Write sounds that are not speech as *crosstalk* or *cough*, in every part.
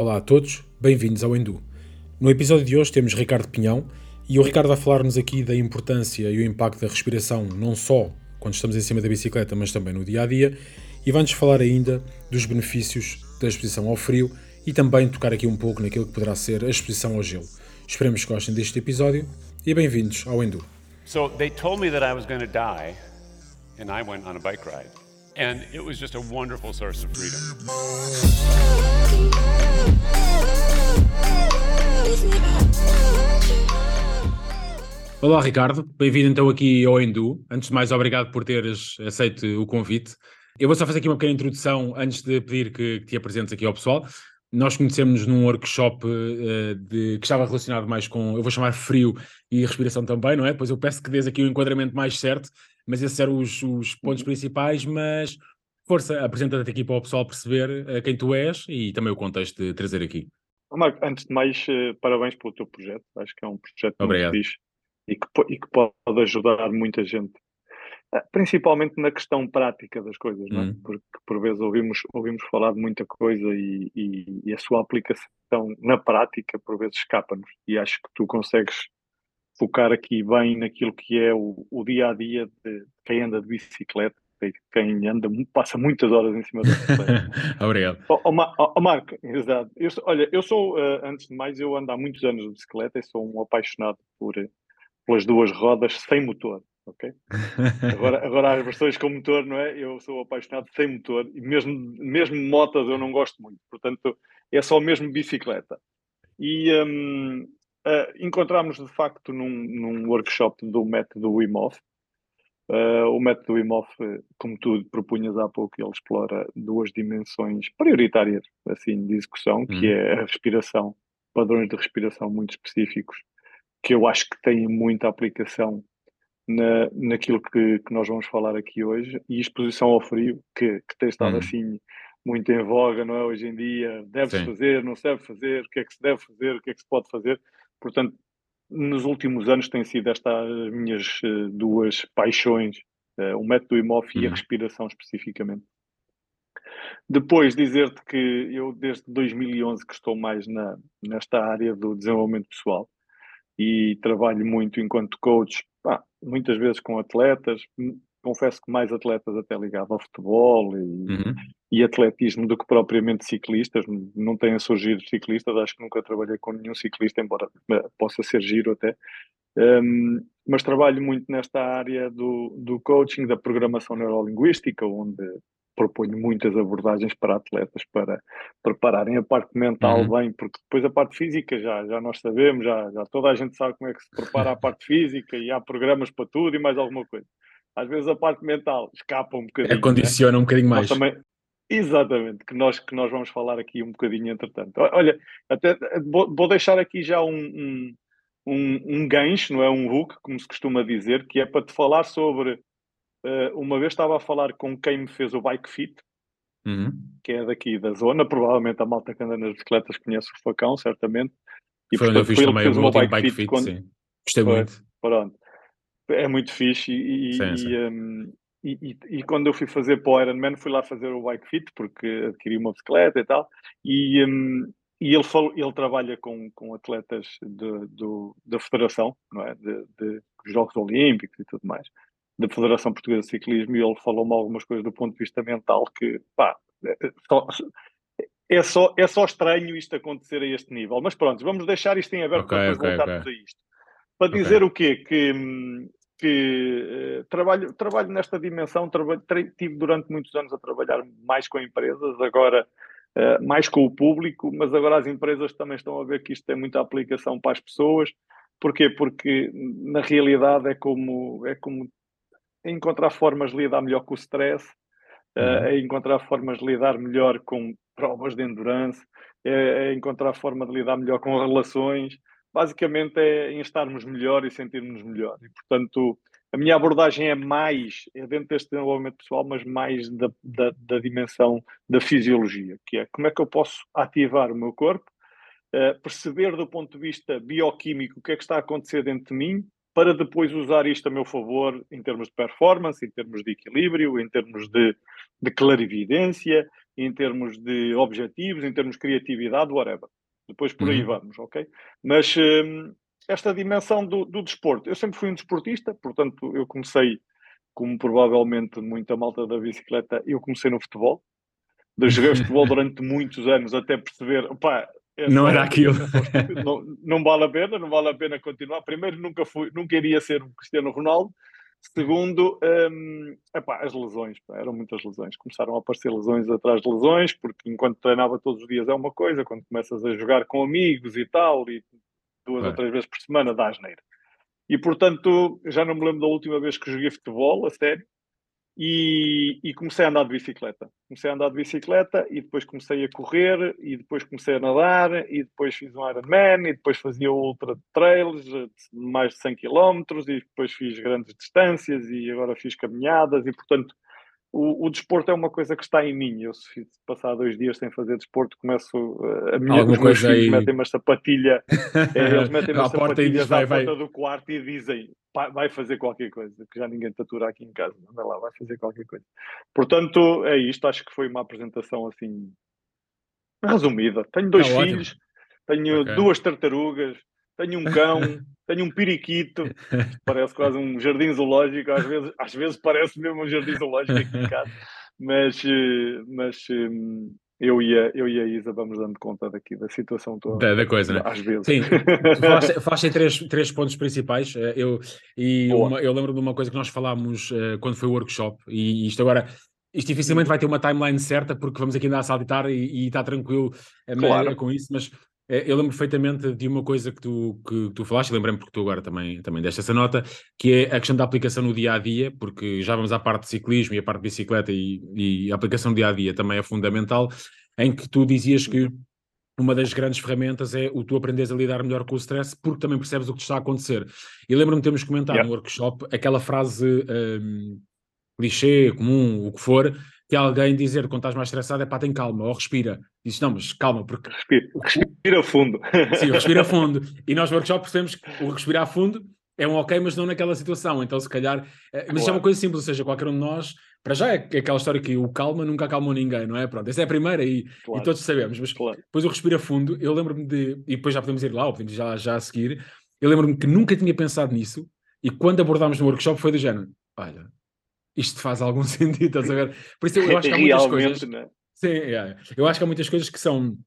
Olá a todos, bem-vindos ao Endu. No episódio de hoje temos Ricardo Pinhão e o Ricardo vai falar-nos aqui da importância e o impacto da respiração, não só quando estamos em cima da bicicleta, mas também no dia a dia, e vai-nos falar ainda dos benefícios da exposição ao frio e também tocar aqui um pouco naquilo que poderá ser a exposição ao gelo. Esperemos que gostem deste episódio e bem-vindos ao Endu. So they told me that I was going to die, and I went on a bike ride. And it was just a wonderful source of freedom. Olá Ricardo, bem-vindo então aqui ao Endu. Antes de mais, obrigado por teres aceito o convite. Eu vou só fazer aqui uma pequena introdução antes de pedir que, que te apresentes aqui ao pessoal. Nós conhecemos num workshop uh, de, que estava relacionado mais com, eu vou chamar frio e respiração também, não é? Depois eu peço que dês aqui o um enquadramento mais certo, mas esses eram os, os pontos uhum. principais, mas força, apresenta-te aqui para o pessoal perceber uh, quem tu és e também o contexto de trazer aqui. Marco, antes de mais, uh, parabéns pelo teu projeto, acho que é um projeto Obrigado. muito fixe e que, e que pode ajudar muita gente ah, principalmente na questão prática das coisas, não é? Uhum. Porque por vezes ouvimos, ouvimos falar de muita coisa e, e, e a sua aplicação na prática por vezes escapa-nos. E acho que tu consegues focar aqui bem naquilo que é o, o dia a dia de quem anda de bicicleta, quem anda, passa muitas horas em cima da bicicleta. *laughs* Obrigado. Oh, oh, oh, Marco, exato. Eu, olha, eu sou, uh, antes de mais, eu ando há muitos anos de bicicleta e sou um apaixonado por, pelas duas rodas sem motor ok? *laughs* Agora, agora as versões com motor, não é? Eu sou apaixonado sem motor e mesmo, mesmo motas eu não gosto muito, portanto é só mesmo bicicleta. E um, uh, encontramos de facto num, num workshop do método Wim Hof. Uh, o método Wim Hof, como tu propunhas há pouco, ele explora duas dimensões prioritárias assim, de execução, que uhum. é a respiração, padrões de respiração muito específicos, que eu acho que têm muita aplicação na, naquilo que, que, nós vamos falar aqui hoje e exposição ao frio, que, que tem estado uhum. assim muito em voga, não é? Hoje em dia, deve-se fazer, não se deve fazer, o que é que se deve fazer, o que é que se pode fazer. Portanto, nos últimos anos têm sido estas as minhas uh, duas paixões, uh, o método IMOF uhum. e a uhum. respiração especificamente. Depois dizer-te que eu desde 2011 que estou mais na, nesta área do desenvolvimento pessoal e trabalho muito enquanto coach ah, muitas vezes com atletas, confesso que mais atletas até ligados ao futebol e, uhum. e, atletismo do que propriamente ciclistas. Não têm surgido ciclistas, acho que nunca trabalhei com nenhum ciclista, embora eh, possa ser giro até. Um, mas trabalho muito nesta área do, do coaching, da programação neurolinguística, onde proponho muitas abordagens para atletas para prepararem a parte mental uhum. bem, porque depois a parte física já, já nós sabemos, já, já toda a gente sabe como é que se prepara a parte física e há programas para tudo e mais alguma coisa. Às vezes a parte mental escapa um bocadinho. É, condiciona né? um bocadinho mais. Também, exatamente, que nós, que nós vamos falar aqui um bocadinho entretanto. Olha, até vou, vou deixar aqui já um, um, um, um gancho, não é? Um hook, como se costuma dizer, que é para te falar sobre Uh, uma vez estava a falar com quem me fez o Bike Fit, uhum. que é daqui da zona. Provavelmente a malta que anda nas bicicletas conhece o facão, certamente. E, foi onde eu fiz também o Bike, bike Fit. fit quando... sim. Gostei foi, muito. Pronto. É muito fixe. E, sim, e, sim. Um, e, e, quando eu fui fazer para o Ironman, fui lá fazer o Bike Fit, porque adquiri uma bicicleta e tal. E, um, e ele, falou, ele trabalha com, com atletas de, do, da federação, não é? De, de Jogos Olímpicos e tudo mais da Federação Portuguesa de Ciclismo e ele falou-me algumas coisas do ponto de vista mental que, pá, é, só, é, só, é só estranho isto acontecer a este nível. Mas pronto, vamos deixar isto em aberto okay, para depois okay, voltarmos okay. a isto. Para dizer o quê? Que, que uh, trabalho, trabalho nesta dimensão, trabalho, tive durante muitos anos a trabalhar mais com empresas, agora uh, mais com o público, mas agora as empresas também estão a ver que isto tem muita aplicação para as pessoas. Porquê? Porque na realidade é como, é como encontrar formas de lidar melhor com o stress, uhum. a encontrar formas de lidar melhor com provas de endurance, a encontrar forma de lidar melhor com relações. Basicamente é em estarmos melhor e sentirmos melhor. E, portanto, a minha abordagem é mais, é dentro deste desenvolvimento pessoal, mas mais da, da, da dimensão da fisiologia, que é como é que eu posso ativar o meu corpo, uh, perceber do ponto de vista bioquímico o que é que está a acontecer dentro de mim, para depois usar isto a meu favor em termos de performance, em termos de equilíbrio, em termos de, de clarividência em termos de objetivos, em termos de criatividade, whatever. Depois por aí uhum. vamos, ok? Mas um, esta dimensão do, do, desporto, eu sempre fui um desportista, portanto, eu comecei, como provavelmente muita malta da bicicleta, eu comecei no futebol. Eu joguei *laughs* futebol durante muitos anos até perceber, opá, não era aquilo. Não, não, vale a pena, não vale a pena continuar. Primeiro, nunca fui, nunca iria ser um Cristiano Ronaldo. Segundo, um, epá, as lesões, pá, eram muitas lesões. Começaram a aparecer lesões atrás de lesões, porque enquanto treinava todos os dias é uma coisa, quando começas a jogar com amigos e tal, e duas é. ou três vezes por semana, dá asneira. E portanto, já não me lembro da última vez que joguei futebol, a sério, e, e, comecei a andar de bicicleta. Comecei a andar de bicicleta e depois comecei a correr e depois comecei a nadar e depois fiz um Ironman e depois fazia ultra trails de mais de 100 km e depois fiz grandes distâncias e agora fiz caminhadas e portanto o, o, desporto é uma coisa que está em mim. Eu, se passar dois dias sem fazer desporto, começo uh, a minha, meus filhos aí... metem uma sapatilha, é, *laughs* eles metem uma sapatilha à vai, porta vai. do quarto e dizem vai fazer qualquer coisa, que já ninguém tatura aqui em casa, anda lá, vai fazer qualquer coisa. Portanto, é isto. Acho que foi uma apresentação assim resumida. Tenho dois tá filhos, ótimo. tenho okay. duas tartarugas, tenho um cão, *laughs* tenho um periquito, parece quase um jardim zoológico, às vezes, às vezes parece mesmo um jardim zoológico aqui em casa, mas, eh, mas eh, eu e, a, eu e a Isa vamos dando conta daqui da situação toda. Da, da coisa, né? Às vezes. Sim, tu *laughs* falaste, em três, três pontos principais. Eh, eu, e uma, eu lembro de uma coisa que nós falámos uh, quando foi o workshop, e isto agora. Isto dificilmente vai ter uma timeline certa, porque vamos aqui andar a saltitar e, e está tranquilo claro. com isso, mas eu lembro perfeitamente de uma coisa que tu, que, tu falaste, lembrei-me porque tu agora também, também deste essa nota, que é a questão da aplicação no dia a dia, porque já vamos à parte de ciclismo e a parte de bicicleta e, e a aplicação no dia a dia também é fundamental, em que tu dizias que uma das grandes ferramentas é o tu aprenderes a lidar melhor com o stress, porque também percebes o que te está a acontecer. E lembro-me de termos comentado yeah. no workshop aquela frase um, clichê, comum, o que for, que alguém dizer quando estás mais estressado é pá, tem calma, ou respira. Dizes, não, mas calma, porque. Respira, respira fundo. *laughs* Sim, respira *laughs* fundo. E nós no workshop percebemos que o respirar fundo é um ok, mas não naquela situação. Então, se calhar. Eh, mas claro. isso é uma coisa simples, ou seja, qualquer um de nós. Para já é aquela história que o calma nunca acalmou ninguém, não é? Pronto, essa é a primeira e, claro. e todos sabemos. Mas claro. depois o respira fundo, eu lembro-me de. E depois já podemos ir lá, ou podemos já, já a seguir. Eu lembro-me que nunca tinha pensado nisso e quando abordámos no workshop foi do género: olha, isto faz algum *laughs* sentido, estás a ver? Por isso eu, *laughs* acho que há muitas coisas. Né? Sim, é, eu acho que há muitas coisas que são.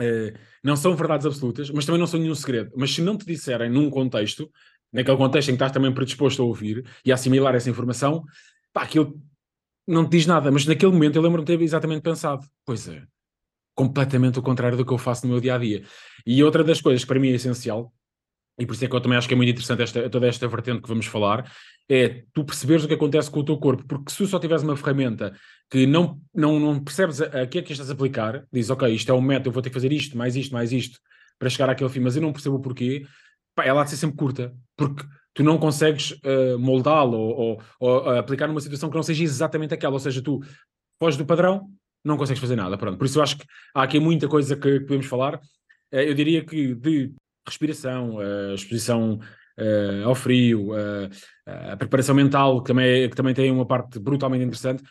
Eh, não são verdades absolutas, mas também não são nenhum segredo. Mas se não te disserem num contexto, naquele contexto em que estás também predisposto a ouvir e a assimilar essa informação, pá, aquilo não te diz nada. Mas naquele momento eu lembro-me de ter exatamente pensado: pois é, completamente o contrário do que eu faço no meu dia a dia. E outra das coisas que para mim é essencial, e por isso é que eu também acho que é muito interessante esta, toda esta vertente que vamos falar, é tu perceberes o que acontece com o teu corpo, porque se tu só tiveres uma ferramenta que não, não, não percebes a, a que é que estás a aplicar, diz, ok, isto é um método, eu vou ter que fazer isto, mais isto, mais isto, para chegar àquele fim, mas eu não percebo o porquê, pá, ela há de ser sempre curta, porque tu não consegues uh, moldá-lo ou, ou, ou uh, aplicar numa situação que não seja exatamente aquela, ou seja, tu foges do padrão, não consegues fazer nada, pronto. Por isso eu acho que há aqui muita coisa que, podemos falar. Uh, eu diria que de respiração, uh, exposição uh, ao frio, uh, a preparação mental, que também, é, que também tem uma parte brutalmente interessante.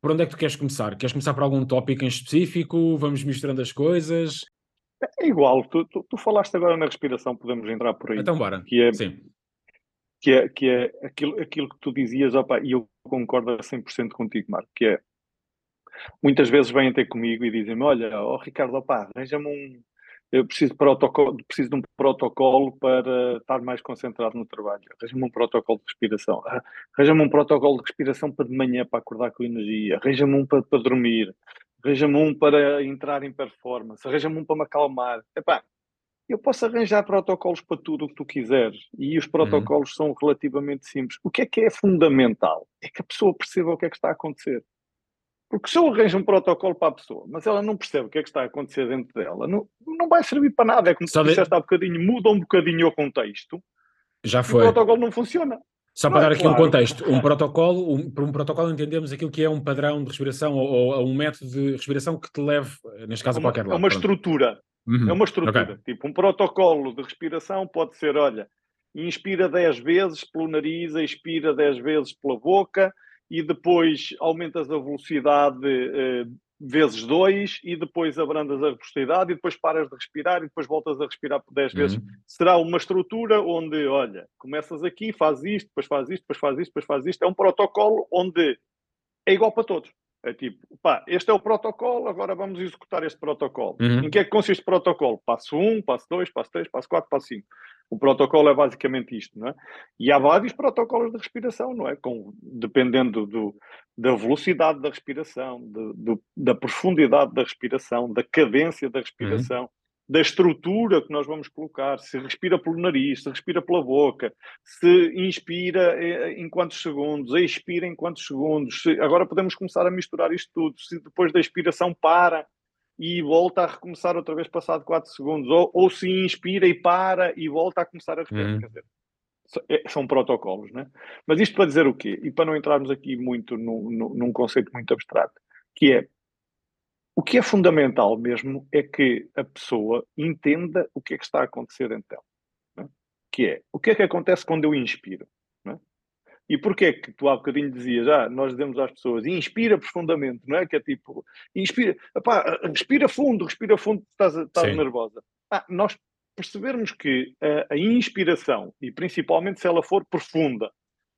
Por onde é que tu queres começar? Queres começar por algum tópico em específico? Vamos misturando as coisas? É igual, tu, tu, tu, falaste agora na respiração, podemos entrar por aí. Então, bora. Que é, Sim. Que é, que é aquilo, aquilo que tu dizias, opa, e eu concordo a 100% contigo, Marco, que é muitas vezes vêm ter comigo e dizem-me: Olha, oh, Ricardo, opa, arranja-me um, eu preciso preciso de um protocolo para estar mais concentrado no trabalho. Arranja-me um protocolo de respiração. Arranja-me um protocolo de respiração para de manhã, para acordar com energia. Arranja-me um para, para dormir. Arranja-me um para entrar em performance. Arranja-me um para me acalmar. Epá, eu posso arranjar protocolos para tudo o que tu quiseres. E os protocolos uhum. são relativamente simples. O que é que é fundamental? É que a pessoa perceba o que é que está a acontecer. Porque se eu arranjo um protocolo para a pessoa, mas ela não percebe o que é que está a acontecer dentro dela, não, não vai servir para nada. É como se disseste há bocadinho, muda um bocadinho o contexto. Já foi. o protocolo não funciona. Só para dar aqui claro. um contexto, um protocolo, um, por um protocolo entendemos aquilo que é um padrão de respiração ou, ou um método de respiração que te leve, neste caso, a qualquer lado. É uma estrutura. Uhum. É uma estrutura. Okay. Tipo, um protocolo de respiração pode ser, olha, inspira 10 vezes pelo nariz, expira 10 vezes pela boca, e depois aumentas a velocidade uh, vezes 2 e depois abrandas a velocidade e depois paras de respirar e depois voltas a respirar por 10 vezes. Uhum. Será uma estrutura onde, olha, começas aqui, fazes isto, depois fazes isto, depois fazes isto, depois fazes isto. É um protocolo onde é igual para todos. É tipo, pá, este é o protocolo, agora vamos executar este protocolo. Uhum. Em que é que consiste o protocolo? Passo 1, passo 2, passo 3, passo 4, passo 5. O protocolo é basicamente isto, não é? E há vários protocolos de respiração, não é? Com, dependendo do, da velocidade da respiração, de, do, da profundidade da respiração, da cadência da respiração. Uhum da estrutura que nós vamos colocar, se respira pelo nariz, se respira pela boca, se inspira eh, em quantos segundos, expira em quantos segundos. Se, agora podemos começar a misturar isto tudo. Se depois da expiração para e volta a recomeçar outra vez passado 4 segundos, ou, ou se inspira e para e volta a começar a respirar. Uhum. Quer dizer, é, são protocolos, né? Mas isto para dizer o quê? E para não entrarmos aqui muito num, num conceito muito abstrato, que é o que é fundamental mesmo é que a pessoa entenda o que é que está a acontecer então. É? Que é, o que é que acontece quando eu inspiro? E porquê que tu há bocadinho dizias, ah, nós dizemos às pessoas, inspira profundamente, não é? Que é tipo, inspira, epá, respira fundo, respira fundo, estás, estás nervosa. Ah, nós percebermos que a, a inspiração, e principalmente se ela for profunda,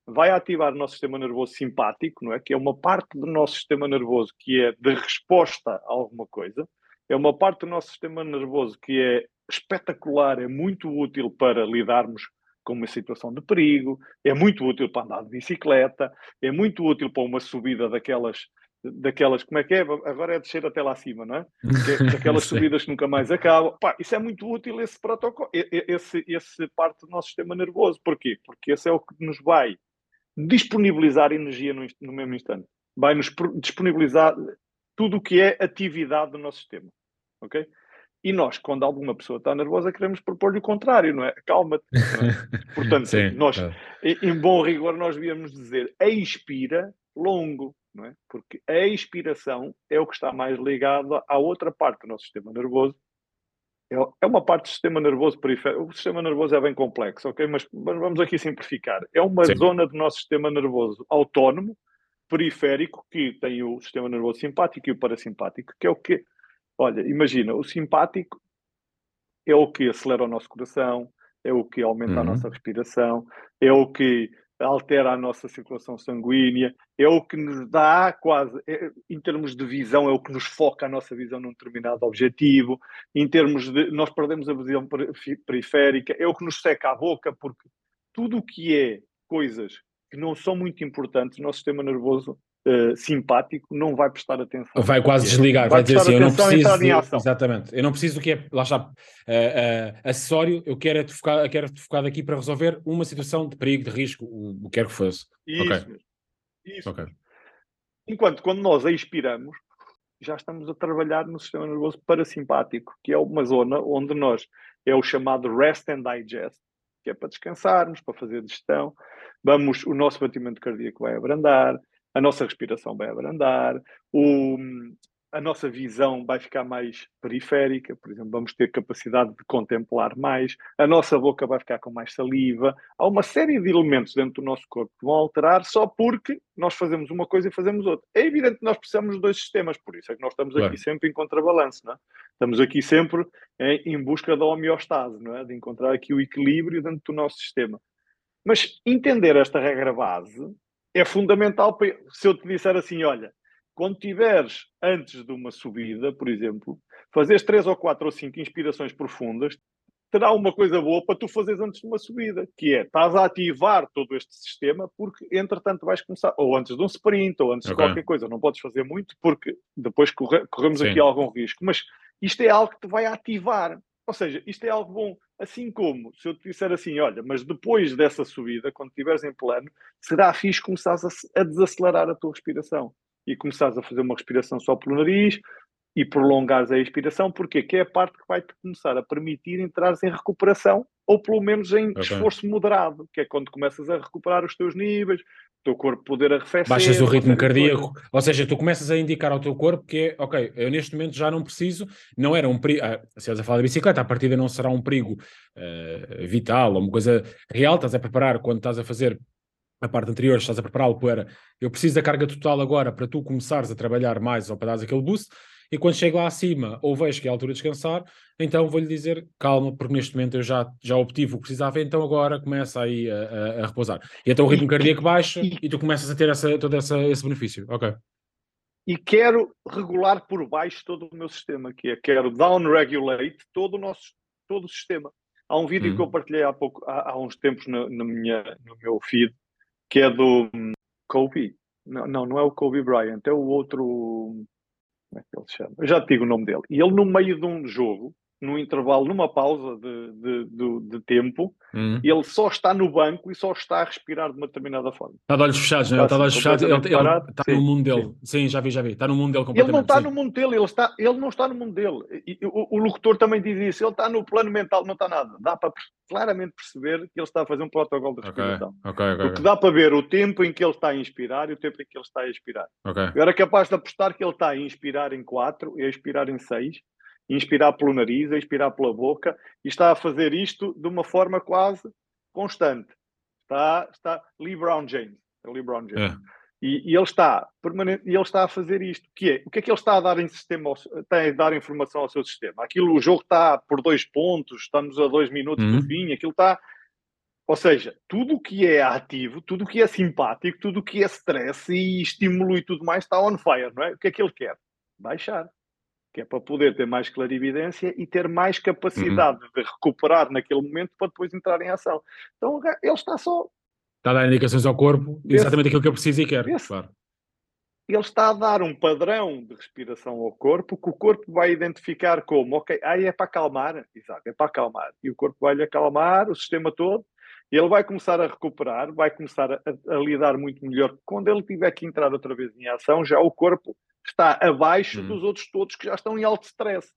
vai ativar o nosso sistema nervoso simpático, não é? Que é uma parte do nosso sistema nervoso que é de resposta a alguma coisa, é uma parte do nosso sistema nervoso que é espetacular, é muito útil para lidarmos com uma situação de perigo, é muito útil para andar de bicicleta, é muito útil para uma subida daquelas daquelas, como é que é? Agora é descer até lá acima, não é? *laughs* Daquelas subidas que nunca mais acabam. Pá, isso é muito útil, esse protocolo, esse, esse parte do nosso sistema nervoso. Porquê? Porque esse é o que nos vai disponibilizar energia no, no mesmo instante. Vai-nos disponibilizar tudo o que é atividade do nosso sistema. Ok? E nós, quando alguma pessoa está nervosa, queremos propor-lhe o contrário, não é? Calma-te. É? *laughs* Portanto, Sim, nós, em bom rigor, nós devíamos dizer expira longo, não é? Porque a expiração é o que está mais ligado à outra parte do nosso sistema nervoso, é, é uma parte do sistema nervoso periférico. O sistema nervoso é bem complexo, ok? Mas vamos aqui simplificar. É uma Sim. zona do nosso sistema nervoso autónomo, periférico, que tem o sistema nervoso simpático e o parasimpático, que é o que. Olha, imagina, o simpático é o que acelera o nosso coração, é o que aumenta uhum. a nossa respiração, é o que altera a nossa circulação sanguínea, é o que nos dá quase, é, em termos de visão, é o que nos foca a nossa visão num determinado objetivo, em termos de, nós perdemos a visão periférica, é o que nos seca a boca, porque tudo o que é coisas que não são muito importantes, o nosso sistema nervoso uh, simpático não vai prestar atenção. Vai quase desligar, vai, vai dizer assim, eu não preciso de, exatamente, eu não preciso do que é, lá está, uh, uh, acessório, eu quero é te focar, quero te focar aqui para resolver uma situação de perigo, de risco, o, que quer que fosse. Isso okay. mesmo. Isso. Okay. Enquanto quando nós a expiramos, já estamos a trabalhar no sistema nervoso parasimpático, que é uma zona onde nós, é o chamado rest and digest, que é para descansarmos, para fazer digestão, vamos, o nosso batimento cardíaco vai abrandar, a nossa respiração vai abrandar, o, a nossa visão vai ficar mais periférica, por exemplo, vamos ter capacidade de contemplar mais, a nossa boca vai ficar com mais saliva. Há uma série de elementos dentro do nosso corpo que vão alterar só porque nós fazemos uma coisa e fazemos outra. É evidente que nós precisamos de dois sistemas, por isso é que nós estamos claro. aqui sempre em contrabalanço, não é? Estamos aqui sempre em, em busca da homeostase, não é? De encontrar aqui o equilíbrio dentro do nosso sistema. Mas entender esta regra base é fundamental para, se eu te disser assim, olha, quando tiveres antes de uma subida, por exemplo, fazeres três ou quatro ou cinco inspirações profundas, terá uma coisa boa para tu fazeres antes de uma subida, que é, estás a ativar todo este sistema, porque entretanto vais começar, ou antes de um sprint, ou antes okay. de qualquer coisa, não podes fazer muito, porque depois corre, corremos Sim. aqui algum risco, mas isto é algo que te vai ativar, ou seja, isto é algo bom. Assim como, se eu te disser assim, olha, mas depois dessa subida, quando estiveres em plano, será fixe começares a, a desacelerar a tua respiração. E começares a fazer uma respiração só pelo nariz e prolongares a expiração, porque que é a parte que vai-te começar a permitir entrar em recuperação ou pelo menos em okay. esforço moderado, que é quando começas a recuperar os teus níveis, teu corpo poder arrefecer. Baixas o ritmo cardíaco, ou seja, tu começas a indicar ao teu corpo que é, ok, eu neste momento já não preciso, não era um perigo, ah, se estás a falar de bicicleta, a partida não será um perigo uh, vital ou uma coisa real, estás a preparar quando estás a fazer a parte anterior, estás a prepará-lo para eu preciso da carga total agora para tu começares a trabalhar mais ou para dar aquele boost, e quando chego lá acima ou vejo que é a altura de descansar, então vou-lhe dizer calma, porque neste momento eu já, já obtive o que precisava, então agora começa aí a, a, a repousar. E então o ritmo cardíaco baixa e, tu começas a ter essa, todo essa, esse benefício. Ok. E quero regular por baixo todo o meu sistema, que é quero down-regulate todo o nosso todo o sistema. Há um vídeo que eu uhum. partilhei há, pouco, há, há uns tempos na, na, minha, no meu feed, que é do um, Kobe. Não, não, não é o Kobe Bryant, é o outro como é que ele se chama? Eu já te digo o nome dele. E ele, no meio de um jogo, num intervalo, numa pausa de, de, de, de tempo, uhum. ele só está no banco e só está a respirar de uma determinada forma. Está de olhos fechados, não é? Está de olhos fechados, ele, ele, está sim, no mundo dele. Sim. sim. já vi, já vi. Está no mundo dele completamente. Ele não está sim. no mundo dele, ele, está, ele não está no mundo dele. E, o, o locutor também diz isso, ele está no plano mental, não está nada. Dá para claramente perceber que ele está a fazer um protocolo de respiração. Okay, okay, okay, Porque dá para ver o tempo em que ele está a inspirar e o tempo em que ele está a expirar. Eu era capaz de apostar que ele está a inspirar em 4 e a expirar em 6 inspirar pelo nariz, a expirar pela boca, e está a fazer isto de uma forma quase constante. Está, está LeBron James. É LeBron James. É. E, e, ele está permanente, e ele está a fazer isto. Que é, o que é que ele está a dar em sistema, está a dar informação ao seu sistema? Aquilo, o jogo está por dois pontos, estamos a dois minutos uhum. do fim, aquilo está. Ou seja, tudo o que é ativo, tudo o que é simpático, tudo o que é stress e estímulo e tudo mais está on fire, não é? O que é que ele quer? Baixar que é para poder ter mais clarividência e ter mais capacidade uhum. de recuperar naquele momento para depois entrar em ação. Então ele está só. Está a dar indicações ao corpo, esse, exatamente aquilo que eu preciso e quero. Esse, claro. Ele está a dar um padrão de respiração ao corpo que o corpo vai identificar como, ok, aí é para acalmar, exato, é para acalmar. E o corpo vai-lhe acalmar, o sistema todo, e ele vai começar a recuperar, vai começar a, a, lidar muito melhor. Quando ele tiver que entrar outra vez em ação, já o corpo está abaixo uhum. dos outros todos que já estão em alto stress.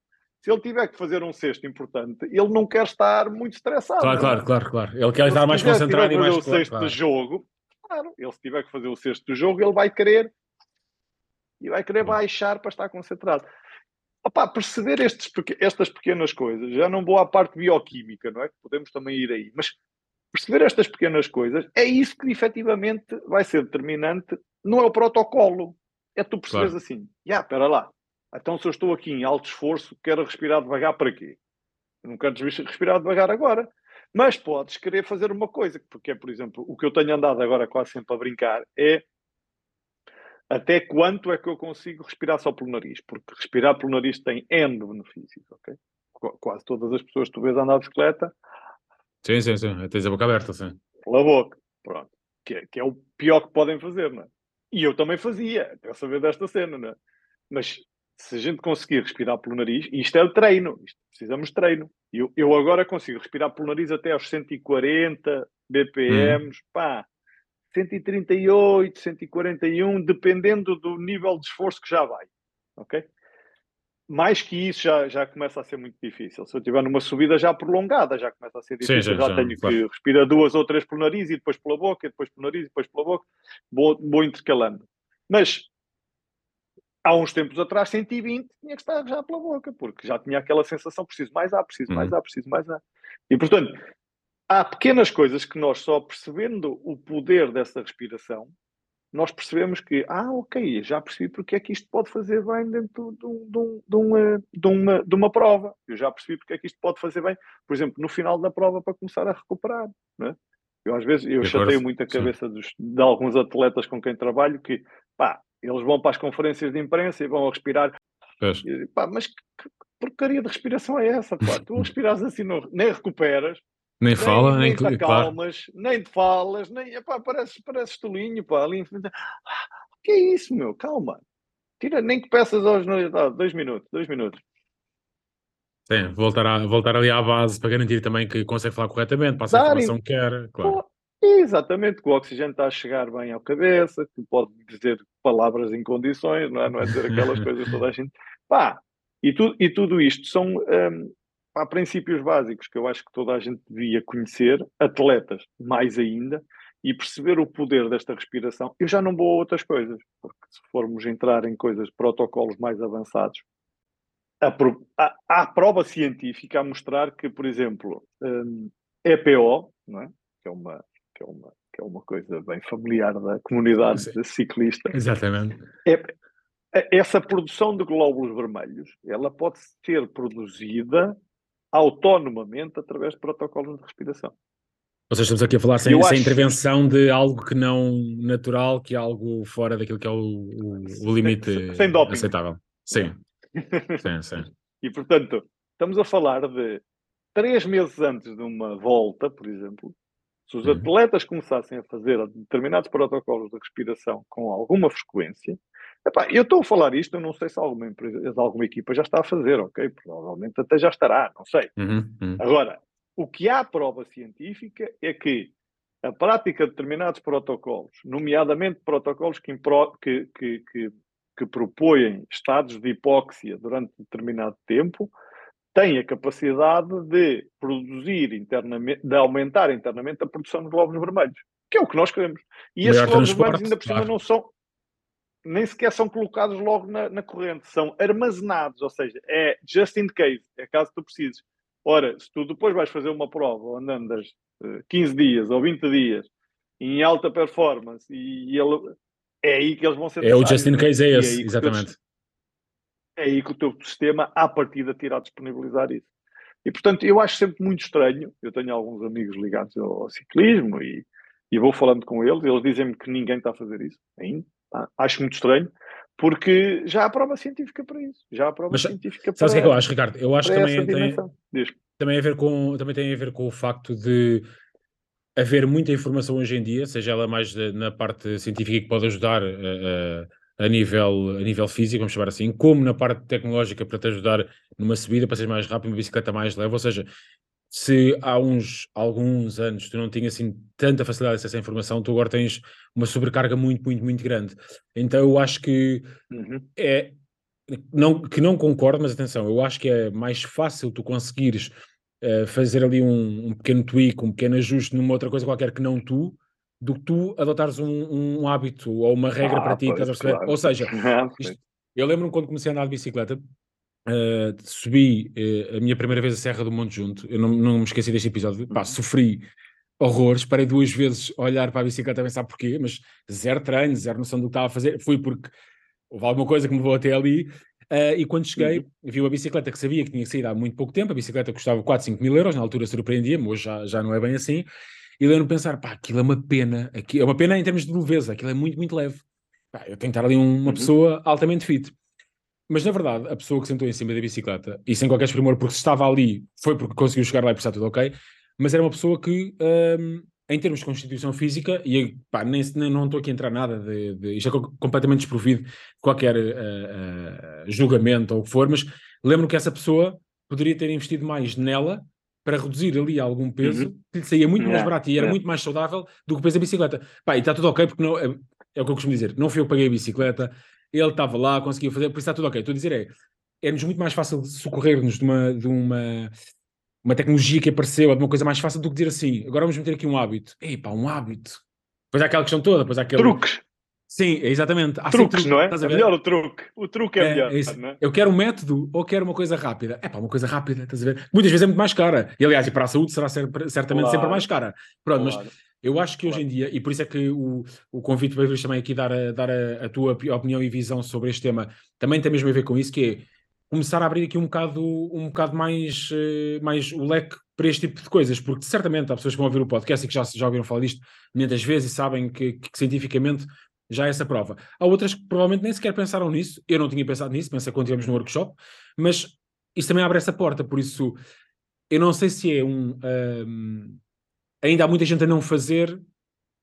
Se ele tiver que fazer um cesto importante, ele não quer estar muito estressado. Claro, claro, claro, claro. Ele quer estar mais concentrado e mais... Se fazer o cesto claro. de jogo, claro, ele se tiver que fazer o cesto do jogo, ele vai querer e vai querer uhum. baixar para estar concentrado. Opa, perceber estes, estas pequenas coisas, já não vou à parte bioquímica, não é? Podemos também ir aí, mas perceber estas pequenas coisas é isso que efetivamente vai ser determinante, não é o protocolo, é tu percebes claro. assim, já, yeah, espera lá, então se eu estou aqui em alto esforço, quero respirar devagar para quê? Eu não quero respirar devagar agora. Mas podes querer fazer uma coisa, porque é, por exemplo, o que eu tenho andado agora quase sempre a brincar é até quanto é que eu consigo respirar só pelo nariz? Porque respirar pelo nariz tem N benefícios, ok? Quase todas as pessoas que tu vês andar de bicicleta. Sim, sim, sim. Tens a boca aberta, sim. Pela boca, pronto. Que é, que é o pior que podem fazer, não é? E eu também fazia, eu saber desta cena, né? Mas se a gente conseguir respirar pelo nariz, isto é o treino, isto, precisamos de treino. Eu, eu agora consigo respirar pelo nariz até aos 140 BPMs, hum. pá, 138, 141, dependendo do nível de esforço que já vai, ok? Mais que isso já, já começa a ser muito difícil. Se eu estiver numa subida já prolongada, já começa a ser difícil. Sim, já, já, tenho claro. que respirar duas ou três pelo nariz e depois pela boca, e depois pelo nariz e depois pela boca. Vou, vou intercalando. Mas há uns tempos atrás, 120 tinha que estar já pela boca, porque já tinha aquela sensação: preciso mais ar, preciso mais uhum. ar, preciso mais ar. E portanto, há pequenas coisas que nós só percebendo o poder dessa respiração nós percebemos que, ah, ok, já percebi porque é que isto pode fazer bem dentro de, um, de, um, de, uma, de, uma, de uma prova. Eu já percebi porque é que isto pode fazer bem, por exemplo, no final da prova para começar a recuperar. Né? Eu às vezes eu chateio muito a cabeça dos, de alguns atletas com quem trabalho que, pá, eles vão para as conferências de imprensa e vão a respirar. E, pá, mas que, que, porcaria de respiração é essa? Pá? *laughs* Tu respiras assim, não, nem recuperas, nem, fala, nem, nem te acalmas, claro. nem te falas, nem epá, pareces, pareces tolinho, pá, ali ah, que é isso, meu? Calma. Tira, nem que peças aos ah, dois minutos, dois minutos. Sim, voltar, a, voltar ali à base para garantir também que consegue falar corretamente, passa a informação que quer, claro. Exatamente, que o oxigênio está a chegar bem à cabeça, que pode dizer palavras em condições, não é? Não é dizer aquelas *laughs* coisas toda a gente. Pá, e, tu, e tudo isto são, um, há princípios básicos que eu acho que toda a gente devia conhecer, atletas mais ainda, e perceber o poder desta respiração. Eu já não vou a outras coisas, porque se formos entrar em coisas, protocolos mais avançados, há, há prova científica a mostrar que, por exemplo, um, EPO, não é? que é uma, que é uma que é uma coisa bem familiar da comunidade ciclista. Exatamente. É, é, essa produção de glóbulos vermelhos, ela pode ser produzida autonomamente através de protocolos de respiração. Ou seja, estamos aqui a falar sem, sem acho... intervenção de algo que não natural, que é algo fora daquilo que é o, o, o limite sem, sem aceitável. Sim. *laughs* sim, sim. E portanto, estamos a falar de três meses antes de uma volta, por exemplo, se os uhum. atletas começassem a fazer determinados protocolos de respiração com alguma frequência, epá, eu estou a falar isto, eu não sei se alguma empresa, alguma equipa já está a fazer, ok? Provavelmente até já estará, não sei. Uhum. Uhum. Agora, o que há prova científica é que a prática de determinados protocolos, nomeadamente protocolos que, que, que, que, que propõem estados de hipóxia durante determinado tempo, tem a capacidade de produzir internamente, de aumentar internamente a produção de glóbulos vermelhos, que é o que nós queremos. E esses glóbulos vermelhos ainda por cima claro. não são, nem sequer são colocados logo na, na, corrente, são armazenados, ou seja, é just in case, é caso tu precises. Ora, se tu depois vais fazer uma prova onde andas 15 eh, dias ou 20 dias em alta performance e ele, é aí que eles vão ser É o just in case, é, é esse, é exatamente. é aí que o teu sistema, à partida, te irá disponibilizar isso. E, portanto, eu acho sempre muito estranho. Eu tenho alguns amigos ligados ao, ao ciclismo e, e, vou falando com eles. Eles dizem-me que ninguém está a fazer isso ainda. Acho muito estranho porque já há prova científica para isso. Já há prova Mas, científica para Sabes o que é que eu acho, Ricardo? Eu acho que também tem, também, a ver com, também tem a ver com o facto de haver muita informação hoje em dia, seja ela mais de, na parte científica que pode ajudar a, a, a, nível, a nível físico, vamos chamar assim, como na parte tecnológica para te ajudar numa subida, para ser mais rápido, uma bicicleta mais leve, ou seja, se há uns alguns anos tu não tinhas assim tanta facilidade de acesso à informação, tu agora tens uma sobrecarga muito, muito, muito grande. Então eu acho que uhum. é não, que não concordo, mas atenção, eu acho que é mais fácil tu conseguires uh, fazer ali um, um, pequeno tweak, um pequeno ajuste numa outra coisa qualquer que não tu, do que tu adotares um, um hábito ou uma regra ah, para ti, pois, claro. Ou seja, *laughs* isto, eu lembro-me quando comecei a andar de bicicleta, Uh, subi uh, a minha primeira vez a Serra do Monte Junto, eu não, não me esqueci deste episódio, pá, uhum. sofri horrores, parei duas vezes a olhar para a bicicleta a pensar porquê, mas zero treino, zero noção do que estava a fazer, fui porque houve alguma coisa que me levou até ali, uh, e quando cheguei, uhum. vi uma bicicleta que sabia que tinha saído há muito pouco tempo, a bicicleta custava 4, 5 mil euros, na altura surpreendia-me, hoje já, já não é bem assim, e lembro-me pensar, pá, aquilo é uma pena, aqui, é uma pena em termos de leveza, aquilo é muito, muito leve, pá, eu tenho que estar ali um, uma uhum. pessoa altamente fit. Mas na verdade, a pessoa que sentou em cima da bicicleta, e sem qualquer primor, porque estava ali, foi porque conseguiu chegar lá e está tudo ok, mas era uma pessoa que, um, em termos de constituição física, e pá, nem, nem, não estou aqui a entrar nada de, de isto é completamente desprovido de qualquer uh, uh, julgamento ou o que for, mas lembro que essa pessoa poderia ter investido mais nela para reduzir ali algum peso, uhum. que lhe saía muito mais barato e era muito mais saudável do que o peso da bicicleta. Pá, e está tudo ok, porque não, é, é o que eu costumo dizer, não fui eu que paguei a bicicleta, ele estava lá, conseguiu fazer, por isso está tudo ok. Estou a dizer é, é-nos muito mais fácil socorrer-nos de uma, de uma, uma tecnologia que apareceu, ou de uma coisa mais fácil do que dizer assim, agora vamos meter aqui um hábito. Ei pá, um hábito. Depois há aquela questão toda, depois há aquele... Sim, exatamente. Há truques, truque, não é? É melhor o truque. O truque é, é melhor. É é? Eu quero um método ou quero uma coisa rápida? É pá, uma coisa rápida, estás a ver? Muitas vezes é muito mais cara. E aliás, e para a saúde será certamente claro. sempre mais cara. Pronto, claro. mas eu acho que claro. hoje em dia, e por isso é que o, o convite veio também aqui dar, a, dar a, a, tua opinião e visão sobre este tema, também tem mesmo a ver com isso, que é começar a abrir aqui um bocado, um bocado mais, eh, mais o leque para este tipo de coisas, porque certamente há pessoas que vão ouvir o podcast e que já, já ouviram falar disto muitas vezes e sabem que, que cientificamente já é essa prova. Há outras que provavelmente nem sequer pensaram nisso, eu não tinha pensado nisso, pensei quando estivemos no workshop, mas isso também abre essa porta, por isso eu não sei se é um, um ainda há muita gente a não fazer.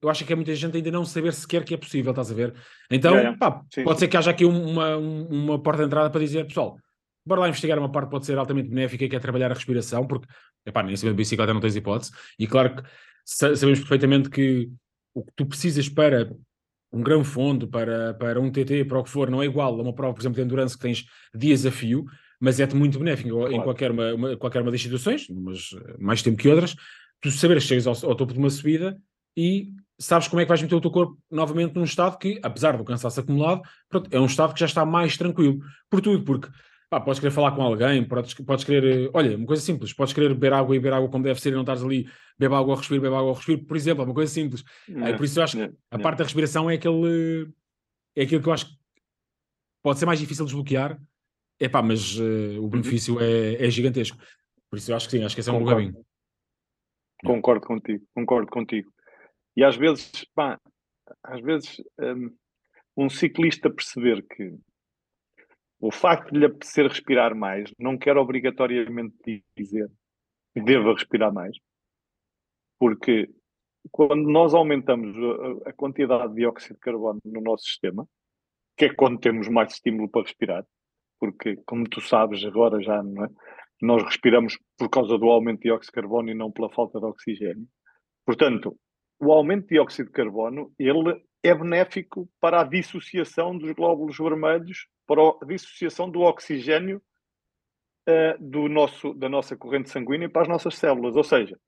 Eu acho que é muita gente ainda não saber sequer que é possível, estás a ver? Então, é, é. Pá, sim, pode sim. ser que haja aqui uma, uma porta de entrada para dizer, pessoal, bora lá investigar uma parte que pode ser altamente benéfica, que é trabalhar a respiração, porque, epá, nem de bicicleta não tens hipótese, e claro que sabemos perfeitamente que o que tu precisas para um grão fundo, para, para um TT, para o que for, não é igual a uma prova, por exemplo, de endurance que tens dias a fio, mas é-te muito benéfico claro. em qualquer uma, uma, qualquer uma das situações, mas mais tempo que outras, tu saberes que chegas ao, ao, topo de uma subida e sabes como é que vais meter o teu corpo novamente num estado que, apesar do cansaço acumulado, pronto, é um estado que já está mais tranquilo. Por tudo, porque Pá, podes querer falar com alguém, podes, podes querer. Eh, olha, uma coisa simples, podes querer beber água e beber água como deve ser e não estás ali, bebe água ao respiro, bebe água ao respiro, por exemplo, é uma coisa simples. É, por isso eu acho que a parte da respiração é aquele. É aquilo que eu acho que pode ser mais difícil de desbloquear, é pá, mas uh, o uhum. benefício é, é, gigantesco. Por isso eu acho que sim, acho que esse é um bom caminho. Concordo contigo, concordo contigo. E às vezes, pá, às vezes um, um ciclista perceber que o facto de lhe apetecer respirar mais não quer obrigatoriamente dizer que deva respirar mais, porque quando nós aumentamos a, quantidade de dióxido de carbono no nosso sistema, que é quando temos mais estímulo para respirar, porque, como tu sabes, agora já não é? nós respiramos por causa do aumento de dióxido de carbono e não pela falta de oxigênio. Portanto, o aumento de dióxido de carbono ele é benéfico para a dissociação dos glóbulos vermelhos, para a dissociação do oxigênio uh, do nosso, da nossa corrente sanguínea para as nossas células. Ou seja,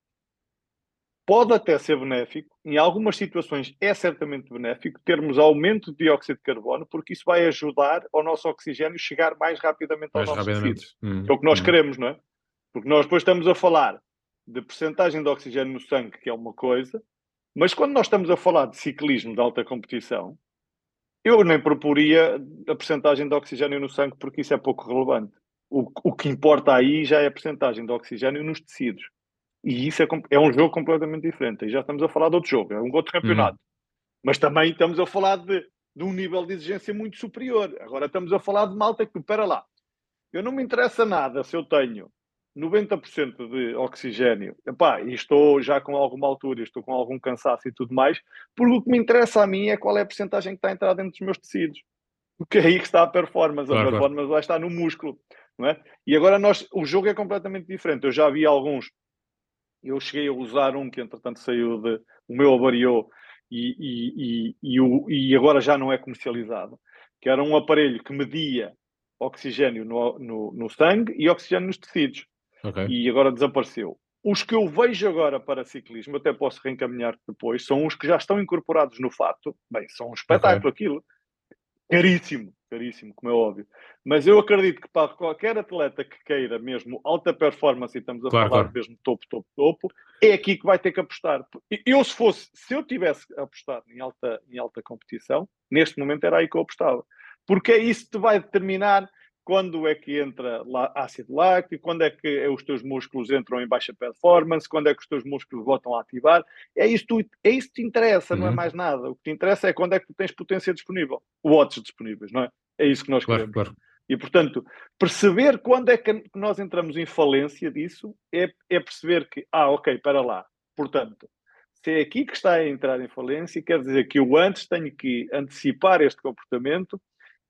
pode até ser benéfico, em algumas situações é certamente benéfico, termos aumento de dióxido de carbono, porque isso vai ajudar ao nosso oxigênio chegar mais rapidamente ao mais nosso rapidamente. Hum, é o que nós hum. queremos, não é? Porque nós depois estamos a falar de percentagem de oxigênio no sangue, que é uma coisa, mas quando nós estamos a falar de ciclismo de alta competição, eu nem proporia a percentagem de oxigênio no sangue, porque isso é pouco relevante. O, o que importa aí já é a percentagem de oxigênio nos tecidos. E isso é, é, um jogo completamente diferente. E já estamos a falar de outro jogo, é um outro campeonato. Uhum. Mas também estamos a falar de, de, um nível de exigência muito superior. Agora estamos a falar de malta que, espera lá, eu não me interessa nada se eu tenho 90% de oxigênio, epá, e estou já com alguma altura, estou com algum cansaço e tudo mais, porque o que me interessa a mim é qual é a percentagem que está a entrar dentro dos meus tecidos. Porque é aí que está a performance. A claro, performance claro. vai estar no músculo. Não é? E agora nós, o jogo é completamente diferente. Eu já vi alguns, eu cheguei a usar um que entretanto saiu de, o meu avariou e, e, e, e, o, e agora já não é comercializado, que era um aparelho que media oxigênio no, no, no sangue e oxigênio nos tecidos. Okay. E agora desapareceu. Os que eu vejo agora para ciclismo, até posso reencaminhar depois, são os que já estão incorporados no fato. Bem, são um espetáculo okay. aquilo. Caríssimo, caríssimo, como é óbvio. Mas eu acredito que para qualquer atleta que queira mesmo alta performance, e estamos a claro, falar claro. mesmo topo, topo, topo, é aqui que vai ter que apostar. Eu, se fosse, se eu tivesse apostado em alta, em alta competição, neste momento era aí que eu apostava. Porque é isso que te vai determinar quando é que entra ácido láctico, quando é que os teus músculos entram em baixa performance, quando é que os teus músculos voltam a ativar. É isso, tu, é isso que te interessa, uhum. não é uhum. mais nada. O que te interessa é quando é que tu tens potência disponível, watts disponíveis, não é? É isso que nós claro, queremos. Claro. E, portanto, perceber quando é que nós entramos em falência disso é, é perceber que, ah, ok, para lá. Portanto, se é aqui que está a entrar em falência, quer dizer que eu antes tenho que antecipar este comportamento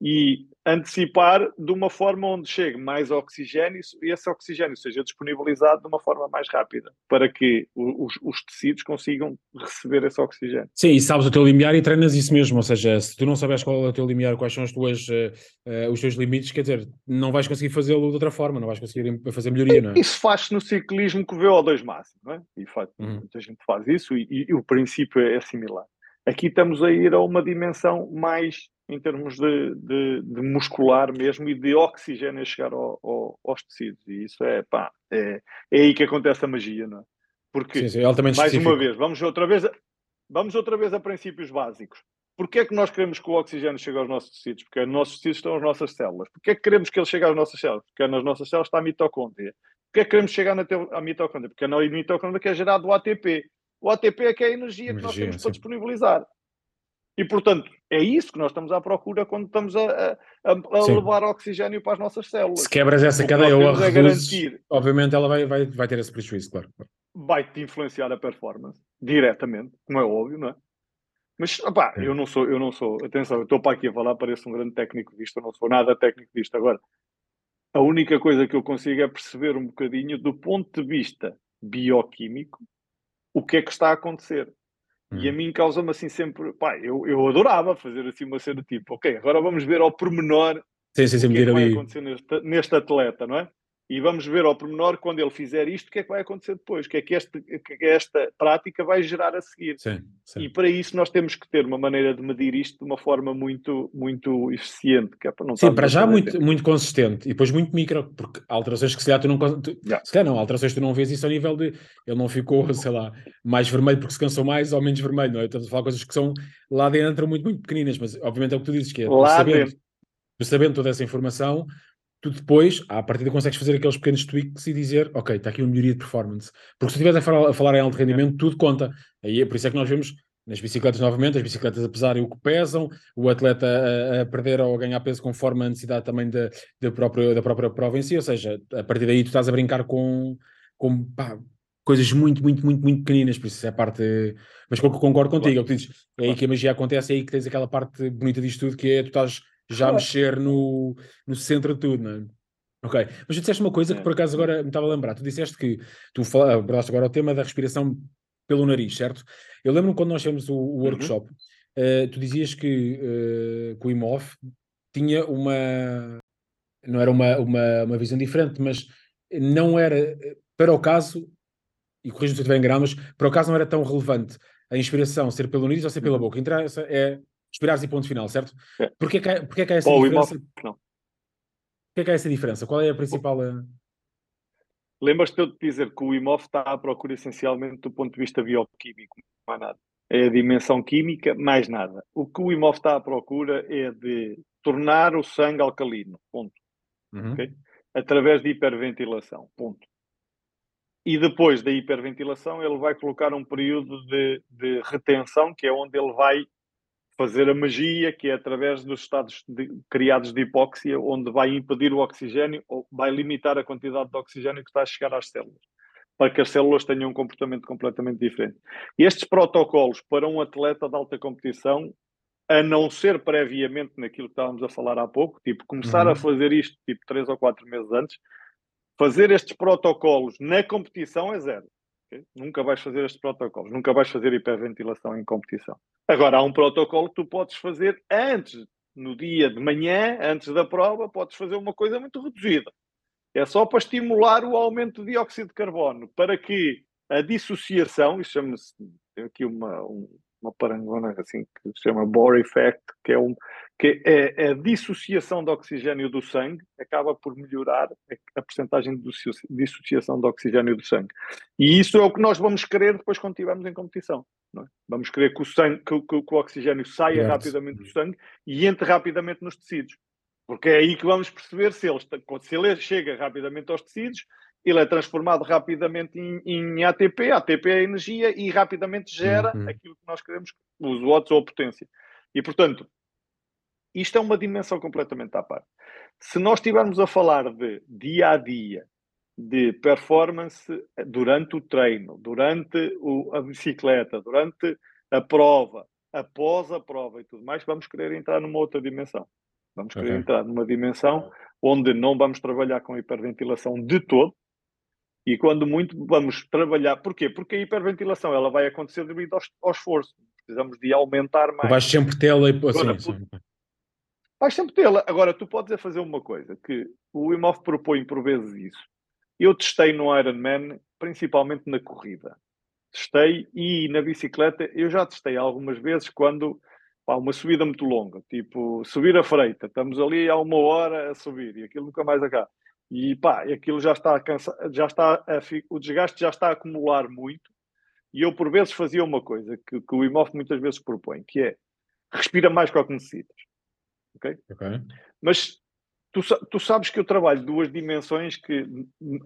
e antecipar de uma forma onde chegue mais oxigênio e esse oxigênio seja disponibilizado de uma forma mais rápida, para que os, os, tecidos consigam receber esse oxigênio. Sim, e sabes o teu limiar e treinas isso mesmo, ou seja, se tu não sabes qual é o teu limiar, quais são as tuas, uh, os teus limites, quer dizer, não vais conseguir fazê-lo de outra forma, não vais conseguir fazer melhoria, não é? Isso faz-se no ciclismo com o VO2 máximo, não é? E faz, uhum. muita gente faz isso e, e, e o princípio é similar. Aqui estamos a ir a uma dimensão mais em termos de, de, de, muscular mesmo e de oxigênio a chegar ao, ao, aos tecidos. E isso é, pá, é, é aí que acontece a magia, não é? Porque, sim, sim, é mais específico. uma vez, vamos outra vez, a, vamos outra vez a princípios básicos. Porquê é que nós queremos que o oxigênio chegue aos nossos tecidos? Porque nos nossos tecidos estão as nossas células. Porquê é que queremos que ele chegue às nossas células? Porque nas nossas células está a mitocôndria. Porquê é que queremos chegar na à mitocôndria? Porque na mitocôndria que é gerado o ATP. O ATP é que é a energia, energia que nós temos sim. para disponibilizar. E, portanto, é isso que nós estamos à procura quando estamos a, a, a levar oxigênio para as nossas células. Se quebras essa cadeia ou a reduzes, garantir, obviamente ela vai, vai, vai ter esse prejuízo, claro. Vai-te influenciar a performance, diretamente, como é óbvio, não é? Mas, opá, é. eu não sou, eu não sou, atenção, eu estou para aqui a falar, pareço um grande técnico disto, eu não sou nada técnico disto. Agora, a única coisa que eu consigo é perceber um bocadinho, do ponto de vista bioquímico, o que é que está a acontecer. E a hum. mim causa-me assim sempre, pá, eu, eu adorava fazer assim uma cena tipo, ok, agora vamos ver ao pormenor sim, sim, sim, o que, é que vai ali. acontecer neste, neste atleta, não é? E vamos ver ao pormenor, quando ele fizer isto, o que é que vai acontecer depois, o que é que, este, que esta prática vai gerar a seguir. Sim, sim. E para isso nós temos que ter uma maneira de medir isto de uma forma muito, muito eficiente. Que é para não sim, para já muito, muito consistente e depois muito micro, porque alterações que se calhar tu não. Tu, yeah. Se calhar não, alterações que tu não vês isso ao nível de. Ele não ficou, sei lá, mais vermelho porque se cansou mais ou menos vermelho, não é? Estamos a falar coisas que são lá dentro muito, muito pequeninas, mas obviamente é o que tu dizes, que é. Lá sabendo, dentro. sabendo toda essa informação, tu depois, à partida, consegues fazer aqueles pequenos tweaks e dizer, ok, está aqui uma melhoria de performance. Porque se estiveres a falar, a falar em alto rendimento, tudo conta. Aí é por isso é que nós vemos nas bicicletas novamente, as bicicletas a pesarem o que pesam, o atleta a, a perder ou a ganhar peso conforme a necessidade também da, da, própria, da própria prova em si, ou seja, a partir daí tu estás a brincar com, com pá, coisas muito, muito, muito, muito pequeninas, por isso é a parte. Mas concordo contigo, é, que dizes, é aí que a magia acontece, é aí que tens aquela parte bonita disto tudo, que é tu estás já mexer no, no centro de tudo, não é? Ok, mas tu disseste uma coisa é. que por acaso agora me estava a lembrar. Tu disseste que tu falaste agora o tema da respiração pelo nariz, certo? Eu lembro-me quando nós temos o, o uhum. workshop, uhum. uh, tu dizias que, uh, que o IMOF tinha uma. Não era uma, uma, uma visão diferente, mas não era, para o caso, e corrijo-me se eu estiver enganado, mas para o caso não era tão relevante a inspiração ser pelo nariz ou ser pela uhum. boca. Interessa é Esperares e ponto final, certo? É. Porquê, que há, porquê que há essa Bom, diferença? Não. Porquê que há essa diferença? Qual é a principal... Eh? Lembras-te de dizer que o IMOF está à procura essencialmente do ponto de vista bioquímico, mais nada. É a dimensão química, mais nada. O que o IMOF está à procura é de tornar o sangue alcalino, ponto. Uhum. Okay? Através de hiperventilação, ponto. E depois da hiperventilação, ele vai colocar um período de, de retenção, que é onde ele vai fazer a magia, que é através dos estados de, criados de hipóxia, onde vai impedir o oxigênio ou vai limitar a quantidade de oxigênio que está a chegar às células, para que as células tenham um comportamento completamente diferente. E estes protocolos para um atleta de alta competição, a não ser previamente naquilo que estávamos a falar há pouco, tipo começar uhum. a fazer isto tipo três ou quatro meses antes, fazer estes protocolos na competição é zero. Nunca vais fazer estes protocolos, nunca vais fazer hiperventilação em competição. Agora, há um protocolo que tu podes fazer antes, no dia de manhã, antes da prova, podes fazer uma coisa muito reduzida. É só para estimular o aumento de dióxido de carbono, para que a dissociação, isso chama-se, aqui uma, um, uma parangona assim que se chama Bohr Effect, que é, um, que é, é a dissociação de oxigênio do sangue, acaba por melhorar a, a percentagem de dissociação de oxigênio do sangue. E isso é o que nós vamos querer depois quando estivermos em competição. É? Vamos querer que o, sangue, que, que, que o oxigênio saia yes. rapidamente do sangue e entre rapidamente nos tecidos. Porque é aí que vamos perceber se ele, se ele chega rapidamente aos tecidos, ele é transformado rapidamente em, em ATP, ATP é energia e rapidamente gera uhum. aquilo que nós queremos, os watts ou a potência. E, portanto, isto é uma dimensão completamente à parte. Se nós estivermos a falar de dia a dia, de performance durante o treino, durante o, a bicicleta, durante a prova, após a prova e tudo mais, vamos querer entrar numa outra dimensão. Vamos querer okay. entrar numa dimensão onde não vamos trabalhar com hiperventilação de todo, e quando muito vamos trabalhar, porquê? Porque a hiperventilação ela vai acontecer devido ao, ao esforço. Precisamos de aumentar mais. Vais sempre tê-la e assim, Vais sempre tê-la. Agora, tu podes é fazer uma coisa, que o IMOF propõe por vezes isso. Eu testei no Ironman, principalmente na corrida. Testei e na bicicleta, eu já testei algumas vezes quando pá, uma subida muito longa, tipo subir a freita, estamos ali há uma hora a subir e aquilo nunca mais acaba. E pá, aquilo já está a cansar, já está a, o desgaste já está a acumular muito. E eu por vezes fazia uma coisa que, que o IMOF muitas vezes propõe, que é respira mais que o que necessitas. Ok? Mas tu, tu sabes que eu trabalho duas dimensões que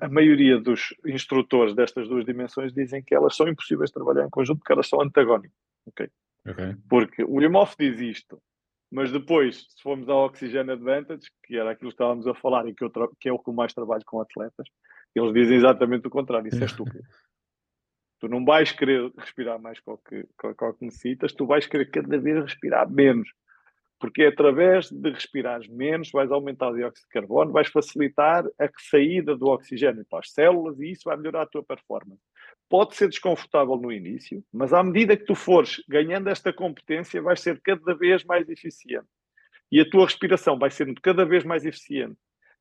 a maioria dos instrutores destas duas dimensões dizem que elas são impossíveis de trabalhar em conjunto porque elas são antagónicas. Ok? okay. Porque o IMOF diz isto, mas depois, se formos ao Oxygen Advantage, que era aquilo que estávamos a falar e que, eu que é o que eu mais trabalho com atletas, eles dizem exatamente o contrário. Isso é estúpido. *laughs* tu não vais querer respirar mais com o que, com, o que necessitas, tu vais querer cada vez respirar menos. Porque é através de respirares menos, vais aumentar o dióxido de carbono, vais facilitar a saída do oxigênio para as células e isso vai melhorar a tua performance pode ser desconfortável no início, mas à medida que tu fores ganhando esta competência, vais ser cada vez mais eficiente. E a tua respiração vai sendo cada vez mais eficiente.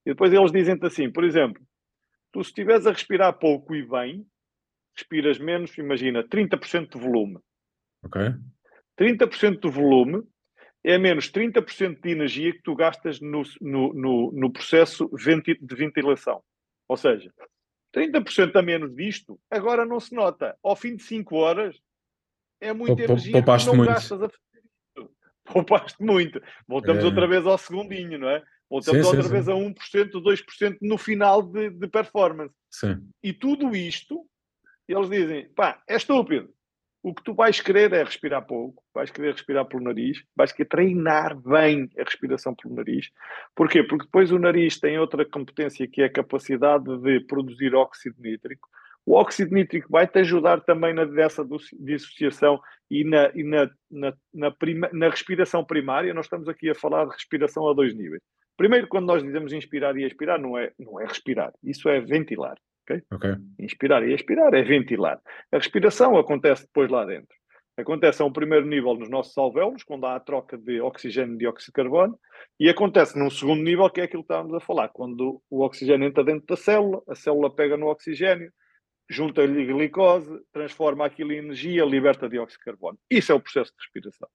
E depois eles dizem-te assim, por exemplo, Tu, se estiveres a respirar pouco e bem, respiras menos, imagina, 30% de volume. Ok. 30% do volume é menos 30% de energia que tu gastas no, no, no, no processo de ventilação. Ou seja, 30% a menos disto, agora não se nota. Ao fim de 5 horas, é muita energia Poupaste não muito. gastas a *laughs* Poupaste muito. Voltamos É. outra vez ao segundinho, não é? Voltamos Sim, sim, outra sim. vez a 1%, 2% no final de, de performance. Sim. E tudo isto, eles dizem, pá, é estúpido. O que tu vais querer é respirar pouco, vais querer respirar pelo nariz, vais querer treinar bem a respiração pelo nariz. Porquê? Porque depois o nariz tem outra competência que é a capacidade de produzir óxido nítrico. O óxido nítrico vai-te ajudar também na dessa dissociação e, na, e na, na, na, prima, na respiração primária. Nós estamos aqui a falar de respiração a dois níveis. Primeiro, quando nós dizemos inspirar e expirar, não é, não é respirar, isso é ventilar. Okay? Ok. Inspirar e expirar é ventilar. A respiração acontece depois lá dentro. Acontece a um primeiro nível nos nossos alvéolos, quando há a troca de oxigênio e dióxido de carbono, e acontece num segundo nível, que é aquilo que estávamos a falar, quando o oxigênio entra dentro da célula, a célula pega no oxigênio, junta-lhe glicose, transforma aquilo em energia, liberta dióxido de carbono. Isso é o processo de respiração.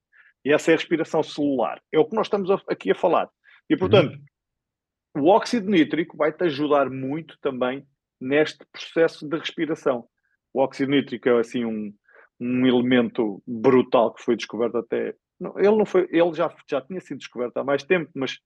E essa é a respiração celular. É o que nós estamos aqui a falar. E, portanto, uhum. o óxido nítrico vai-te ajudar muito também neste processo de respiração. O óxido nítrico é assim um, um elemento brutal que foi descoberto até. Não, ele não foi, ele já, já tinha sido descoberto há mais tempo, mas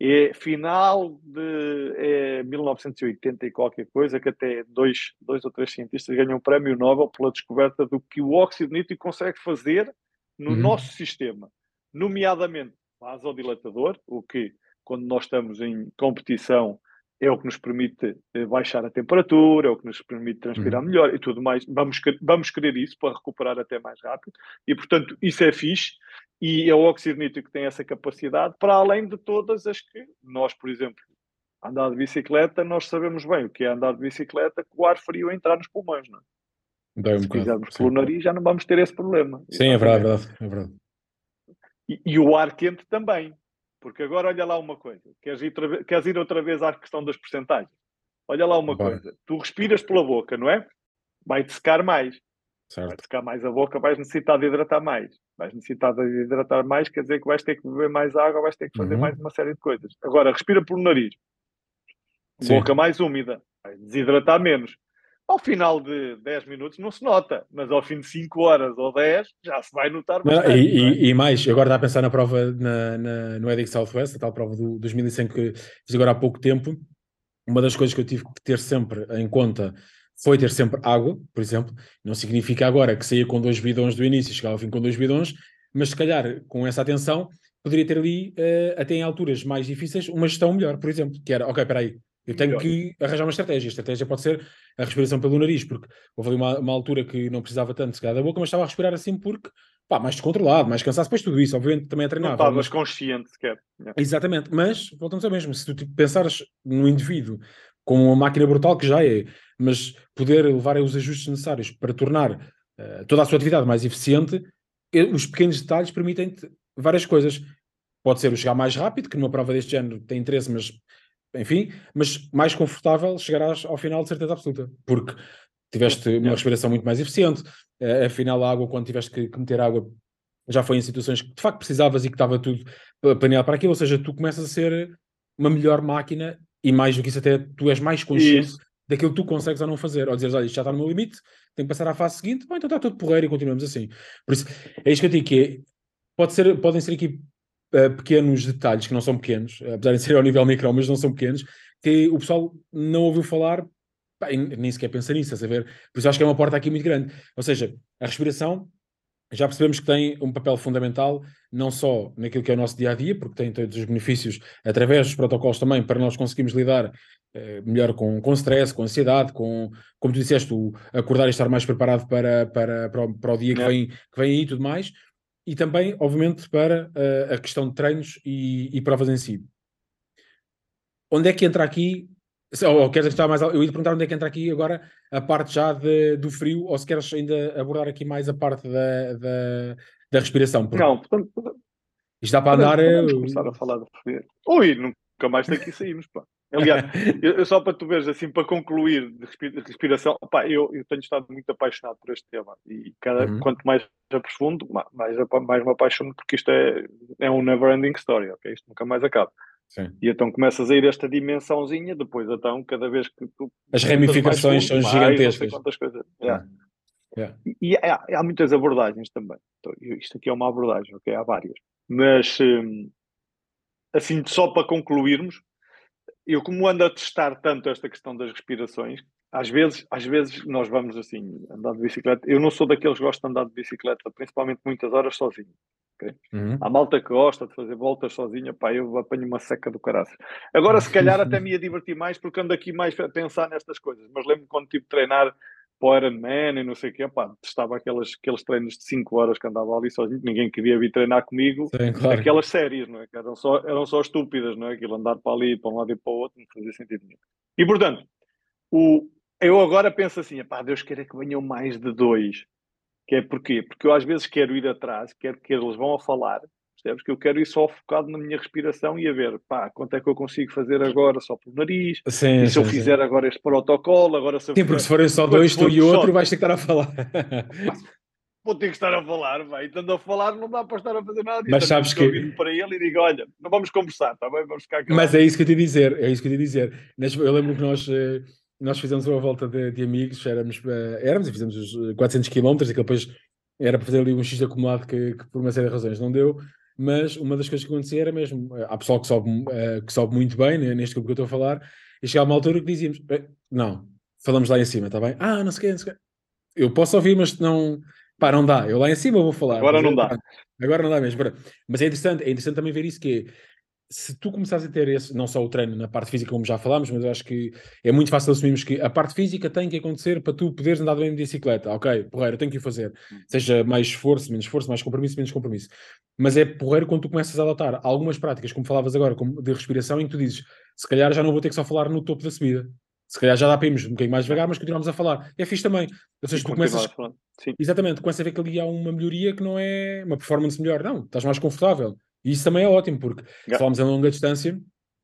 é final de é 1980 e qualquer coisa, que até dois, dois ou três cientistas ganham um prémio Nobel pela descoberta do que o óxido nítrico consegue fazer no uhum. nosso sistema, nomeadamente vasodilatador, o que, quando nós estamos em competição, é o que nos permite baixar a temperatura, é o que nos permite transpirar uhum. melhor e tudo mais. Vamos, vamos querer isso para recuperar até mais rápido e, portanto, isso é fixe e é o óxido nítrico que tem essa capacidade, para além de todas as que nós, por exemplo, andar de bicicleta, nós sabemos bem o que é andar de bicicleta com o ar frio a entrar nos pulmões, não é? Um Se fizermos pelo nariz, já não vamos ter esse problema. Sim, é verdade, é verdade. E, e, o ar quente também. Porque agora olha lá uma coisa. Queres ir, queres ir outra vez à questão das porcentagens? Olha lá uma coisa. Tu respiras pela boca, não é? Vai-te secar mais. Certo. Vai-te secar mais a boca, vais necessitar de hidratar mais. Vais necessitar de hidratar mais, quer dizer que vais ter que beber mais água, vais ter que fazer Uhum. mais uma série de coisas. Agora, respira pelo nariz. Sim. Boca mais úmida. Vai desidratar menos. Ao final de 10 minutos não se nota, mas ao fim de 5 horas ou 10 já se vai notar Não, bastante. e, não é? e- e mais, agora está a pensar na prova na, na- no Edix Southwest, a tal prova do 2005 que fiz agora há pouco tempo. Uma das coisas que eu tive que ter sempre em conta foi ter sempre água, por exemplo. Não significa agora que saía com dois bidões do início e chegava ao fim com dois bidões, mas se calhar com essa atenção poderia ter ali, eh, até em alturas mais difíceis, uma gestão melhor, por exemplo, que era, ok, espera aí, eu tenho que arranjar uma estratégia. A estratégia pode ser a respiração pelo nariz, porque houve ali uma, uma altura que não precisava tanto de se da boca, mas estava a respirar assim porque, pá, mais descontrolado, mais cansado. Depois tudo isso, obviamente, também é Não estavas mas- consciente sequer. Yeah. Exatamente, mas voltamos ao mesmo. Se tu tipo, pensares no indivíduo como uma máquina brutal, que já é, mas poder levar os ajustes necessários para tornar eh, toda a sua atividade mais eficiente, os pequenos detalhes permitem-te várias coisas. Pode ser o chegar mais rápido, que numa prova deste género tem interesse, mas enfim, mas mais confortável chegarás ao final de certeza absoluta, porque tiveste uma respiração muito mais eficiente, eh, afinal a água, quando tiveste que, que meter água, já foi em situações que de facto precisavas e que estava tudo planeado para aquilo, ou seja, tu começas a ser uma melhor máquina e mais do que isso até tu és mais consciente Isso. daquilo que tu consegues ou não fazer, ou dizeres, olha, isto já está no meu limite, tenho que passar à fase seguinte, bom, então está tudo porreiro e continuamos assim. Por isso, é isto que eu digo, que é, pode ser, podem ser aqui pequenos detalhes, que não são pequenos, apesar de ser ao nível micro, mas não são pequenos, que o pessoal não ouviu falar, nem sequer pensa nisso, a ver? Por isso acho que é uma porta aqui muito grande. Ou seja, a respiração, já percebemos que tem um papel fundamental, não só naquilo que é o nosso dia a dia, porque tem todos os benefícios através dos protocolos também, para nós conseguirmos lidar eh, melhor com, com stress, com ansiedade, com, como tu disseste, o acordar e estar mais preparado para, para, para, o, para o dia que, Yeah. vem, que vem aí e tudo mais, e também, obviamente, para eh, a questão de treinos e, e provas em si. Onde é que entra aqui? se- Ou, ou queres estar mais. Eu ia perguntar onde é que entra aqui agora a parte já de- do frio, ou se queres ainda abordar aqui mais a parte da, da, da respiração. Porque Não, portanto, isto dá para podemos, andar. eh, podemos começar a falar de frio. Ui, nunca mais daqui saímos, pá. Aliás, *laughs* eu, só para tu veres, assim, para concluir de respiração, opa, eu, eu tenho estado muito apaixonado por este tema e cada, uhum. quanto mais aprofundo, mais, mais me apaixono porque isto é, é um never-ending story, ok? Isto nunca mais acaba. Sim. E então começas a ir esta dimensãozinha, depois então, cada vez que tu... As ramificações fundo, são gigantescas. coisas. Yeah. Yeah. E, e há, há, muitas abordagens também. Então, isto aqui é uma abordagem, ok? Há várias. Mas, hum, assim, só para concluirmos, eu como ando a testar tanto esta questão das respirações, às vezes, às vezes nós vamos assim, andar de bicicleta. Eu não sou daqueles que gostam de andar de bicicleta, principalmente muitas horas sozinho. Okay? Uhum. Há malta que gosta de fazer voltas sozinha, pá, eu apanho uma seca do caraças. Agora, se calhar, até me ia divertir mais porque ando aqui mais a pensar nestas coisas. Mas lembro-me quando tive de treinar para o Ironman e não sei o quê, pá, testava aquelas, aqueles treinos de 5 horas que andava ali sozinho, ninguém queria vir treinar comigo, Sim, claro. aquelas séries, não é? Que eram só, eram só estúpidas, não é? Aquilo andar para ali, para um lado e para o outro, não fazia sentido nenhum. E portanto, o, eu agora penso assim, pá, Deus queira que venham mais de dois. Que é porquê? Porque eu às vezes quero ir atrás, quero que eles vão a falar, percebes? Que eu quero ir só focado na minha respiração e a ver, pá, quanto é que eu consigo fazer agora só pelo nariz, sim, e se sim, eu fizer sim. agora este protocolo, agora se eu Sim, porque se forem só dois, tu e outro, só... vais ter que estar a falar. *laughs* Vou ter que estar a falar, vai. Estando a falar, não dá para estar a fazer nada. Mas sabes que. para ele e digo: olha, não vamos conversar, está bem? Vamos ficar aqui. Mas é isso que eu te ia dizer, é isso que eu te dizer. Eu lembro que nós, eh, nós fizemos uma volta de, de amigos, éramos, eh, éramos e fizemos os 400 km, e depois era para fazer ali um X acumulado que, que, por uma série de razões não deu mas uma das coisas que acontecia era mesmo, eh, há pessoal que sobe, uh, que sobe muito bem, né, neste grupo que eu estou a falar, e chegava uma altura que dizíamos, não, falamos lá em cima, está bem? Ah, não sei o não sei o. Eu posso ouvir, mas não, pá, não dá, eu lá em cima vou falar. Agora não dá. Agora não dá mesmo. Mas é interessante, é interessante também ver isso que é, se tu começares a ter esse, não só o treino na parte física, como já falámos, mas eu acho que é muito fácil assumirmos que a parte física tem que acontecer para tu poderes andar bem de bicicleta. Ok, porreiro, tenho que o fazer. Hum. Seja mais esforço, menos esforço, mais compromisso, menos compromisso. Mas é porreiro quando tu começas a adotar algumas práticas, como falavas agora, como de respiração, em que tu dizes, se calhar já não vou ter que só falar no topo da subida. Se calhar já dá para irmos um bocadinho mais devagar, mas continuamos a falar. É fixe também. Ou seja, tu começas. Exatamente, começas a ver que ali há uma melhoria que não é uma performance melhor, não, estás mais confortável. E isso também é ótimo, porque yeah. falamos em longa distância,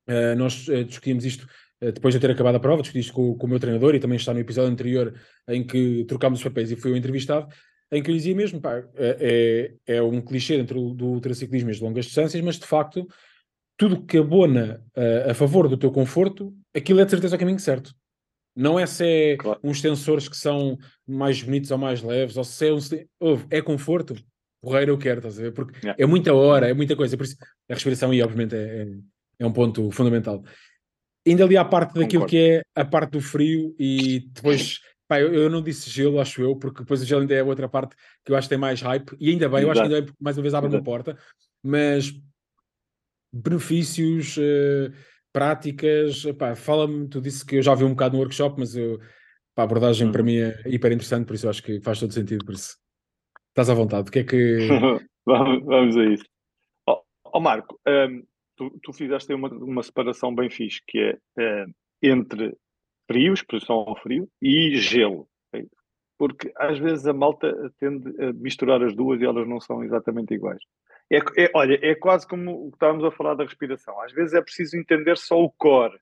uh, nós uh, discutimos isto uh, depois de ter acabado a prova, discuti isto com, com, o meu treinador e também está no episódio anterior em que trocámos os papéis e fui o entrevistado, em que eu dizia mesmo, pá, é, é, é um clichê dentro do ultraciclismo e de longas distâncias, mas de facto, tudo que abona a favor do teu conforto, aquilo é de certeza o caminho certo. Não é se é claro. uns sensores que são mais bonitos ou mais leves, ou se é um. É conforto, porreiro eu quero, estás a ver? Porque yeah. é muita hora, é muita coisa. Por isso, a respiração aí, obviamente, é, é, é um ponto fundamental. Ainda ali à parte daquilo Concordo. que é a parte do frio e depois. Pá, eu, eu, não disse gelo, acho eu, porque depois o gelo ainda é outra parte que eu acho que tem mais hype, e ainda bem, Exato. eu acho que ainda bem, porque mais uma vez abre uma porta, mas benefícios, uh, práticas, fala-me, tu disse que eu já vi um bocado no workshop, mas eu, pá, a abordagem para uhum. mim é hiper interessante, por isso eu acho que faz todo sentido, por isso Estás à vontade. O que é que. *laughs* vamos, a isso. Ó oh, oh Marco, um, tu, tu, fizeste uma, uma separação bem fixe, que é uh, entre frio, exposição ao frio, e gelo. Okay? Porque às vezes a malta tende a misturar as duas e elas não são exatamente iguais. É, é, olha, é quase como o que estávamos a falar da respiração. Às vezes é preciso entender só o core,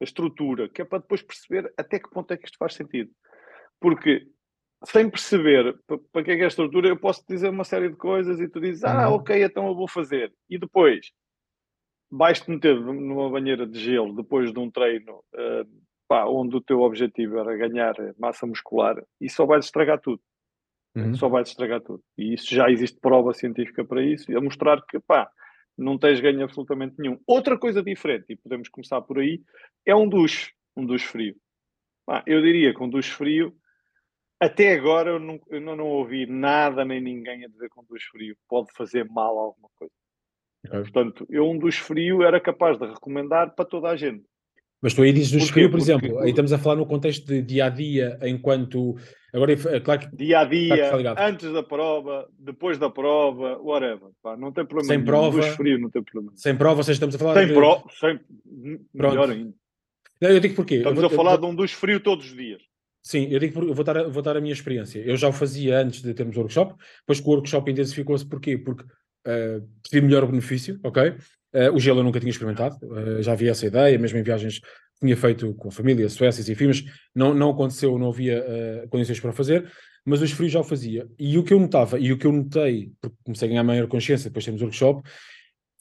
a estrutura, que é para depois perceber até que ponto é que isto faz sentido. Porque sem perceber para que é que é a estrutura, eu posso dizer uma série de coisas e tu dizes, ah, uhum. ok, então eu vou fazer. E depois vais-te meter numa banheira de gelo depois de um treino uh, pá, onde o teu objetivo era ganhar massa muscular e só vais estragar tudo. Uhum. Só vais estragar tudo. E isso já existe prova científica para isso, a mostrar que pá, não tens ganho absolutamente nenhum. Outra coisa diferente, e podemos começar por aí, é um duche, um duche frio. Pá, eu diria que um duche frio até agora eu não, eu não, ouvi nada nem ninguém a dizer que um dos frio pode fazer mal a alguma coisa. É. Portanto, eu um dos frio era capaz de recomendar para toda a gente. Mas tu aí dizes dos frio, por exemplo, Porque... aí estamos a falar no contexto de dia a dia, enquanto. Agora, é claro que. Dia a dia, antes da prova, depois da prova, whatever. Pá, não tem problema. Sem prova. Um frio, não tem problema. Sem prova, seja, estamos a falar. Sem de... prova, sem... melhor ainda. Não, eu digo porquê. Estamos vou, a falar de um dos frio todos os dias. Sim, eu digo eu vou dar, vou dar a minha experiência. Eu já o fazia antes de termos o workshop, depois que o workshop intensificou-se, porquê? Porque uh, percebi melhor o benefício, ok? Uh, o gelo eu nunca tinha experimentado, uh, já havia essa ideia, mesmo em viagens que tinha feito com a família, Suécias e filmes, não, não aconteceu, não havia uh, condições para fazer, mas os frios já o fazia. E o que eu notava, e o que eu notei, porque comecei a ganhar maior consciência depois temos o workshop,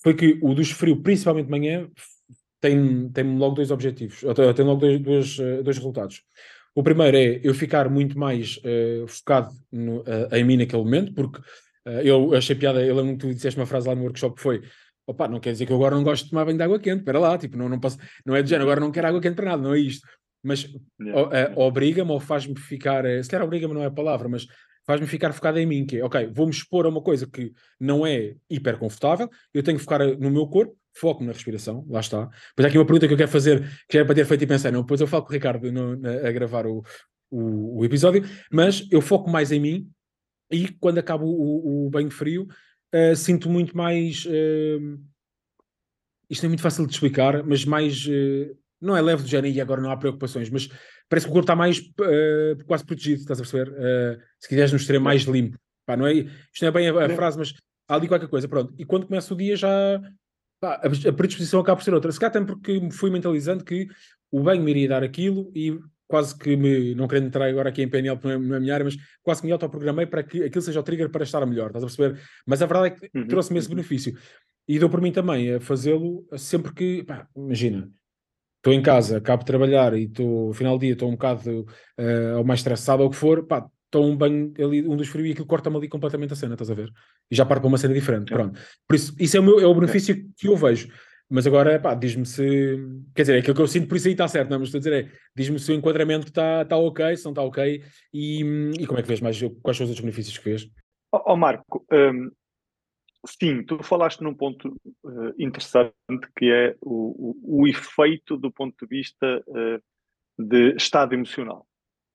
foi que o dos frios, principalmente de manhã, tem, tem logo dois objetivos, tem logo dois, dois, dois resultados. O primeiro é eu ficar muito mais focado no, em mim naquele momento, porque eu achei piada, eu lembro que tu disseste uma frase lá no workshop que foi Opa, não quer dizer que eu agora não gosto de tomar banho de água quente, espera lá, tipo, não, não, posso, não é de género, agora não quero água quente para nada, não é isto. Mas yeah. obriga-me ou faz-me ficar, se calhar obriga-me não é a palavra, mas faz-me ficar focado em mim, que é, ok, vou-me expor a uma coisa que não é hiper confortável, eu tenho que focar no meu corpo, foco na respiração, lá está. Pois há aqui uma pergunta que eu quero fazer, que era para ter feito e pensar, não, depois eu falo com o Ricardo no, na, a gravar o, o, o, episódio, mas eu foco mais em mim e quando acabo o, o banho frio, uh, sinto muito mais. Uh, isto é muito fácil de explicar, mas mais. Uh, não é leve do género e agora não há preocupações, mas parece que o corpo está mais quase protegido, estás a perceber? se quiseres nos extremo mais limpo. Pá, não é, isto não é bem a, a frase, mas há ali qualquer coisa. Pronto. E quando começa o dia já. A, predisposição acaba por ser outra. Se calhar também porque me fui mentalizando que o banho me iria dar aquilo e quase que me, não querendo entrar agora aqui em PNL porque não é, é a minha área, mas quase que me autoprogramei para que aquilo seja o trigger para estar melhor, estás a perceber? Mas a verdade é que uhum. trouxe-me esse benefício. E dou por mim também a fazê-lo sempre que, pá, imagina, estou em casa, acabo de trabalhar e estou, no final do dia estou um bocado uh, ou mais estressado ou o que for, pá, estou um banho ali, um dos frios e aquilo corta-me ali completamente a cena, estás a ver? E já parto para uma cena diferente, é. pronto. Por isso, isso é o, meu, é o benefício é. que eu vejo. Mas agora, pá, diz-me se. Quer dizer, é aquilo que eu sinto, por isso aí está certo, não? Mas estou a dizer é, diz-me se o enquadramento está tá ok, se não está ok, e, e como é que vês mais? Quais são os outros benefícios que vês? Ó oh, Marco, um, sim, tu falaste num ponto uh, interessante que é o, o, o, efeito do ponto de vista uh, de estado emocional.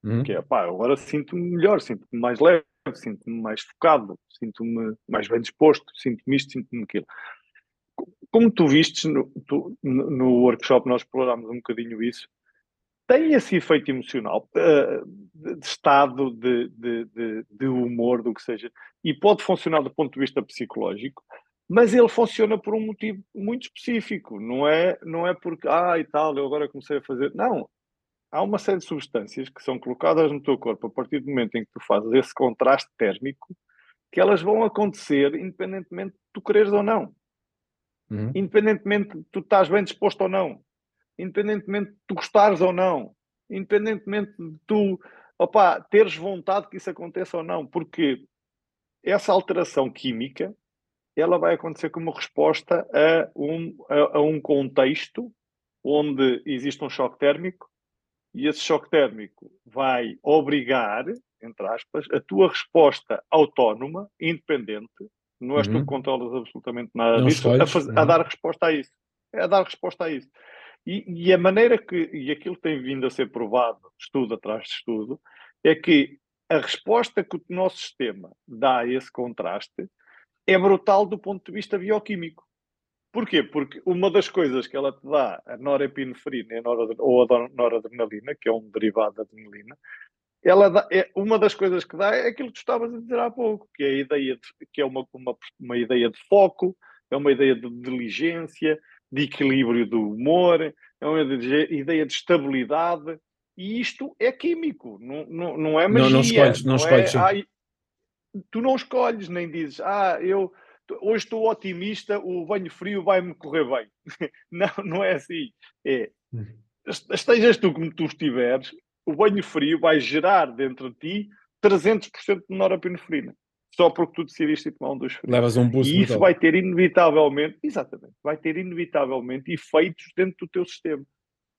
Uhum. Que é, pá, agora sinto-me melhor, sinto-me mais leve, sinto-me mais focado, sinto-me mais bem disposto, sinto-me isto, sinto-me aquilo como tu vistes no, tu, no workshop, nós explorámos um bocadinho isso, tem esse efeito emocional, uh, de estado de, de, de, de, humor, do que seja, e pode funcionar do ponto de vista psicológico, mas ele funciona por um motivo muito específico, não é, não é porque, ah, e tal, eu agora comecei a fazer. Não. Há uma série de substâncias que são colocadas no teu corpo a partir do momento em que tu fazes esse contraste térmico, que elas vão acontecer independentemente de tu quereres ou não. Uhum. Independentemente de tu estás bem disposto ou não, independentemente de tu gostares ou não, independentemente de tu opa, teres vontade que isso aconteça ou não, porque essa alteração química ela vai acontecer como resposta a um, a, a um contexto onde existe um choque térmico e esse choque térmico vai obrigar, entre aspas, a tua resposta autónoma, independente, não és uhum. tu que controlas absolutamente nada não disso, a, fazer, a, dar resposta a isso. É a dar resposta a isso. E, e, a maneira que, e aquilo tem vindo a ser provado, estudo atrás de estudo, é que a resposta que o nosso sistema dá a esse contraste é brutal do ponto de vista bioquímico. Porquê? Porque uma das coisas que ela te dá, a norepinefrina ou a noradrenalina, que é um derivado da adrenalina, ela dá, é, uma das coisas que dá é aquilo que tu estavas a dizer há pouco, que é a ideia de, que é uma, uma, uma ideia de foco, é uma ideia de diligência, de equilíbrio do humor, é uma ideia de estabilidade, e isto é químico, não, não, não é magia. Não, não escolhes, não, não escolhes. É, ah, tu não escolhes, nem dizes, ah, eu hoje estou otimista, o banho frio vai-me correr bem. *laughs* não, não é assim. É, hum. estejas tu como tu estiveres, o banho frio vai gerar dentro de ti 300% de norepinefrina. Só porque tu decidiste tomar um dos frios. Levas um boost E isso vai ter inevitavelmente, exatamente, vai ter inevitavelmente efeitos dentro do teu sistema.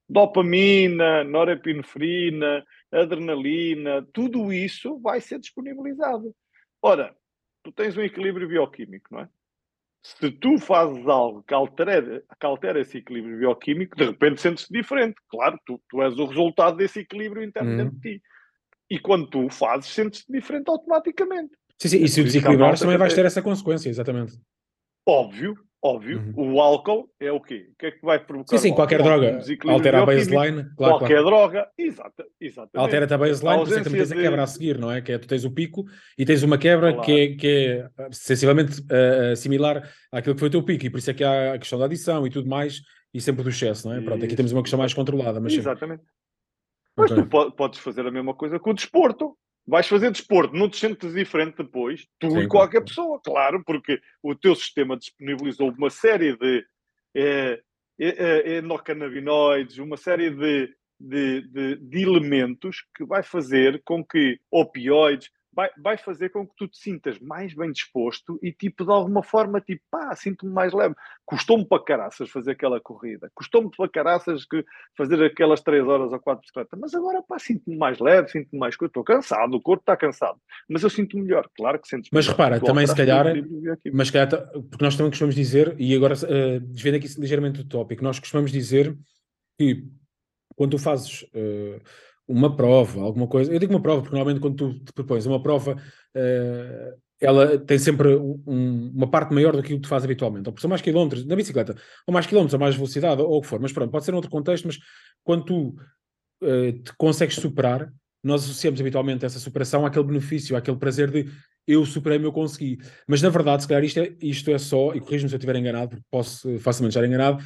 Dopamina, norepinefrina, adrenalina, tudo isso vai ser disponibilizado. Ora, tu tens um equilíbrio bioquímico, não é? se tu fazes algo que altera, que altera esse equilíbrio bioquímico, de repente sentes-te diferente. Claro, tu, tu és o resultado desse equilíbrio interno dentro de ti. E quando tu fazes, sentes-te diferente automaticamente. Sim, sim, e se o desequilibrares também vais ter essa consequência, exatamente. Óbvio, Óbvio, uhum. o álcool é o quê? O que é que vai provocar? Sim, sim, qualquer droga. Altera a baseline. Claro, qualquer claro. droga, exato, exatamente. Altera-te a baseline, por isso é que tens de... a quebra a seguir, não é? Que é tu tens o pico e tens uma quebra claro. que, é, que é sensivelmente uh, similar àquilo que foi o teu pico, e por isso é que há a questão da adição e tudo mais, e sempre do excesso, não é? Pronto, aqui temos uma questão mais controlada. Mas exatamente. Mas okay. tu podes fazer a mesma coisa com o desporto vais fazer desporto, não te sentes diferente depois, tu Sim, e qualquer pessoa, claro, porque o teu sistema disponibilizou uma série de é, é, endocannabinoides, uma série de, de, de, de elementos que vai fazer com que opioides, vai, vai fazer com que tu te sintas mais bem disposto e, tipo, de alguma forma, tipo, pá, sinto-me mais leve. Custou-me para caraças fazer aquela corrida, custou-me para caraças que fazer aquelas 3 horas ou 4 bicicleta, mas agora, pá, sinto-me mais leve, sinto-me mais. Estou cansado, o corpo está cansado, mas eu sinto-me melhor, claro que sentes Mas repara, também se calhar, mas se calhar, porque nós também costumamos dizer, e agora uh, desvendo aqui ligeiramente o tópico, nós costumamos dizer que quando tu fazes. Uh, uma prova, alguma coisa. Eu digo uma prova porque normalmente quando tu te propões uma prova, uh, ela tem sempre um, uma parte maior do que o que fazes habitualmente. Ou por são mais quilómetros na bicicleta, ou mais quilómetros, ou mais velocidade, ou o que for. Mas pronto, pode ser em outro contexto, mas quando tu uh, te consegues superar, nós associamos habitualmente essa superação àquele benefício, àquele prazer de eu superei-me, eu consegui. Mas na verdade, se calhar isto é, isto é só, e corrijo-me se eu estiver enganado, porque posso facilmente estar enganado,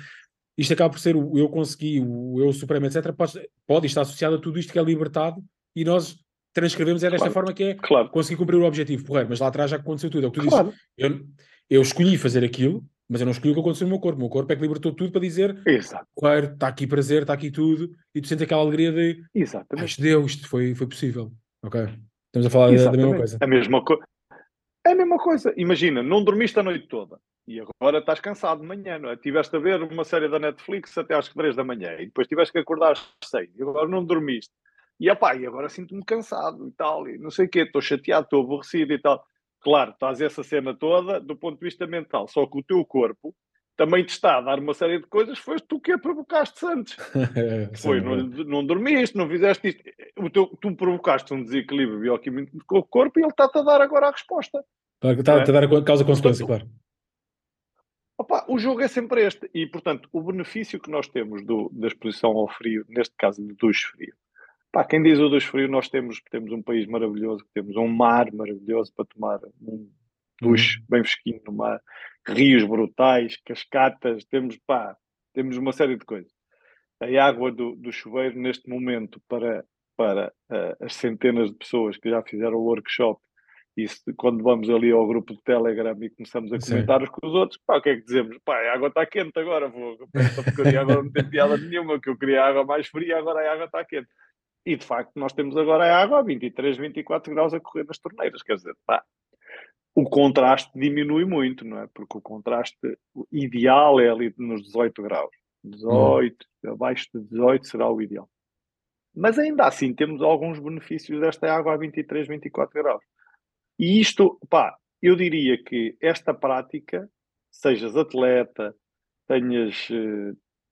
isto acaba por ser o eu consegui, o eu supremo, etc. Pode, pode estar associado a tudo isto que é libertado e nós transcrevemos é desta claro, forma que é claro. conseguir cumprir o objetivo, porreiro, mas lá atrás já aconteceu tudo. É o que tu claro. dizes. Eu, eu escolhi fazer aquilo, mas eu não escolhi o que aconteceu no meu corpo. O meu corpo é que libertou tudo para dizer: está aqui prazer, está aqui tudo, e tu sentes aquela alegria de Exatamente. isto deu, isto foi, foi possível. Ok? Estamos a falar da, da mesma coisa. A mesma coisa. É a mesma coisa. Imagina, não dormiste a noite toda e agora estás cansado de manhã, não é? Tiveste a ver uma série da Netflix até às 3 da manhã e depois tiveste que acordar às 6 e agora não dormiste. E, opá, e agora sinto-me cansado e tal, e não sei o quê, estou chateado, estou aborrecido e tal. Claro, estás essa cena toda do ponto de vista mental, só que o teu corpo também te está a dar uma série de coisas, foi tu que a provocaste antes. *laughs* foi, não, não dormiste, não fizeste isto. O teu, tu provocaste um desequilíbrio bioquímico o corpo e ele está-te a dar agora a resposta. Está-te a dar a causa-consequência, claro. Opa, o jogo é sempre este. E, portanto, o benefício que nós temos do, da exposição ao frio, neste caso do duche frio, Pá, quem diz o duche frio, nós temos, temos um país maravilhoso, temos um mar maravilhoso para tomar um duche uhum. bem fresquinho no mar, rios brutais, cascatas, temos, pá, temos uma série de coisas. A água do, do chuveiro, neste momento, para, para uh, as centenas de pessoas que já fizeram o workshop, e se, quando vamos ali ao grupo de Telegram e começamos a comentar Sim. uns com os outros, pá, o que é que dizemos? Pá, a água está quente agora, vou, porcaria agora não tem piada nenhuma, que eu queria água mais fria, agora a água está quente. E de facto, nós temos agora a água a 23, 24 graus a correr nas torneiras, quer dizer, pá, o contraste diminui muito, não é? Porque o contraste ideal é ali nos 18 graus. 18, hum. abaixo de 18 será o ideal. Mas ainda assim temos alguns benefícios desta água a 23, 24 graus. E isto, pá, eu diria que esta prática, sejas atleta, tenhas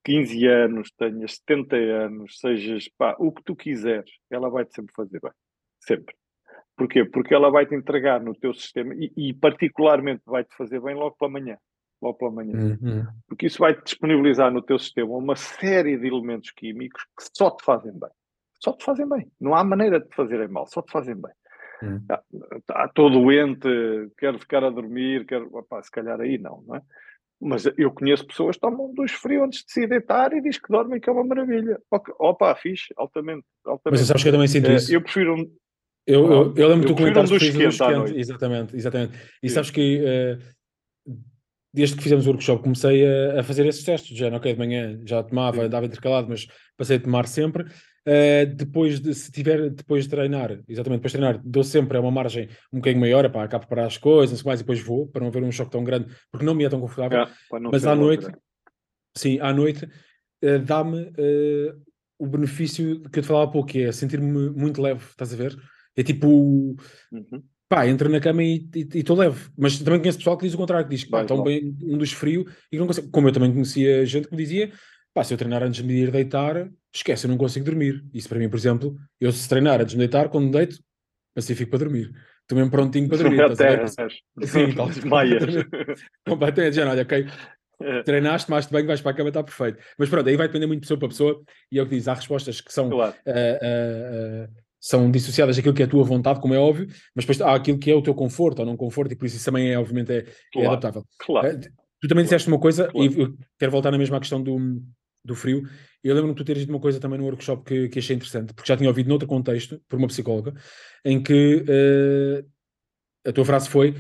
15 eh, anos, tenhas 70 anos, sejas, pá, o que tu quiseres, ela vai-te sempre fazer bem. Sempre. Porquê? Porque ela vai-te entregar no teu sistema e, e particularmente vai-te fazer bem logo pela manhã. Logo pela manhã. Uhum. Porque isso vai-te disponibilizar no teu sistema uma série de elementos químicos que só te fazem bem. Só te fazem bem. Não há maneira de te fazerem mal, só te fazem bem. Está, está todo doente, quero ficar a dormir, quero. Opá, se calhar aí não, não é? Mas eu conheço pessoas que tomam dois frios antes de se deitar e diz que dormem que é uma maravilha. Opa, fixe, altamente, altamente. Mas sabes que eu também sinto é, isso. Eu prefiro um. Eu, eu, eu lembro-te do comentário um dos quente, quente. Exatamente, exatamente. E Sim. sabes que uh, desde que fizemos o workshop comecei a, a fazer esses testes, já, ok, de manhã já tomava, Sim. dava intercalado, mas passei a tomar sempre. Uh, depois de se tiver depois de treinar, exatamente depois de treinar, dou sempre uma margem um bocadinho maior para cá preparar as coisas, não sei mais, e depois vou para não haver um choque tão grande, porque não me é tão confortável. É, mas à noite, outra. sim, à noite uh, dá-me uh, o benefício que eu te falava há pouco, que é sentir-me muito leve, estás a ver? É tipo, uhum. pá, entro na cama e estou leve. Mas também conheço pessoal que diz o contrário, que diz que estão bem um dos frio e não consegue. Como eu também conhecia gente que me dizia, pá, se eu treinar antes de me ir deitar, esquece, eu não consigo dormir. Isso para mim, por exemplo, eu se treinar antes de me deitar, quando me deito, pacífico para dormir. estou mesmo prontinho para dormir. *laughs* Até, *laughs* Sim, tal, *laughs* completamente. Já, olha, ok, é. treinaste, tomaste bem, vais para a cama, está perfeito. Mas pronto, aí vai depender muito de pessoa para pessoa, e é o que diz, há respostas que são, claro. uh, uh, uh, são dissociadas daquilo que é a tua vontade, como é óbvio, mas depois há aquilo que é o teu conforto ou não conforto, e por isso isso também é, obviamente, é, é claro. é adaptável. Claro. tu também disseste uma coisa, e quero voltar na mesma questão do, do frio. Eu lembro-me de tu teres dito uma coisa também no workshop que, que achei interessante, porque já tinha ouvido noutro contexto, por uma psicóloga, em que a tua frase foi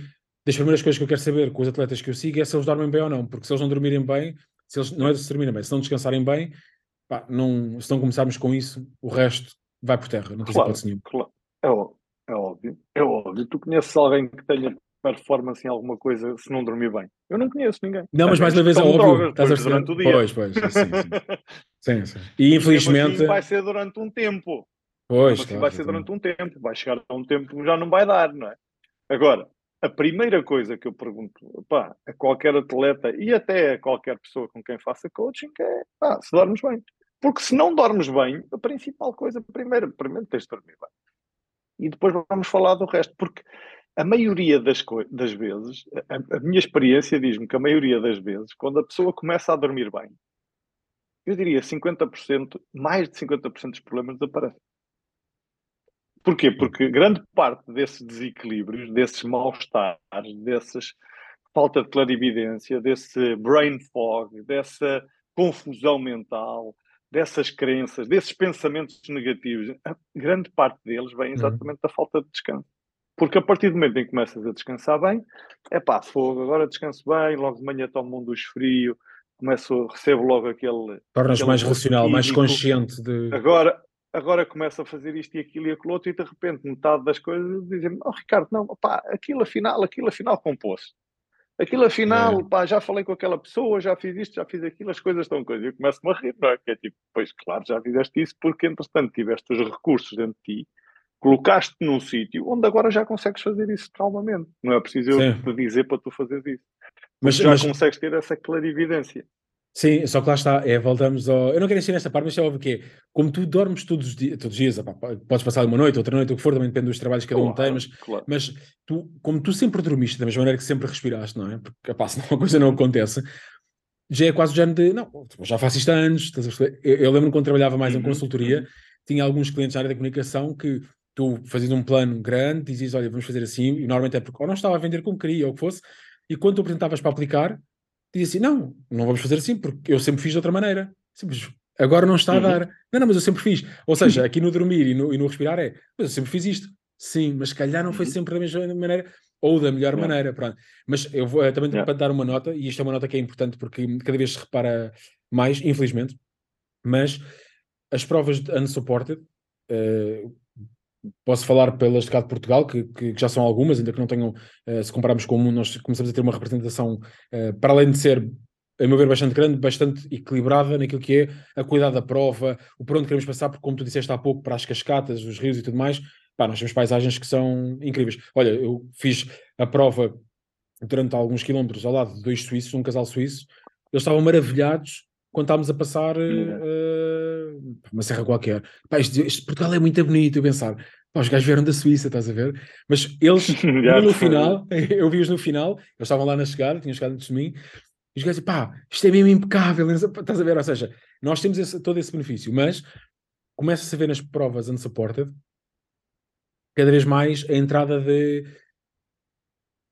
das primeiras coisas que eu quero saber com os atletas que eu sigo é se eles dormem bem ou não, porque se eles não dormirem bem, se eles, não é se dormirem bem, se não descansarem bem, pá, não, se não começarmos com isso, o resto vai por terra, não tens claro, hipótese nenhuma. Claro. É, é óbvio, é óbvio. Tu conheces alguém que tenha performance em alguma coisa se não dormir bem? Eu não conheço ninguém. Não, mas mais uma vez é óbvio. Drogas, estás a durante o dia. Pois, pois, sim, sim. sim, *laughs* sim. E infelizmente... Assim vai ser durante um tempo. Pois, assim claro, vai ser durante um tempo. Vai chegar a um tempo que já não vai dar, não é? Agora, a primeira coisa que eu pergunto pá, a qualquer atleta e até a qualquer pessoa com quem faça coaching é pá, se dormes bem. Porque se não dormes bem, a principal coisa, primeiro, primeiro tens de dormir bem. E depois vamos falar do resto. Porque a maioria das, das vezes, a, a minha experiência diz-me que a maioria das vezes, quando a pessoa começa a dormir bem, eu diria 50%, mais de 50% dos problemas desaparecem. Porquê? Porque grande parte desses desequilíbrios, desses mal-estares, dessas falta de clarividência, desse brain fog, dessa confusão mental, dessas crenças, desses pensamentos negativos, grande parte deles vem uhum. exatamente da falta de descanso. Porque a partir do momento em que começas a descansar bem, é pá, fogo, agora descanso bem, logo de manhã tomo um dos frio, começo, recebo logo aquele. Tornas mais racional, físico. mais consciente de. Agora, agora começa a fazer isto e aquilo e aquilo outro e de repente metade das coisas dizem oh Ricardo, não, pá, aquilo afinal, aquilo afinal compôs. Aquilo afinal, é. pá, já falei com aquela pessoa, já fiz isto, já fiz aquilo, as coisas estão coisas. Eu começo-me a rir, não é? Que é tipo, pois claro, já fizeste isso porque entretanto tiveste os recursos dentro de ti, colocaste-te num sítio onde agora já consegues fazer isso calmamente. Não é preciso eu te dizer para tu fazeres isso. Mas já mas... consegues ter essa clarividência. Sim, só que lá está, é, voltamos ao. Eu não quero encher nesta parte, mas é óbvio que é, como tu dormes todos os dias, todos os dias, podes passar uma noite, outra noite, o que for, também depende dos trabalhos que cada um tem, mas, claro. mas tu, como tu sempre dormiste da mesma maneira que sempre respiraste, não é? Porque pá, *laughs* senão uma coisa não acontece, já é quase o género de, não, já faço isto há anos. Eu, eu lembro quando trabalhava mais uhum. em consultoria, uhum. tinha alguns clientes na área da comunicação que tu fazias um plano grande, dizias, olha, vamos fazer assim, e normalmente é porque ou não estava a vender como queria, ou o que fosse, e quando tu apresentavas para aplicar, dizia assim: não, não vamos fazer assim, porque eu sempre fiz de outra maneira. Simples. Agora não está a uhum. dar. Não, não, mas eu sempre fiz. Ou seja, *laughs* aqui no dormir e no, e no respirar é, mas eu sempre fiz isto. Sim, mas se calhar não foi uhum. sempre da mesma maneira ou da melhor yeah. maneira. Pronto. Mas eu vou também yeah. para dar uma nota, e isto é uma nota que é importante porque cada vez se repara mais, infelizmente, mas as provas de unsupported, uh, posso falar pelas de cá de Portugal, que, que, que, já são algumas, ainda que não tenham, uh, se compararmos com o nós começamos a ter uma representação, uh, para além de ser, a meu ver, bastante grande, bastante equilibrada naquilo que é a qualidade da prova, o por onde queremos passar, porque como tu disseste há pouco, para as cascatas, os rios e tudo mais, pá, nós temos paisagens que são incríveis. Olha, eu fiz a prova durante alguns quilómetros ao lado de dois suíços, um casal suíço, eles estavam maravilhados quando estávamos a passar uh, uma serra qualquer. Pá, este, este, Portugal é muito bonito, eu pensar, pá, os gajos vieram da Suíça, estás a ver? Mas eles, *laughs* no final, *laughs* eu vi-os no final, eles estavam lá na chegada, tinham chegado antes de mim, e os gajos pá, isto é mesmo impecável, estás a ver? Ou seja, nós temos esse, todo esse benefício, mas começa-se a ver nas provas unsupported cada vez mais a entrada de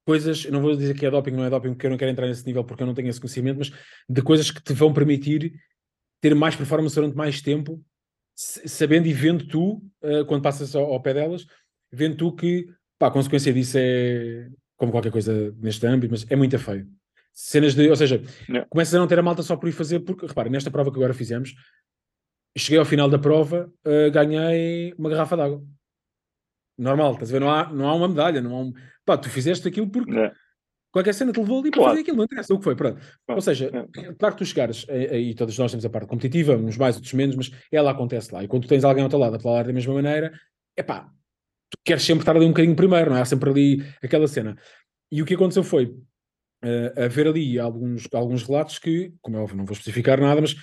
coisas, não vou dizer que é doping, não é doping, porque eu não quero entrar nesse nível porque eu não tenho esse conhecimento, mas de coisas que te vão permitir ter mais performance durante mais tempo, sabendo e vendo tu, uh, quando passas ao, ao, pé delas, vendo tu que, pá, a consequência disso é, como qualquer coisa neste âmbito, mas é muito feio. Cenas de, ou seja, não. começas a não ter a malta só por ir fazer, porque, repara, nesta prova que agora fizemos, cheguei ao final da prova, uh, ganhei uma garrafa d'água normal, estás a ver? Não há, não há uma medalha, não há um. Pá, tu fizeste aquilo porque é. Qualquer cena te levou ali claro. para fazer aquilo, não interessa o que foi, pronto. Ou seja, é. claro que tu chegares, e todos nós temos a parte competitiva, uns mais, outros menos, mas ela acontece lá. E quando tu tens alguém ao teu lado a falar da mesma maneira, é pá, tu queres sempre estar ali um bocadinho primeiro, não é? Há sempre ali aquela cena. E o que aconteceu foi uh, haver ali alguns, alguns relatos que, como é óbvio, não vou especificar nada, mas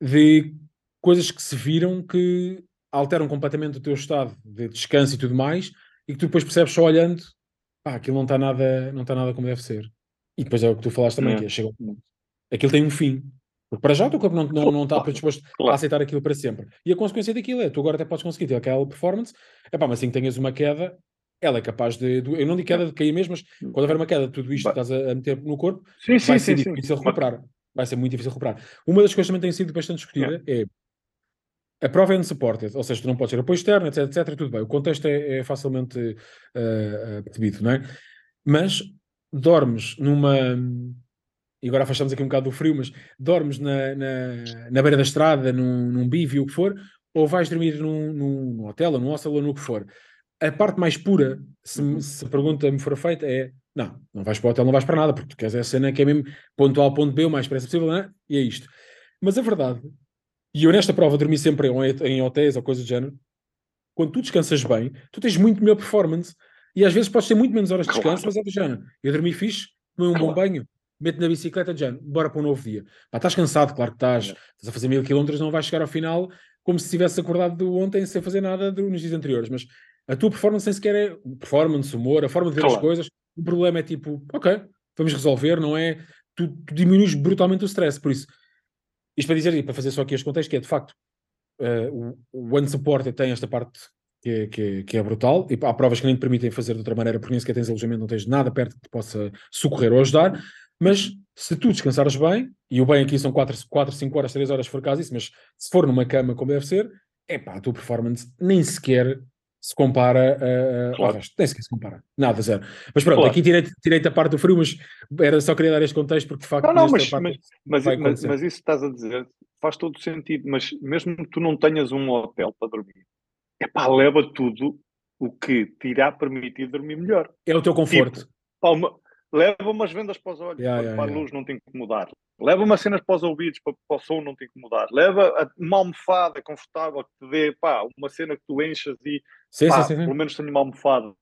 de coisas que se viram que alteram completamente o teu estado de descanso e tudo mais, e que tu depois percebes só olhando, pá, aquilo não está nada, não está nada como deve ser. E depois é o que tu falaste também, que é, chega, aquilo tem um fim. Porque para já o teu corpo não, não, não está predisposto claro. a aceitar aquilo para sempre. E a consequência daquilo é, tu agora até podes conseguir ter aquela performance, é pá, mas assim que tenhas uma queda, ela é capaz de, de, eu não digo queda de cair mesmo, mas quando houver uma queda, tudo isto que estás a, a, meter no corpo, sim, vai sim, ser sim, difícil sim. recuperar. Vai ser muito difícil recuperar. Uma das coisas que também tem sido bastante discutida é a prova é unsupported, ou seja, tu não podes ter apoio externo, etc, etc, tudo bem. O contexto é, é facilmente uh, percebido, não é? Mas dormes numa e agora afastamos aqui um bocado do frio, mas dormes na, na, na beira da estrada, num, num bivio, o que for, ou vais dormir num, num hotel, ou num hostel, ou no que for. A parte mais pura, se, uhum. se a pergunta me for feita, é não, não vais para o hotel, não vais para nada, porque tu queres a cena que é mesmo ponto A ao ponto B, o mais depressa possível, não é? e é isto. Mas a verdade, e eu nesta prova dormi sempre em, em hotéis ou coisa do género, quando tu descansas bem, tu tens muito melhor performance. E às vezes podes ter muito menos horas de descanso, mas é do género. Eu dormi fixe, tomei um bom banho, mete na bicicleta, já, bora para um novo dia. Pá, estás cansado, claro que estás, estás a fazer mil quilómetros, não vais chegar ao final como se tivesse acordado de ontem sem fazer nada nos dias anteriores, mas a tua performance nem sequer é performance, humor, a forma de ver claro. as coisas, o problema é tipo, ok, vamos resolver, não é? Tu, tu diminuis brutalmente o stress, por isso, isto para dizer, e para fazer só aqui este contexto, que é de facto, uh, o, Unsupported tem esta parte que é, que, é, que é, brutal, e há provas que nem te permitem fazer de outra maneira, porque nem sequer tens alojamento, não tens nada perto que te possa socorrer ou ajudar, mas se tu descansares bem, e o bem aqui são 4, 4 5 horas, 3 horas, se for caso isso, mas se for numa cama como deve ser, é pá, a tua performance nem sequer se compara uh, claro. ao resto. Nem sequer se compara. Nada, zero. Mas pronto, claro. aqui tirei, tirei a parte do frio, mas era só querer dar este contexto porque de facto. Não, não, mas, mas, mas, mas, mas, isso estás a dizer faz todo sentido. Mas mesmo que tu não tenhas um hotel para dormir, é pá, leva tudo o que te irá permitir dormir melhor. É o teu conforto. Tipo, pá, uma, leva umas vendas para os olhos, yeah, para, yeah, para yeah. a luz não te incomodar. Leva umas cenas para os ouvidos, para, para o som não te incomodar. Leva uma almofada confortável que te dê, pá, uma cena que tu enchas e, sim, pá, sim, sim, pelo menos tenho uma almofada.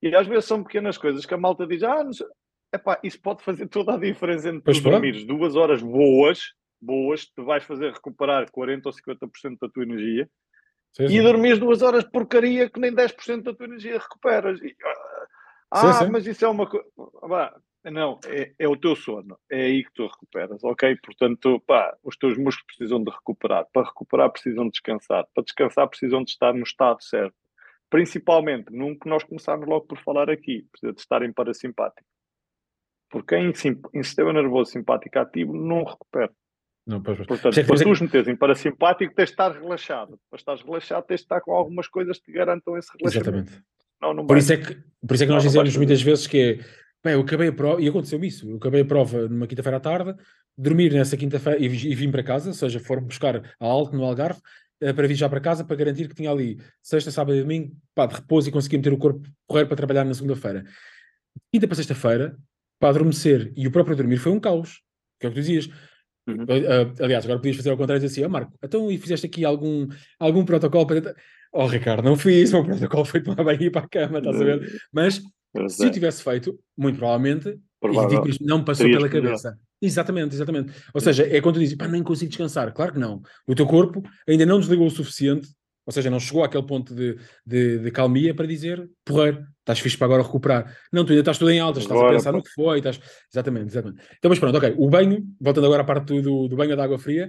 E às vezes são pequenas coisas que a malta diz, ah, não sei. Epá, isso pode fazer toda a diferença entre pois tu dormires duas horas boas, boas, te vais fazer recuperar 40 ou 50% da tua energia, sim, e dormires duas horas porcaria que nem 10% da tua energia recuperas. E, ah, sim, sim. mas isso é uma coisa. Não, é, é, o teu sono, é aí que tu recuperas, ok? Portanto, pá, os teus músculos precisam de recuperar. Para recuperar, precisam de descansar. Para descansar, precisam de estar no estado certo. Principalmente num que nós começámos logo por falar aqui, precisa de estar em parasimpático. Porque em, em sistema nervoso simpático ativo não recupera. Não, pois, Portanto, para tu os meteres em parasimpático, tens de estar relaxado. Para estar relaxado, tens de estar com algumas coisas que te garantam esse relaxamento. Exatamente. Não, não por, isso é que, por isso é que nós dizemos muitas vezes que é, bem, eu acabei a prova, e aconteceu isso, eu acabei a prova numa quinta-feira à tarde, dormir nessa quinta-feira e, e vim para casa, ou seja, foram buscar a Alto no Algarve, para vir já para casa, para garantir que tinha ali sexta, sábado e domingo, pá, de repouso e conseguia meter o corpo correr para trabalhar na segunda-feira. Quinta para sexta-feira, para adormecer e o próprio dormir foi um caos, que é o que tu dizias. Uhum. Uh, aliás, agora podias fazer ao contrário e dizer assim, oh, Marco, então e fizeste aqui algum, algum protocolo para... Oh, Ricardo, não fiz, o meu protocolo foi tomar banho e ir para a cama, estás a ver? Mas se eu tivesse feito, muito provavelmente, Provável. e não me passou pela cabeça. Exatamente, exatamente. Ou seja, é quando tu dizes, pá, nem consigo descansar. Claro que não. O teu corpo ainda não desligou o suficiente, ou seja, não chegou àquele ponto de, de, de calmia para dizer, porreiro, estás fixe para agora recuperar. Não, tu ainda estás tudo em altas, estás agora, a pensar pô. no que foi, estás... Exatamente, exatamente. Então, mas pronto, ok. O banho, voltando agora à parte do, do banho da água fria,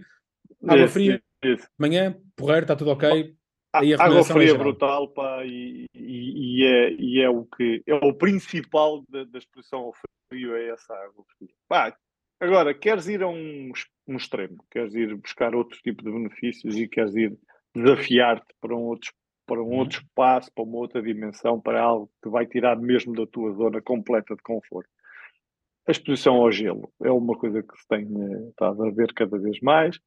água isso, fria, isso. manhã, porreiro, está tudo ok, Aí a água fria é brutal, pá, e, e, e, é, e é o que é o principal da, da exposição ao frio, é essa água fria. Pá, agora, queres ir a um, um extremo, queres ir buscar outro tipo de benefícios e queres ir desafiar-te para um outro para um uhum. outro espaço, para uma outra dimensão, para algo que vai tirar mesmo da tua zona completa de conforto. A exposição ao gelo é uma coisa que se tem eh, estado a ver cada vez mais.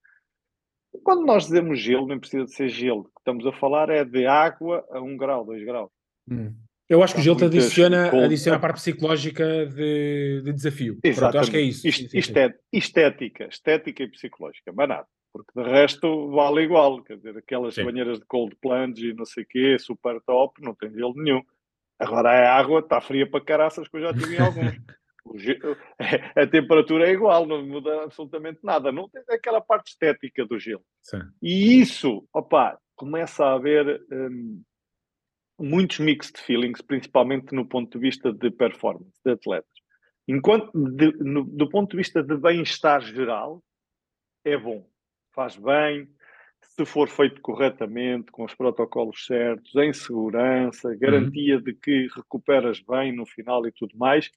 Quando nós dizemos gelo, nem precisa de ser gelo. O que estamos a falar é de água a 1 grau, 2 graus. Hum. Eu acho que o gelo te adiciona, adiciona a parte psicológica de, de desafio. Pronto, acho que é isso. É estética, estética e psicológica, mas nada. Porque de resto vale igual. Quer dizer, aquelas Sim. banheiras de cold plunge e não sei o quê, super top, não tem gelo nenhum. Agora a água está fria para caraças que eu já tive em alguns. *laughs* *laughs* a temperatura é igual, não muda absolutamente nada. Não tem aquela parte estética do gelo. Sim. E isso, opa, começa a haver. Hum, muitos mixed feelings, principalmente no ponto de vista de performance de atletas. Enquanto, de, no, do ponto de vista de bem-estar geral, é bom, faz bem, se for feito corretamente, com os protocolos certos, em segurança, garantia uhum. de que recuperas bem no final e tudo mais,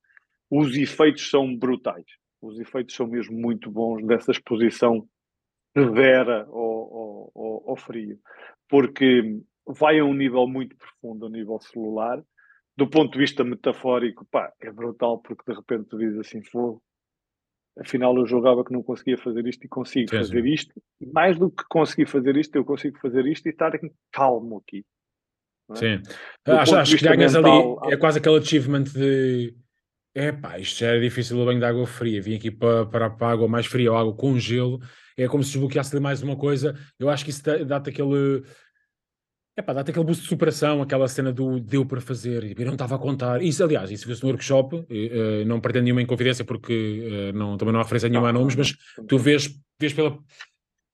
os efeitos são brutais. Os efeitos são mesmo muito bons dessa exposição severa ao, ao, ao, frio, porque vai a um nível muito profundo, a nível celular. Do ponto de vista metafórico, pá, é brutal, porque de repente tu dizes assim: fogo, afinal eu jogava que não conseguia fazer isto e consigo sim, fazer sim. isto. E mais do que conseguir fazer isto, eu consigo fazer isto e estar calmo aqui. É? Sim. Acho, acho que ganhas mental, ali, é quase aquele achievement de é pá, isto já era difícil o banho de água fria, vim aqui para, para, para a água mais fria ou água com gelo, é como se desbloqueasse ali mais uma coisa. Eu acho que isso dá-te aquele. É pá, dá-te aquele boost de superação, aquela cena do deu para fazer, e não estava a contar. Isso, aliás, isso viu-se no workshop, uh, não pretendo nenhuma inconfidência porque uh, não, também não há referência nenhuma a nomes, mas tu vês, vês pela.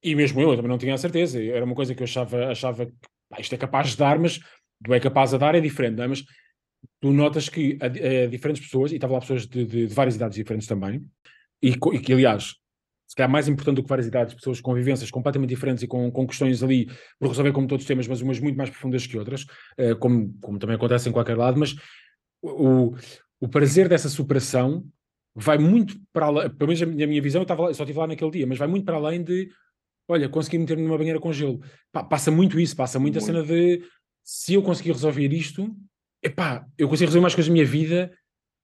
E mesmo eu, eu também não tinha a certeza, era uma coisa que eu achava, achava que pá, isto é capaz de dar, mas do é capaz de dar é diferente, não é? Mas tu notas que a, a diferentes pessoas, e estava lá pessoas de, de, de, várias idades diferentes também, e, e, que, aliás, se calhar mais importante do que várias idades, pessoas com vivências completamente diferentes e com, com questões ali por resolver como todos os temas, mas umas muito mais profundas que outras, uh, como, como também acontece em qualquer lado, mas o, o prazer dessa superação vai muito para além, pelo menos na minha visão, eu, estava lá, eu só estive lá naquele dia, mas vai muito para além de olha, consegui meter-me numa banheira com gelo. Pá, passa muito isso, passa muito, muito, a cena de se eu conseguir resolver isto, epá, eu consigo resolver mais coisas da minha vida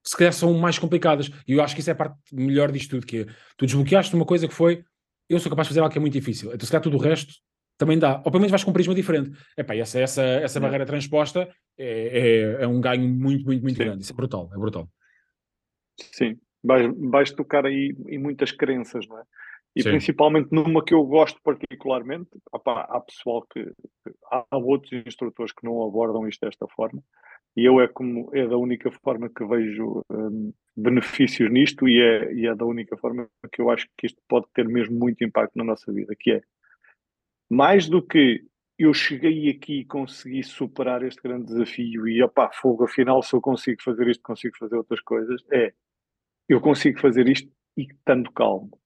se calhar são mais complicadas. E eu acho que isso é a parte melhor disto tudo, que é, tu desbloqueaste uma coisa que foi, eu sou capaz de fazer algo que é muito difícil. Então se calhar tudo o resto também dá. Ou pelo menos vais com um prisma diferente. Epá, essa, essa, essa é. barreira transposta é, é, é, um ganho muito, muito, muito Sim. grande. Isso é brutal, é brutal. Sim, vais, vais tocar aí em muitas crenças, não é? E Sim. principalmente numa que eu gosto particularmente, há pessoal que, há outros instrutores que não abordam isto desta forma, e eu é como é da única forma que vejo um, benefícios nisto e é, e é da única forma que eu acho que isto pode ter mesmo muito impacto na nossa vida, que é mais do que eu cheguei aqui e consegui superar este grande desafio e opá, fogo, afinal se eu consigo fazer isto, consigo fazer outras coisas, é eu consigo fazer isto e estando calmo.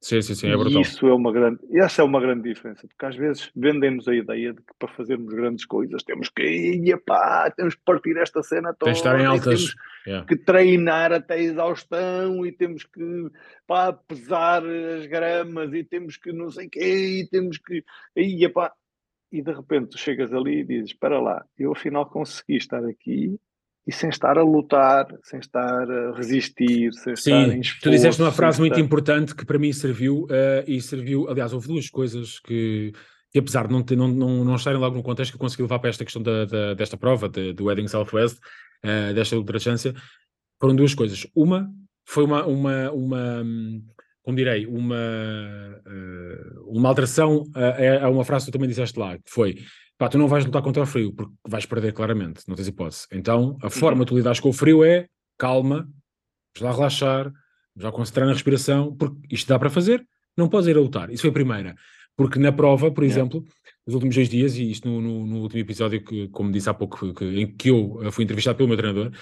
Sim, sim, sim, é brutal. E isso é uma grande, essa é uma grande diferença, porque às vezes vendem-nos a ideia de que para fazermos grandes coisas temos que ir, epá, temos que partir esta cena toda, Tem estar em altas, temos yeah. que treinar até exaustão e temos que pá, pesar as gramas e temos que não sei o quê, e temos que, e, epá, e de repente tu chegas ali e dizes, espera lá, eu afinal consegui estar aqui e sem estar a lutar, sem estar a resistir, sem Sim, estar em esforço. Tu disseste uma frase muito importante que para mim serviu, uh, e serviu, aliás, houve duas coisas que, que apesar de não, ter, não, não, não estarem logo no contexto, que eu consegui levar para esta questão da, da desta prova, de, do Wedding Southwest, uh, desta ultrachância, foram duas coisas. Uma foi uma, uma, uma como direi, uma, uh, uma alteração a, a, uma frase que tu também disseste lá, que foi pá, tu não vais lutar contra o frio, porque vais perder claramente, não tens hipótese. Então, a uhum. forma de tu lidares com o frio é calma, vamos lá relaxar, vamos lá concentrar na respiração, porque isto dá para fazer, não podes ir a lutar. Isso foi a primeira. Porque na prova, por exemplo, nos últimos dois dias, e isto no, no, no último episódio, que, como disse há pouco, que, em que eu fui entrevistado pelo meu treinador,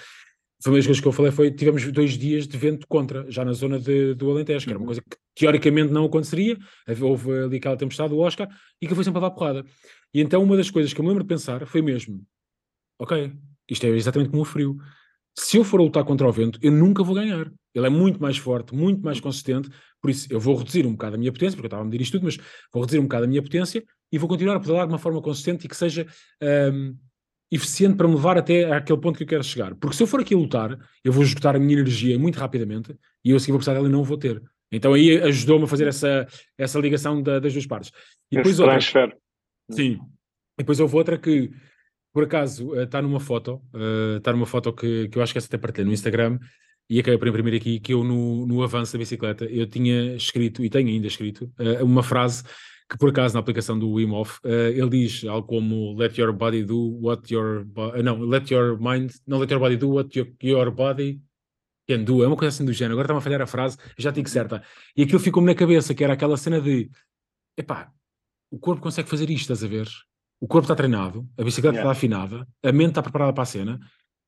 foi uma das coisas que eu falei foi, tivemos dois dias de vento contra, já na zona de, do Alentejo, que era uma uhum. coisa que teoricamente não aconteceria, houve ali aquela tempestade do Oscar, e que foi sempre a dar porrada. E então uma das coisas que eu me lembro de pensar foi mesmo, ok, isto é exatamente como o frio. Se eu for a lutar contra o vento, eu nunca vou ganhar. Ele é muito mais forte, muito mais consistente, por isso eu vou reduzir um bocado a minha potência, porque eu estava a medir isto tudo, mas vou reduzir um bocado a minha potência e vou continuar a pedalar de uma forma consistente e que seja um, eficiente para me levar até àquele ponto que eu quero chegar. Porque se eu for aqui a lutar, eu vou esgotar a minha energia muito rapidamente e eu, se vou precisar dela, não vou ter. Então aí ajudou-me a fazer essa, essa ligação da, das duas partes. E depois Esse outra, transfer. Sim. E depois houve outra que, por acaso, está uh, numa foto, está uh, numa foto que, que eu acho que essa até partilhei no Instagram, e acabei por imprimir aqui, que eu no, no avanço da bicicleta, eu tinha escrito, e tenho ainda escrito, uh, uma frase que por acaso na aplicação do Wim Hof, uh, ele diz algo como let your body do what your não, let your mind, não let your body do what your, your body can do, é uma coisa assim do género, agora está-me a falhar a frase, já digo certa, e aquilo ficou-me na cabeça, que era aquela cena de epá, o corpo consegue fazer isto, estás a ver? o corpo está treinado, a bicicleta Yeah. está afinada, a mente está preparada para a cena,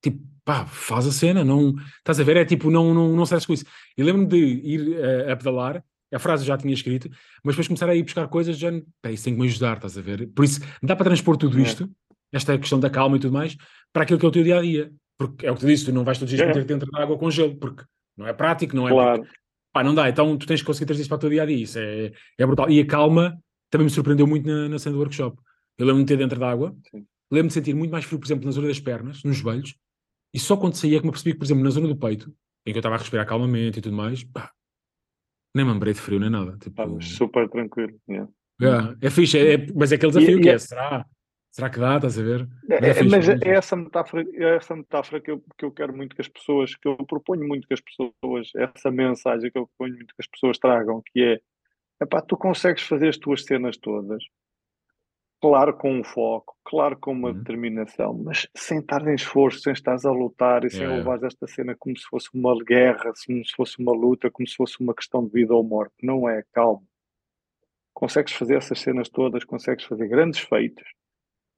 tipo, pá, faz a cena, não, estás a ver? É tipo, não, não, não stresses com isso. E lembro-me de ir eh, a pedalar, a frase eu já tinha escrito, mas depois começar a ir buscar coisas, já, pá, isso tem que me ajudar, estás a ver? Por isso, dá para transpor tudo Yeah. isto, esta questão da calma e tudo mais, para aquilo que é o teu dia a dia. Porque é o que tu disse, tu não vais todos os dias Yeah. meter dentro da água com gelo, porque não é prático, não é? Claro. Pá, não dá, então tu tens que conseguir trazer isso para o teu dia a dia, isso é, é brutal. E a calma também me surpreendeu muito na, na cena do workshop. Eu lembro-me de ter dentro da água, lembro-me de sentir muito mais frio, por exemplo, na zona das pernas, nos joelhos, e só quando saía é que me percebi que, por exemplo, na zona do peito, em que eu estava a respirar calmamente e tudo mais, pá, nem me lembrei de frio nem nada. Tipo, mas super tranquilo. yeah. é, é fixe, é, é- mas é aquele desafio E- que é, é- será? Será que dá, estás a ver? É, é é, fixe, mas é é muito essa metáfora, é essa metáfora que eu, que eu quero muito que as pessoas, que eu proponho muito que as pessoas, essa mensagem que eu proponho muito que as pessoas tragam, que é, epá, tu consegues fazer as tuas cenas todas, claro com um foco, claro com uma Uhum. determinação, mas sem estar em esforço, sem estares a lutar e sem Yeah, levares esta cena como se fosse uma guerra, como se fosse uma luta, como se fosse uma questão de vida ou morte. Não é, calma. Consegues fazer essas cenas todas, consegues fazer grandes feitos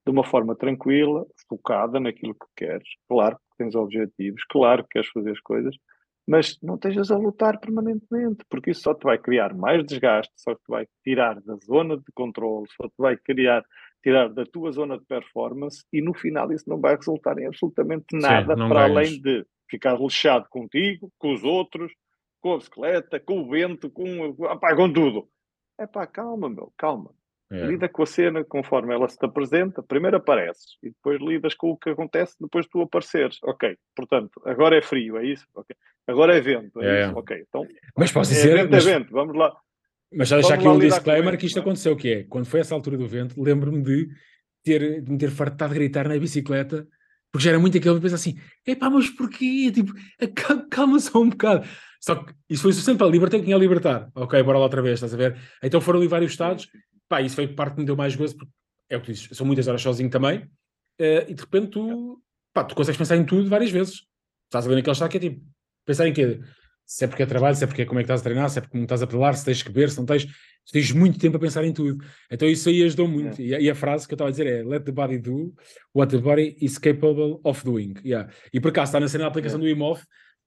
de uma forma tranquila, focada naquilo que queres. Claro que tens objetivos, claro que queres fazer as coisas, mas não estejas a lutar permanentemente, porque isso só te vai criar mais desgaste, só te vai tirar da zona de controle, só te vai criar, tirar da tua zona de performance e no final isso não vai resultar em absolutamente nada não para ganhas. além de ficar lixado contigo, com os outros, com a bicicleta, com o vento, com, opá, com tudo. É pá, calma, meu, calma. É. Lida com a cena conforme ela se te apresenta. Primeiro apareces e depois lidas com o que acontece depois de tu apareceres. Ok, portanto, agora é frio, é isso? Ok. Agora é vento, é, É, isso? é. Ok, então Mas posso é dizer, vento, mas- é vento, vamos lá. Mas já deixar aqui um disclaimer isso, que isto não é? aconteceu, que é, quando foi essa altura do vento, lembro-me de, ter, de me ter fartado de gritar na bicicleta, porque já era muito aquele, depois assim, epá, mas porquê? Tipo, *laughs* calma só um bocado. Só que isso foi suficiente para libertar quem ia libertar. Ok, bora lá outra vez, estás a ver? Então foram ali vários estados, pá, isso foi parte que me deu mais gozo, porque é o que tu dizes, são muitas horas sozinho também, eh, e de repente tu, pá, tu consegues pensar em tudo várias vezes. Estás a ver naquele estado que é tipo, pensar em quê? Se é porque é trabalho, se é porque é como é que estás a treinar, se é porque como estás a pedalar, se tens que beber, se não tens, tu tens muito tempo a pensar em tudo. Então isso aí ajudou muito. E, a, e a frase que eu estava a dizer é let the body do what the body is capable of doing. Yeah. E por acaso está na cena da aplicação do IMOF,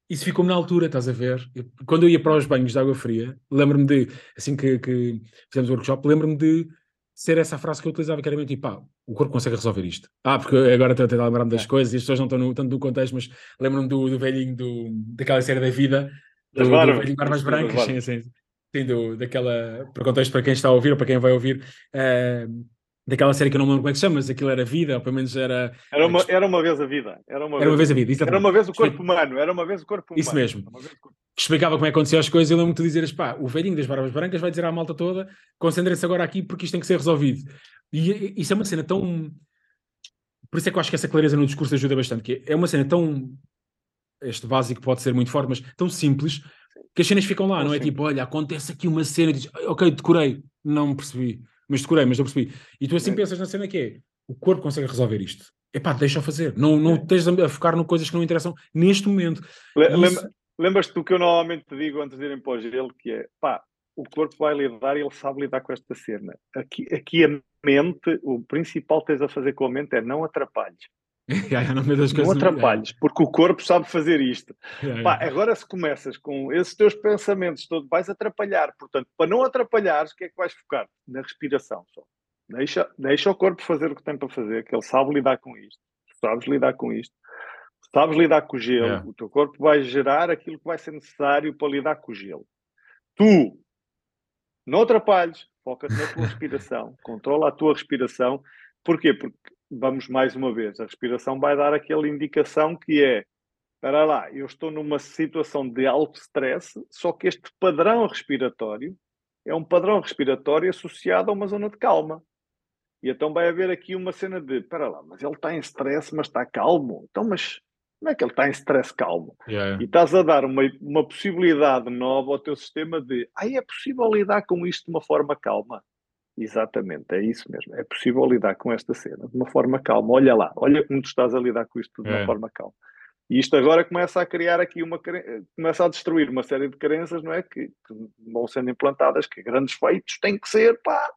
isso ficou-me na altura, estás a ver? Eu- quando eu ia para os banhos de água fria, lembro-me de, assim que, que fizemos o workshop, lembro-me de ser essa frase que eu utilizava, que era mesmo tipo, pá, o corpo consegue resolver isto. Ah, porque agora estou a tentar lembrar-me das É. coisas e as pessoas não estão no, tanto no contexto, mas lembro-me do, do velhinho do, daquela série da vida, do, do velhinho barbas barbas. brancas, sim, sim, sim, do, daquela, para contexto para quem está a ouvir ou para quem vai ouvir, eh, daquela série que eu não me lembro como é que chama, mas aquilo era vida, ou pelo menos era, Era uma, era uma vez a vida. Era uma, era uma vez a vida, Era exatamente. uma vez o corpo humano. Era uma vez o corpo humano. Isso mesmo. Era vez que explicava como é que aconteciam as coisas, eu lembro-me de dizeres, pá, o velhinho das barbas brancas vai dizer à malta toda, concentrem-se agora aqui porque isto tem que ser resolvido. E, e- isso é uma cena tão... Por isso é que eu acho que essa clareza no discurso ajuda bastante, que é uma cena tão... Este básico pode ser muito forte, mas tão simples, que as cenas ficam lá, não é simples. tipo, olha, acontece aqui uma cena, e "Ah, ok, decorei, não percebi, mas decorei, mas não percebi. E tu assim É. pensas na cena que é, o corpo consegue resolver isto. Epá, deixa-o fazer. Não, não É. estejas a a focar em coisas que não interessam neste momento. Le- Isso- lembra- Lembras-te do que eu normalmente te digo antes de irem para o gelo, que é, pá, o corpo vai lidar e ele sabe lidar com esta cena. Aqui, aqui a mente, o principal que tens a fazer com a mente é não atrapalhes. *laughs* Não atrapalhes, porque o corpo sabe fazer isto. Pá, agora se começas com esses teus pensamentos todos, vais atrapalhar. Portanto, para não atrapalhares, o que é que vais focar? Na respiração só. Deixa, deixa o corpo fazer o que tem para fazer, que ele sabe lidar com isto. Tu sabes lidar com isto. Tu sabes lidar com o gelo. O teu corpo vai gerar aquilo que vai ser necessário para lidar com o gelo. Tu não atrapalhes, foca-te na tua *laughs* respiração, controla a tua respiração. Porquê? Porque, vamos mais uma vez, a respiração vai dar aquela indicação que é Espera lá, eu estou numa situação de alto stress, só que este padrão respiratório é um padrão respiratório associado a uma zona de calma. E então vai haver aqui uma cena de, espera lá, mas ele está em stress, mas está calmo. Então, mas como é que ele está em stress calmo? Já. E estás a dar uma, uma possibilidade nova ao teu sistema de, ah, é possível lidar com isto de uma forma calma. Exatamente, é isso mesmo. É possível lidar com esta cena de uma forma calma. Olha lá, olha como tu estás a lidar com isto de uma É. forma calma. E isto agora começa a criar aqui uma começa a destruir uma série de crenças, não é? Que, que vão sendo implantadas, que grandes feitos têm que ser, pá,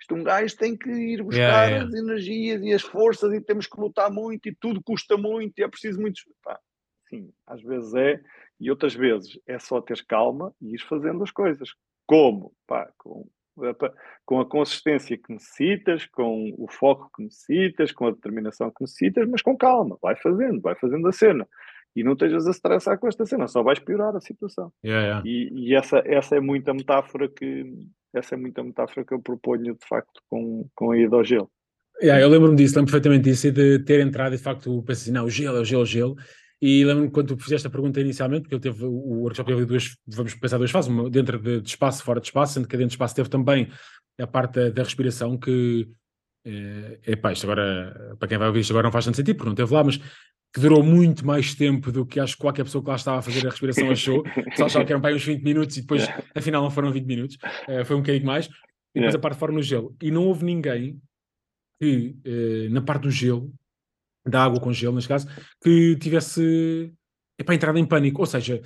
Isto um gajo tem que ir buscar Yeah, yeah. as energias e as forças e temos que lutar muito e tudo custa muito e é preciso muito. Pá, sim, às vezes é, e outras vezes é só teres calma e ir fazendo as coisas. Como? Pá, com, com a consistência que necessitas, com o foco que necessitas, com a determinação que necessitas, mas com calma, vai fazendo, vai fazendo a cena. E não estejas a estressar com esta cena, só vais piorar a situação. Yeah, yeah. E, e essa, essa é muita metáfora que essa é muita metáfora que eu proponho de facto com, com a ida ao gelo. Yeah, eu lembro-me disso, lembro perfeitamente disso, e de ter entrado e de facto pensei assim, não, o gelo, é o gelo, o gelo. E lembro-me quando tu fizeste a pergunta inicialmente, porque eu teve, o workshop teve duas, vamos pensar duas fases, uma dentro de, de espaço, fora de espaço, sendo que dentro de espaço teve também a parte da, da respiração que, é, epá, isto agora, para quem vai ouvir isto agora não faz tanto sentido, porque não teve lá, mas que durou muito mais tempo do que acho que qualquer pessoa que lá estava a fazer a respiração *laughs* achou, só achava que eram para uns 20 minutos e depois afinal não foram 20 minutos, uh, foi um bocadinho mais, e depois Yeah. a parte fora no gelo. E não houve ninguém que, eh, na parte do gelo, da água com gelo, neste caso, que tivesse epá, entrado em pânico. Ou seja,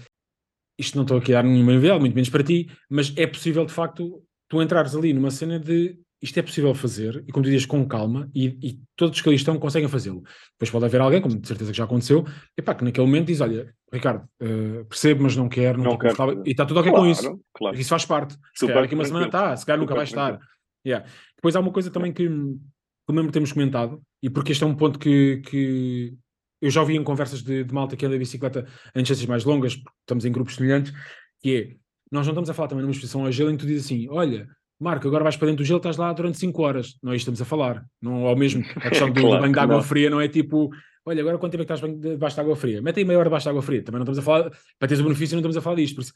isto não estou aqui a dar nenhuma novidade, muito menos para ti, mas é possível de facto tu entrares ali numa cena de isto é possível fazer, e como tu dizes, com calma, e, e todos que ali estão conseguem fazê-lo. Depois pode haver alguém, como de certeza que já aconteceu, epá, que naquele momento diz: Olha, Ricardo, eh, percebo, mas não quero, não, Não quero confortável", fazer. e está tudo ok com isso. Claro, claro. Isso faz parte. Se Super calhar daqui uma semana está, se calhar nunca vai estar. Yeah. Depois há uma coisa também que, que eu lembro de termos comentado, e porque este é um ponto que, que eu já ouvi em conversas de, de malta que anda de bicicleta em distâncias mais longas, porque estamos em grupos semelhantes, que é, nós não estamos a falar também numa exposição a gelo em que tu dizes assim, olha, Marco, agora vais para dentro do gelo, estás lá durante 5 horas. Não é isto que estamos a falar. Não é o mesmo. A questão do, Claro banho de água não. fria não é tipo, olha, agora quanto tempo é que estás debaixo de água fria? Mete aí meia hora debaixo de água fria. Também não estamos a falar, para teres o benefício, não estamos a falar disto. Por isso,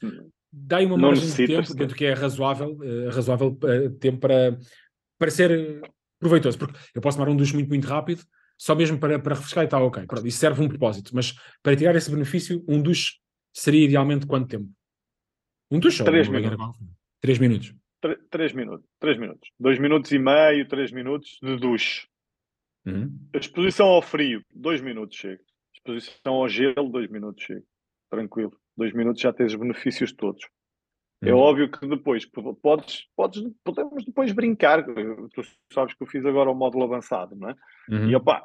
dá aí uma margem de tempo dentro que é razoável, eh, razoável eh, tempo para, para ser proveitoso. Porque eu posso tomar um duche muito, muito rápido, só mesmo para, para refrescar e tal, ok. Pronto, isso serve um propósito. Mas para tirar esse benefício, um duche seria idealmente quanto tempo? Um duche? ou Três banheira minutos. água? Três minutos. Três minutos. Três minutos. Dois minutos e meio, três minutos de duche. Uhum. Exposição ao frio, dois minutos chega. Exposição ao gelo, dois minutos chega. Tranquilo. Dois minutos já tens os benefícios todos. É Uhum. óbvio que depois podes, podes, podemos depois brincar. Tu sabes que eu fiz agora o módulo avançado, não é? Uhum. E opá,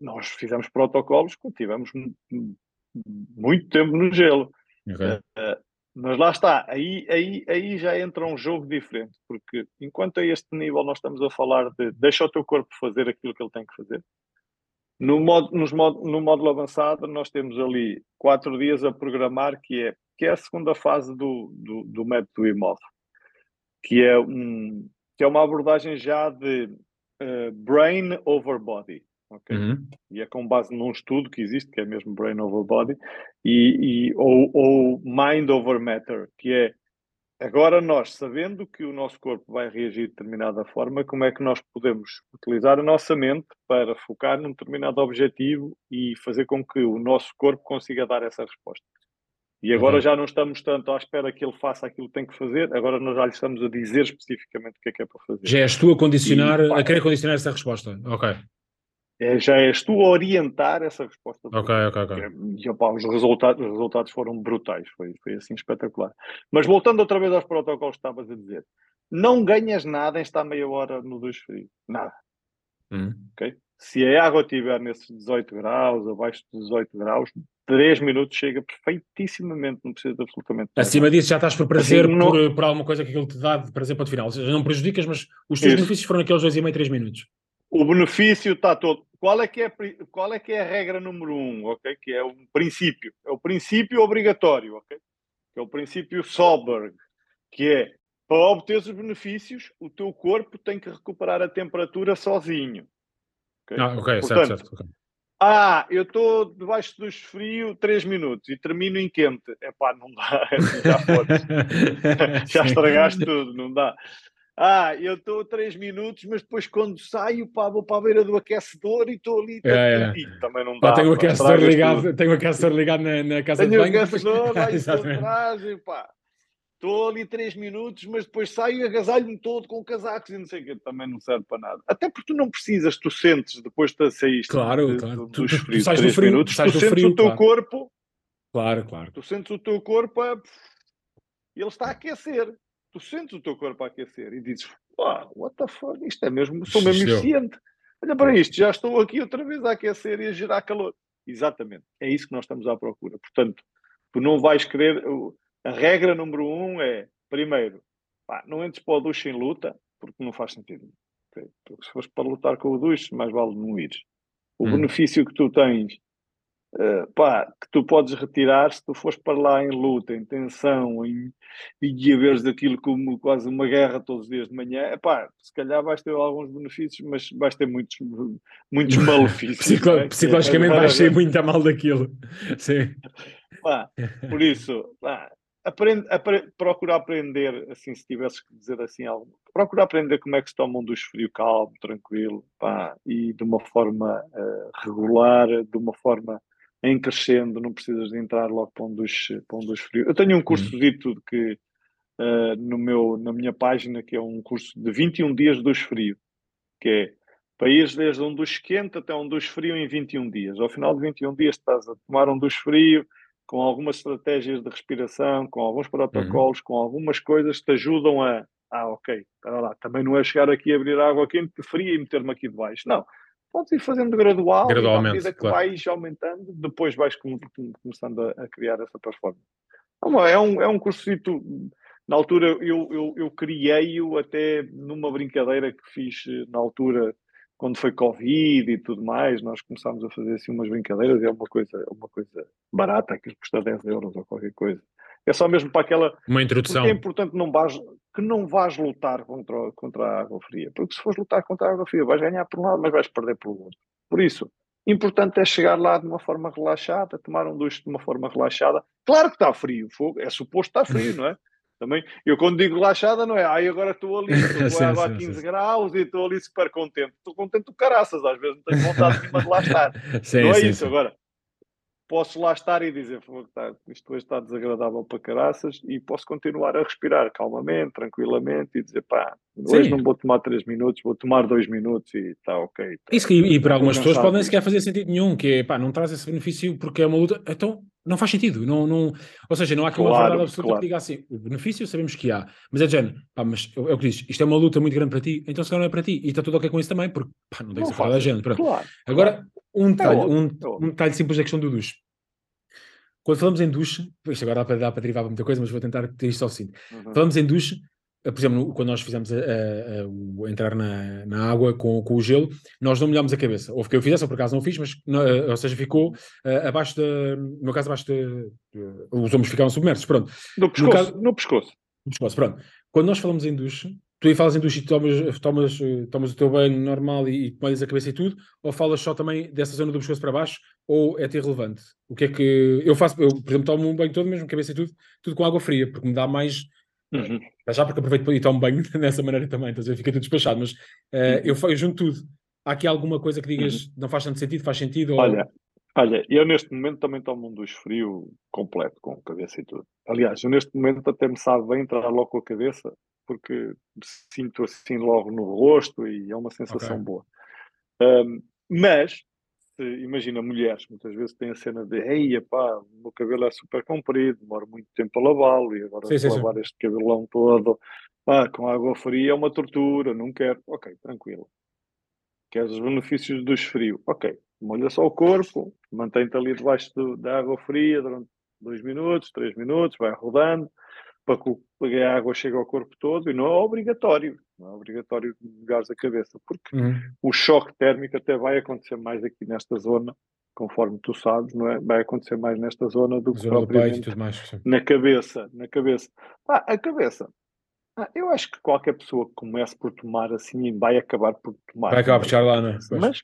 nós fizemos protocolos que tivemos mu- mu- muito tempo no gelo. Ok. Mas lá está, aí, aí, aí já entra um jogo diferente, porque enquanto a este nível nós estamos a falar de deixa o teu corpo fazer aquilo que ele tem que fazer. No, modo, nos modo, no módulo avançado, nós temos ali quatro dias a programar, que é, que é a segunda fase do, do, do método IMOV, que é, um, que é uma abordagem já de eh, brain over body. ok? Uhum. e é com base num estudo que existe, que é mesmo Brain Over Body, e, e- ou, ou Mind Over Matter, que é agora nós, sabendo que o nosso corpo vai reagir de determinada forma, como é que nós podemos utilizar a nossa mente para focar num determinado objetivo e fazer com que o nosso corpo consiga dar essa resposta. E agora Ok. já não estamos tanto à espera que ele faça aquilo que tem que fazer, agora nós já lhe estamos a dizer especificamente o que é que é para fazer. Já és tu a condicionar, E, a querer condicionar essa resposta. Ok. É, já és tu a orientar essa resposta. Ok, ok, ok. E, opá, os, resultados, os resultados foram brutais, foi, foi assim espetacular. Mas voltando outra vez aos protocolos que estavas a dizer, não ganhas nada em estar meia hora no duche frio. Nada, Uhum. ok? Se a água estiver nesses 18 graus, abaixo dos 18 graus, 3 minutos chega perfeitissimamente, não precisa de absolutamente nada. Acima disso, já estás por prazer Assim, não- por, por alguma coisa que aquilo te dá de prazer para o final. Ou seja, não prejudicas, mas os teus Isso. benefícios foram aqueles dois e meio, três minutos. O benefício está todo. Qual é, que é, qual é que é a regra número um, ok? Que é um princípio. É o princípio obrigatório, ok? Que é o princípio Solberg, que é para obter os benefícios, o teu corpo tem que recuperar a temperatura sozinho. Ah, ok, certo, Portanto, certo. ok. Ah, eu estou debaixo do frio 3 minutos e termino em quente. Epá, não dá, *laughs* já. *laughs* Já estragaste tudo, não dá. Ah, eu estou 3 minutos, mas depois quando saio, pá, vou para a beira do aquecedor e estou ali É, é. Também não dá. Pá, tenho o aquecedor ligado, tudo. tenho o aquecedor ligado na, na casa Tenho de o banho. depois- aquecedor, vai *laughs* Exatamente. atrás e pá. Estou ali 3 minutos, mas depois saio e agasalho-me todo com casacos e não sei o quê. Também não serve para nada. Até porque tu não precisas, tu sentes, depois de sair Claro, de, claro. Tu- tu- tu sais do três frio, minutos, tu tu sentes frio, o teu claro. corpo Claro, claro. Tu sentes o teu corpo a... Ele está a aquecer. Tu sentes o teu corpo a aquecer e dizes, pá, what the fuck, isto é mesmo, sou mesmo eficiente. Olha para isto, já estou aqui outra vez a aquecer e a gerar calor. Exatamente, é isso que nós estamos à procura. Portanto, tu não vais querer. A regra número um é, primeiro, pá, não entres para o duche em luta, porque não faz sentido. Porque se fores para lutar com o duche, mais vale não ires. O hum. benefício que tu tens Uh, pá, que tu podes retirar se tu fores para lá em luta, em tensão, em, e veres daquilo como quase uma guerra todos os dias de manhã, pá, se calhar vais ter alguns benefícios, mas vais ter muitos, muitos *laughs* malefícios. Psico é? Psicologicamente vais ser muito a mal daquilo. Sim. Pá, por isso, pá, aprende, aprende, procura aprender, assim, se tivesses que dizer assim algo, procura aprender como é que se toma um duche frio calmo, tranquilo, pá, e de uma forma uh, regular, de uma forma em crescendo, não precisas de entrar logo para um dos, para um dos frios. Eu tenho um curso uhum. dito que uh, no meu, na minha página, que é um curso de 21 dias duche frio, que é ir desde um duche quente até um duche frio em 21 dias. Ao final de 21 dias estás a tomar um duche frio com algumas estratégias de respiração, com alguns protocolos, uhum. com algumas coisas que te ajudam a ah, ok, para lá, também não é chegar aqui a abrir água quente fria e meter-me aqui debaixo. Não, podes ir fazendo gradual, gradualmente, à medida que claro. vais aumentando, depois vais começando a, a criar essa performance. É um, é um cursito, na altura eu, eu, eu criei-o até numa brincadeira que fiz eh, na altura, quando foi Covid e tudo mais, nós começámos a fazer assim umas brincadeiras, é uma coisa, uma coisa barata, que custa 10 euros ou qualquer coisa. É só mesmo para aquela. Uma introdução. Porque é importante não vais, que não vais lutar contra, contra a água fria. Porque se fores lutar contra a água fria, vais ganhar por um lado, mas vais perder pelo outro. Por isso, importante é chegar lá de uma forma relaxada, tomar um duche de uma forma relaxada. Claro que está frio, é suposto estar frio, *laughs* não é? Também, eu quando digo relaxada, não é? Ai, agora estou ali, *laughs* estou com água a 15 sim. graus e estou ali super contente. Estou contente do caraças, às vezes não tenho vontade de lá estar. *laughs* sim, não é sim, isso agora posso lá estar e dizer tá, isto hoje está desagradável para caraças e posso continuar a respirar calmamente, tranquilamente e dizer pá, hoje Sim. não vou tomar 3 minutos, vou tomar 2 minutos e está ok. Tá, Isso que, e para algumas pessoas pode nem sequer fazer sentido nenhum, que é pá, não traz esse benefício porque é uma luta, então não faz sentido, não, não, ou seja, não há aqui uma claro, verdade absoluta claro. que diga assim, o benefício sabemos que há, mas é de género, pá, mas é o que diz, isto é uma luta muito grande para ti, então se calhar não é para ti, e está tudo ok com isso também, porque pá, não tem que ser para a gente. Claro, Agora, um detalhe, um, um detalhe simples da questão do duche. Quando falamos em duche, isto agora dá para, dá para derivar para muita coisa, mas vou tentar ter isto ao fim. Uhum. Falamos em duche, eh, por exemplo, quando nós fizemos a, a, a, entrar na, na água com, com o gelo, nós não molhámos a cabeça. Ou que eu fizesse, ou por acaso não fiz, mas, não, eh, ou seja, ficou uh, abaixo da. No meu caso, abaixo de. Uh, os ombros ficaram submersos, pronto. No pescoço. No, caso, no pescoço. No pescoço, pronto. Quando nós falamos em duche, tu aí falas em duche e tomas, tomas, tomas o teu banho normal e, e tomas a cabeça e tudo, ou falas só também dessa zona do pescoço para baixo, ou é-te irrelevante? O que é que. Eu faço, eu, por exemplo, tomo um banho todo, mesmo cabeça e tudo, tudo com água fria, porque me dá mais. Uhum. Já porque aproveito e tomo banho *laughs* dessa maneira também, então fica tudo despachado, mas uh, eu, eu junto tudo. Há aqui alguma coisa que digas uhum. não faz tanto sentido, faz sentido? Olha, ou... olha, eu neste momento também tomo um duche frio completo, com cabeça e tudo. Aliás, eu neste momento até me sabe bem entrar logo com a cabeça, porque sinto assim logo no rosto e é uma sensação okay. boa. Um, mas imagina, mulheres muitas vezes têm a cena de ei, pá, o meu cabelo é super comprido, demora muito tempo a lavá-lo e agora sim, sim, lavar sim. este cabelão todo, pá, com água fria é uma tortura, não quero. Ok, tranquilo. Queres os benefícios do esfrio? Ok, molha só o corpo, mantém-te ali debaixo do, da água fria durante dois minutos, três minutos, vai rodando, para que a água chegue ao corpo todo e não é obrigatório, não é obrigatório ligares a cabeça, porque uhum. o choque térmico até vai acontecer mais aqui nesta zona, conforme tu sabes, não é? Vai acontecer mais nesta zona do que zona propriamente do mais, na cabeça, na cabeça. Ah, a cabeça. Ah, eu acho que qualquer pessoa que comece por tomar assim vai acabar por tomar. Vai acabar por chegar lá, não é? Mas,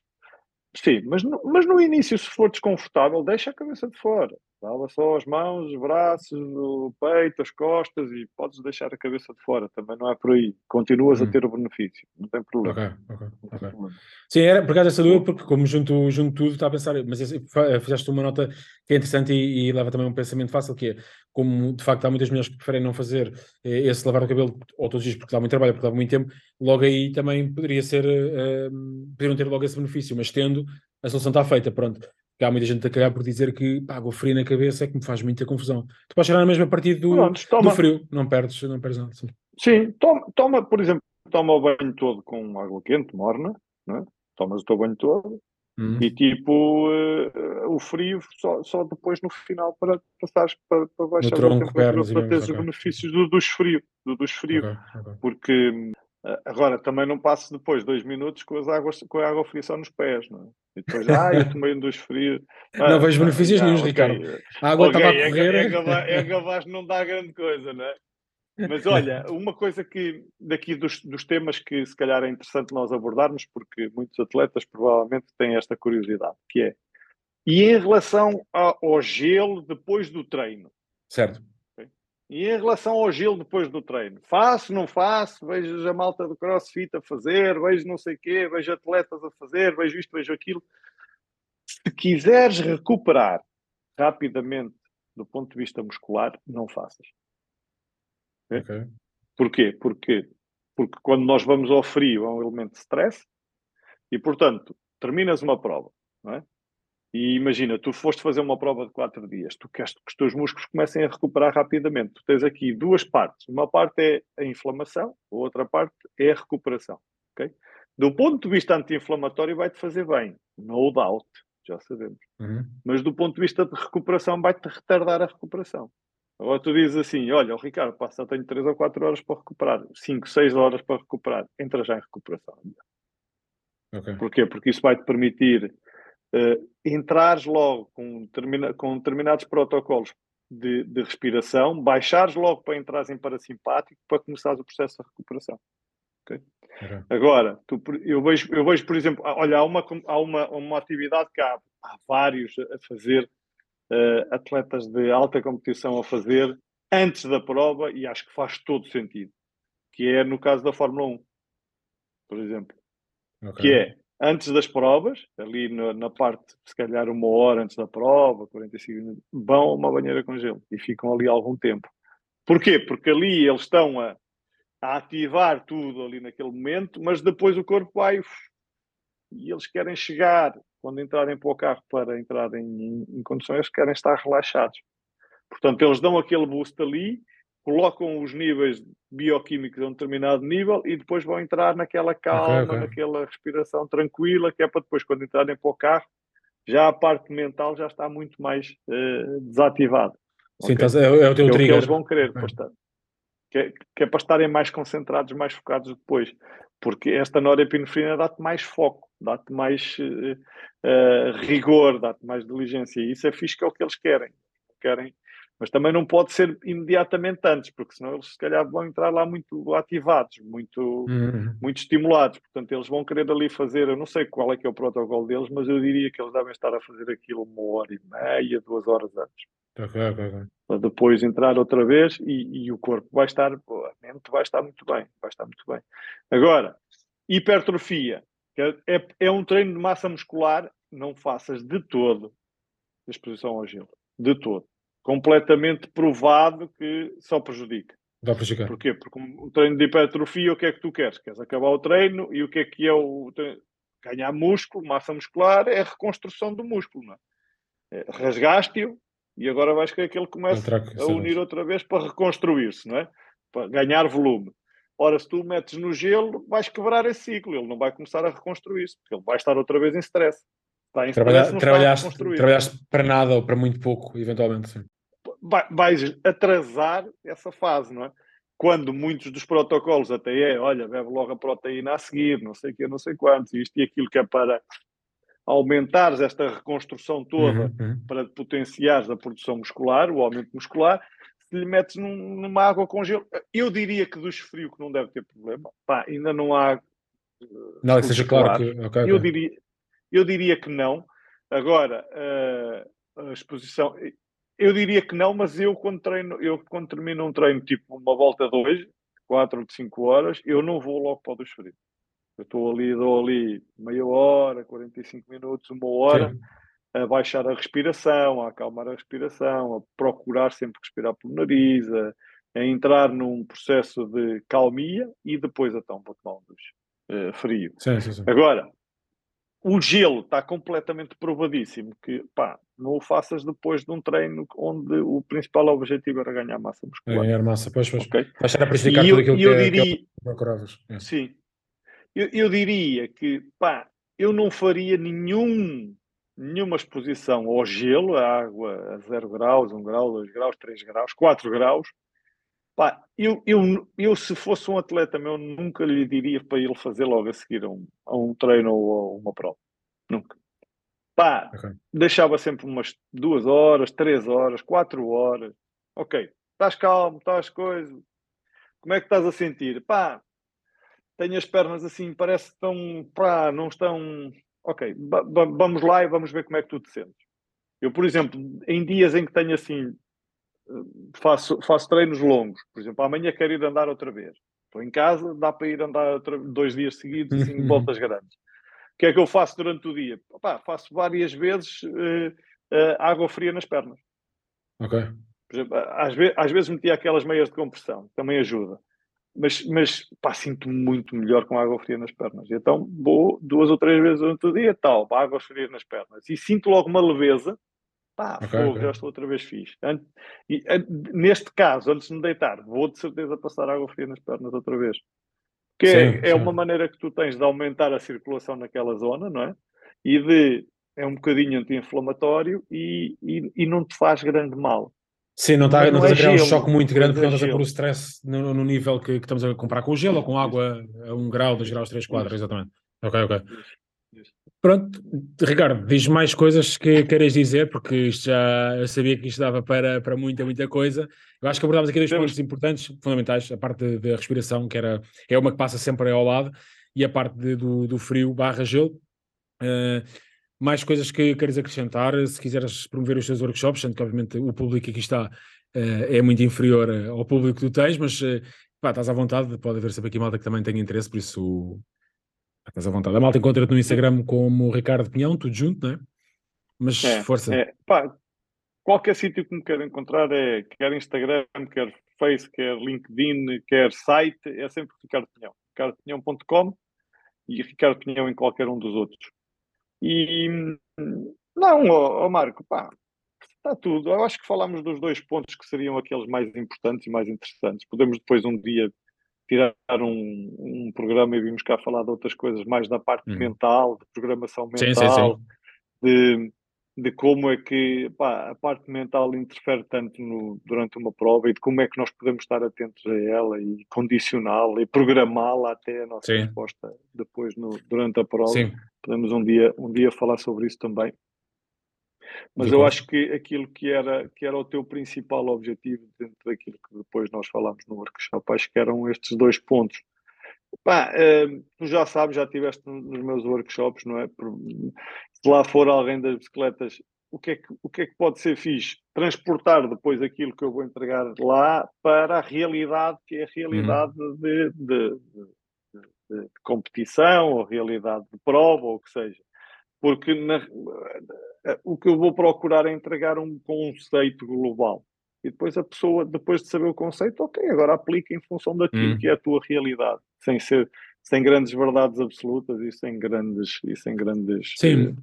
sim, mas no, mas no início, se for desconfortável, deixa a cabeça de fora. Lava só as mãos, os braços, o peito, as costas e podes deixar a cabeça de fora, também não é por aí. Continuas hum. a ter o benefício, não tem problema. Ok, ok, ok. Sim, era por causa dessa dúvida, porque como junto, junto tudo, está a pensar, mas fizeste uma nota que é interessante e, e, leva também um pensamento fácil, que é como de facto há muitas mulheres que preferem não fazer eh, esse lavar o cabelo ou todos os dias porque dá muito trabalho, porque dá muito tempo, logo aí também poderia ser, uh, poderiam ter logo esse benefício, mas tendo, a solução está feita, pronto há muita gente a cagar por dizer que água fria na cabeça é que me faz muita confusão. Tu podes tirar na mesma partida do, do frio, não perdes, não perdes nada. Sim, sim toma, toma, por exemplo, toma o banho todo com água quente, morna, não é? tomas o teu banho todo, Uhum. E tipo, uh, o frio só, só depois no final para passares para, para baixar a temperatura para teres os benefícios do, dos frio, do, dos frio. Okay, okay. Porque agora também não passo depois dois minutos com, as águas, com a água fria só nos pés, não é? E depois, ah, eu tomei um dos frios. Ah, *laughs* não vejo benefícios nenhum, okay. Ricardo. A água okay, estava a correr. É, é, é de não dar grande coisa, não é? Mas olha, *laughs* uma coisa que daqui dos, dos, temas que se calhar é interessante nós abordarmos, porque muitos atletas provavelmente têm esta curiosidade, que é e em relação ao gelo depois do treino? Certo. E em relação ao gelo depois do treino? Faço, não faço? Vejo a malta do crossfit a fazer, vejo não sei o quê, vejo atletas a fazer, vejo isto, vejo aquilo. Se quiseres recuperar rapidamente do ponto de vista muscular, não faças. Okay. Porquê? Porque, porque quando nós vamos ao frio é um elemento de stress e, portanto, terminas uma prova, não é? E imagina, tu foste fazer uma prova de quatro dias, tu queres que os teus músculos comecem a recuperar rapidamente. Tu tens aqui duas partes. Uma parte é a inflamação, a outra parte é a recuperação. Okay? Do ponto de vista anti-inflamatório, vai-te fazer bem, no doubt, já sabemos. Uhum. Mas do ponto de vista de recuperação, vai-te retardar a recuperação. Agora tu dizes assim: olha, o Ricardo, pá, só tenho 3 ou 4 horas para recuperar, 5, 6 horas para recuperar, entra já em recuperação. Okay. Porquê? Porque isso vai te permitir uh, entrares logo com, termina, com determinados protocolos de, de, respiração, baixares logo para entrares em parasimpático para começares o processo de recuperação. Okay? Agora, tu, eu, vejo, eu vejo, por exemplo, olha, há uma, há uma, uma atividade que há, há vários a fazer uh, atletas de alta competição a fazer antes da prova e acho que faz todo sentido. Que é no caso da Fórmula 1, por exemplo. Okay. Que é antes das provas, ali na, na, parte, se calhar uma hora antes da prova, 45 minutos, vão a uma banheira com gelo e ficam ali algum tempo. Porquê? Porque ali eles estão a, a ativar tudo ali naquele momento, mas depois o corpo vai e eles querem chegar quando entrarem para o carro para entrarem em, em condições, querem estar relaxados. Portanto, eles dão aquele boost ali, colocam os níveis bioquímicos a um determinado nível e depois vão entrar naquela calma, okay, okay. naquela respiração tranquila, que é para depois, quando entrarem para o carro, já a parte mental já está muito mais uh, desativada. Sim, okay? é, é, o teu é trigger. O que eles vão querer, okay. que, é, que é para estarem mais concentrados, mais focados depois. Porque esta norepinefrina dá-te mais foco, dá-te mais uh, uh, rigor, dá-te mais diligência. E isso é fixe que é o que eles querem. querem. Mas também não pode ser imediatamente antes, porque senão eles se calhar vão entrar lá muito ativados, muito, uhum. muito estimulados. Portanto, eles vão querer ali fazer, eu não sei qual é que é o protocolo deles, mas eu diria que eles devem estar a fazer aquilo uma hora e meia, duas horas antes. Okay, okay, okay. Para depois entrar outra vez e, e o corpo vai estar, a mente vai estar muito bem, vai estar muito bem. Agora, hipertrofia, é, é, é um treino de massa muscular, não faças de todo a exposição ao gelo. De todo. Completamente provado que só prejudica. Dá prejudicar. Porquê? Porque um treino de hipertrofia, o que é que tu queres? Queres acabar o treino e o que é que é o treino? Ganhar músculo, massa muscular, é a reconstrução do músculo. Não é? é Rasgaste-o e agora vais querer que ele comece a unir outra vez para reconstruir-se, não é? Para ganhar volume. Ora, se tu o metes no gelo, vais quebrar esse ciclo, ele não vai começar a reconstruir-se, porque ele vai estar outra vez em stress. Está em Trabalha, stress, trabalhaste, trabalhaste para nada ou para muito pouco, eventualmente, sim. Vai, vais atrasar essa fase, não é? Quando muitos dos protocolos até é, olha, bebe logo a proteína a seguir, não sei o que, não sei quantos, isto e aquilo que é para aumentares esta reconstrução toda, uhum, uhum. para potenciares a produção muscular, o aumento muscular, se lhe metes num, numa água com gelo. Eu diria que dos frio que não deve ter problema. Pá, ainda não há. Uh, não, que seja claro que. Okay, eu, okay. Diria, eu diria que não. Agora, uh, a exposição. Eu diria que não, mas eu quando treino, eu quando termino um treino, tipo uma volta de hoje, 4 ou 5 horas, eu não vou logo para o dos frio. Eu estou ali, dou ali meia hora, 45 minutos, uma hora. Sim a baixar a respiração, a acalmar a respiração, a procurar sempre respirar pelo nariz, a, a entrar num processo de calmia e depois então para tomar um duche uh, frio. Sim, sim, sim. Agora, o gelo está completamente provadíssimo que pá, não o faças depois de um treino onde o principal objetivo era ganhar massa muscular. Ganhar massa, pois, pois. Okay? Baixar a prejudicar tudo aquilo eu que, diria, que procuravas. É. Sim. Eu, eu diria que, pá, eu não faria nenhum, nenhuma exposição ao gelo, à água a 0 graus, 1 grau, 2 graus, 3 graus, 4 graus. Pá, eu, eu, eu, se fosse um atleta meu, nunca lhe diria para ele fazer logo a seguir a um, a um treino ou a uma prova. Nunca. Pá, okay. deixava sempre umas duas horas, três horas, quatro horas. Ok, estás calmo, estás coisa. Como é que estás a sentir? Pá, tenho as pernas assim, parece que estão, pá, não estão. Ok, vamos lá e vamos ver como é que tu te sentes. Eu, por exemplo, em dias em que tenho assim, faço, faço treinos longos, por exemplo, amanhã quero ir andar outra vez. Estou em casa, dá para ir andar outra, dois dias seguidos, assim, *laughs* voltas grandes. O que é que eu faço durante o dia? Opa, faço várias vezes uh, uh, água fria nas pernas. Ok. Exemplo, às, ve às, vezes metia aquelas meias de compressão, também ajuda. Mas, mas pá, sinto-me muito melhor com água fria nas pernas. Então vou duas ou três vezes durante o dia, tal, água fria nas pernas. E sinto logo uma leveza, pá, okay, fogo, okay. já estou outra vez fixe. E, neste caso, antes de me deitar, vou de certeza passar água fria nas pernas outra vez. Que sim, é, é uma maneira que tu tens de aumentar a circulação naquela zona, não é? E de é um bocadinho anti-inflamatório e, e, e, não te faz grande mal. Sim, não, está, não, não estás é a criar gelo, um choque muito grande porque não estás a pôr o stress no, no nível que, que, estamos a comprar com gelo ou com água a 1 um grau, 2 graus, 3, 4, exatamente. Ok, ok. Pronto, Ricardo, diz mais coisas que queres dizer, porque isto já eu sabia que isto dava para, para muita, muita coisa. Eu acho que abordámos aqui dois Temos. pontos importantes, fundamentais, a parte da respiração, que era, é uma que passa sempre ao lado, e a parte de, do, do frio barra gelo. Uh, mais coisas que queres acrescentar, se quiseres promover os teus workshops, sendo que obviamente o público aqui está uh, é muito inferior ao público que tu tens, mas uh, pá, estás à vontade, pode haver sempre aqui malta que também tenha interesse, por isso Estás à vontade. A malta encontra-te no Instagram como Ricardo Pinhão, tudo junto, não é? Mas é, força. É, pá, qualquer sítio que me quer encontrar é quer Instagram, quer Face, quer LinkedIn, quer site, é sempre Ricardo Pinhão. ricardopinhão.com e Ricardo Pinhão em qualquer um dos outros. E não, ó, ó Marco, pá, está tudo. Eu acho que falámos dos dois pontos que seriam aqueles mais importantes e mais interessantes. Podemos depois um dia tirar um, um programa e vimos cá falar de outras coisas mais da parte uhum. mental, de programação mental, sim, sim, sim. De, de como é que pá, a parte mental interfere tanto no, durante uma prova e de como é que nós podemos estar atentos a ela e condicioná-la e programá-la até a nossa resposta depois no, durante a prova. Podemos um dia, um dia falar sobre isso também. Mas eu acho que aquilo que era, que era o teu principal objetivo dentro daquilo que depois nós falámos no workshop, acho que eram estes dois pontos. Pá, uh, tu já sabes, já estiveste nos meus workshops, não é? Se lá for alguém das bicicletas, o que, é que, o que é que pode ser fixe? Transportar depois aquilo que eu vou entregar lá para a realidade, que é a realidade uhum. de, de, de, de, competição, ou realidade de prova, ou o que seja. Porque na, eh, o que eu vou procurar é entregar um conceito global. E depois a pessoa, depois de saber o conceito, ok, agora aplica em função daquilo hum. que é a tua realidade, sem ser, sem grandes verdades absolutas e sem grandes, e sem grandes Sim.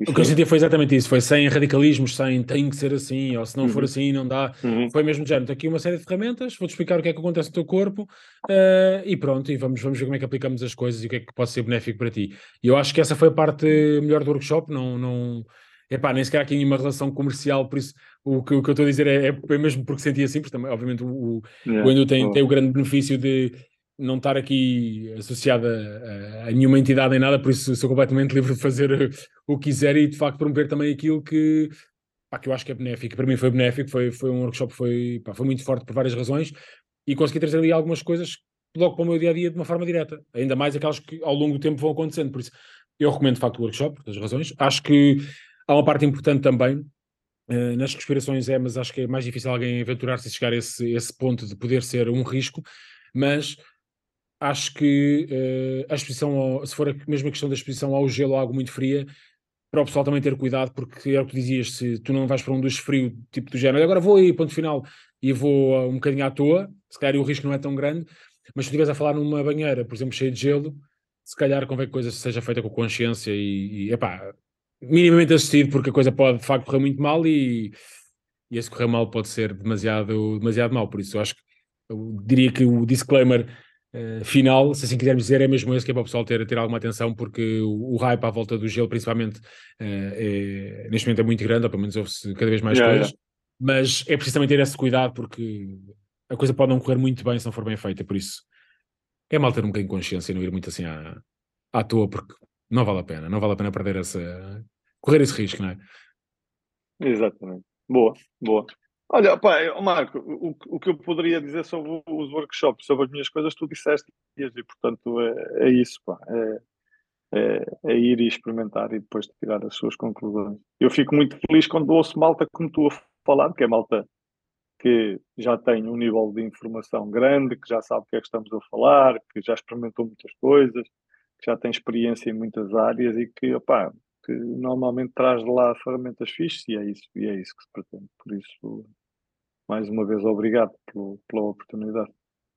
O que eu senti foi exatamente isso, foi sem radicalismos, sem tem que ser assim, ou se não uhum. for assim não dá. Uhum. Foi mesmo género, aqui uma série de ferramentas, vou-te explicar o que é que acontece no teu corpo uh, e pronto, e vamos, vamos ver como é que aplicamos as coisas e o que é que pode ser benéfico para ti. E eu acho que essa foi a parte melhor do workshop, não, não, epá, nem sequer há aqui nenhuma relação comercial, por isso o que, o que eu estou a dizer é, é, mesmo porque senti assim, porque também, obviamente, o, yeah. o Endo tem, oh. tem o grande benefício de não estar aqui associado a, nenhuma entidade nem nada, por isso sou completamente livre de fazer *laughs* o que quiser e de facto promover também aquilo que, pá, que eu acho que é benéfico. Para mim foi benéfico, foi, foi um workshop foi, foi muito forte por várias razões e consegui trazer ali algumas coisas logo para o meu dia a dia de uma forma direta, ainda mais aquelas que ao longo do tempo vão acontecendo. Por isso eu recomendo de facto o workshop, por razões. Acho que Há uma parte importante também, uh, nas respirações é, mas acho que é mais difícil alguém aventurar-se a chegar a esse, esse ponto de poder ser um risco, mas acho que uh, a exposição, ao, se for a mesma questão da exposição ao gelo ou algo muito fria, para o pessoal também ter cuidado, porque é o que tu dizias, se tu não vais para um dos frio, tipo do género, agora vou aí, ponto final, e vou uh, um bocadinho à toa, se calhar o risco não é tão grande, mas se estiveres a falar numa banheira, por exemplo, cheia de gelo, se calhar convém que coisa seja feita com consciência e, e epá, minimamente assistido, porque a coisa pode de facto correr muito mal e, e esse correr mal pode ser demasiado, demasiado mal. Por isso, eu acho que eu diria que o disclaimer uh, final, se assim quisermos dizer, é mesmo esse que é para o pessoal ter, ter alguma atenção, porque o, o hype à volta do gelo, principalmente, uh, é, neste momento é muito grande, ou pelo menos ouve-se cada vez mais yeah, coisas, yeah. mas é preciso também ter esse cuidado, porque a coisa pode não correr muito bem se não for bem feita, por isso é mal ter um bocadinho de consciência e não ir muito assim à, à toa, porque não vale a pena, não vale a pena perder essa, correr esse risco, não é? Exatamente. Boa, boa. Olha, pá, Marco, o, o que eu poderia dizer sobre os workshops, sobre as minhas coisas, tu disseste e, portanto, é, é isso, pá. É, é, é, ir e experimentar e depois tirar as suas conclusões. Eu fico muito feliz quando ouço malta como tu a falar, que é malta que já tem um nível de informação grande, que já sabe o que é que estamos a falar, que já experimentou muitas coisas, que já tem experiência em muitas áreas e que, opá, que normalmente traz de lá ferramentas fixas e é isso, e é isso que se pretende. Por isso, mais uma vez, obrigado pelo, pela oportunidade.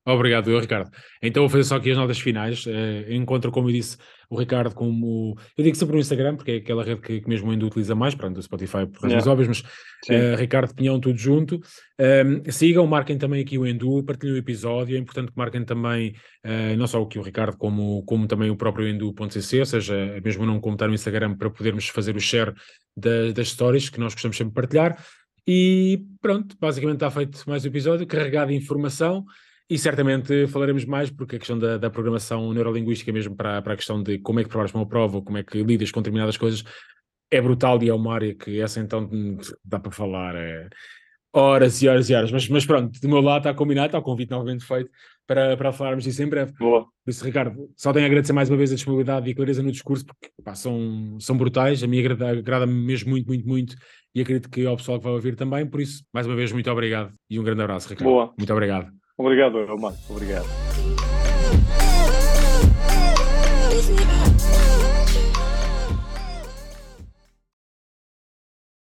Obrigado, eu, Ricardo. Então vou fazer só aqui as notas finais. Uh, encontro, como eu disse, o Ricardo como. Eu digo sempre no Instagram, porque é aquela rede que, que mesmo o Endo utiliza mais, pronto, o Spotify por razões yeah. óbvias, mas uh, Ricardo Pinhão, tudo junto. Um, sigam, marquem também aqui o Endu, partilhem o episódio. É importante que marquem também, uh, não só aqui o Ricardo, como, como também o próprio Endu.cc, ou seja, mesmo não comentar no Instagram para podermos fazer o share da, das stories que nós gostamos sempre de partilhar. E pronto, basicamente está feito mais um episódio carregado de informação. E certamente falaremos mais, porque a questão da, da programação neurolinguística, mesmo para, para a questão de como é que preparas para uma prova, ou como é que lidas com determinadas coisas, é brutal e é uma área que essa então dá para falar é, horas e horas e horas. Mas, mas pronto, do meu lado está combinado, está o convite novamente feito para, para falarmos disso em breve. Boa. Por isso, Ricardo, só tenho a agradecer mais uma vez a disponibilidade e a clareza no discurso, porque pá, são, são brutais, a mim agrada-me agrada mesmo muito, muito, muito, e acredito que ao pessoal que vai ouvir também, por isso, mais uma vez, muito obrigado e um grande abraço, Ricardo. Boa. Muito obrigado. Obrigado, Romano. Obrigado.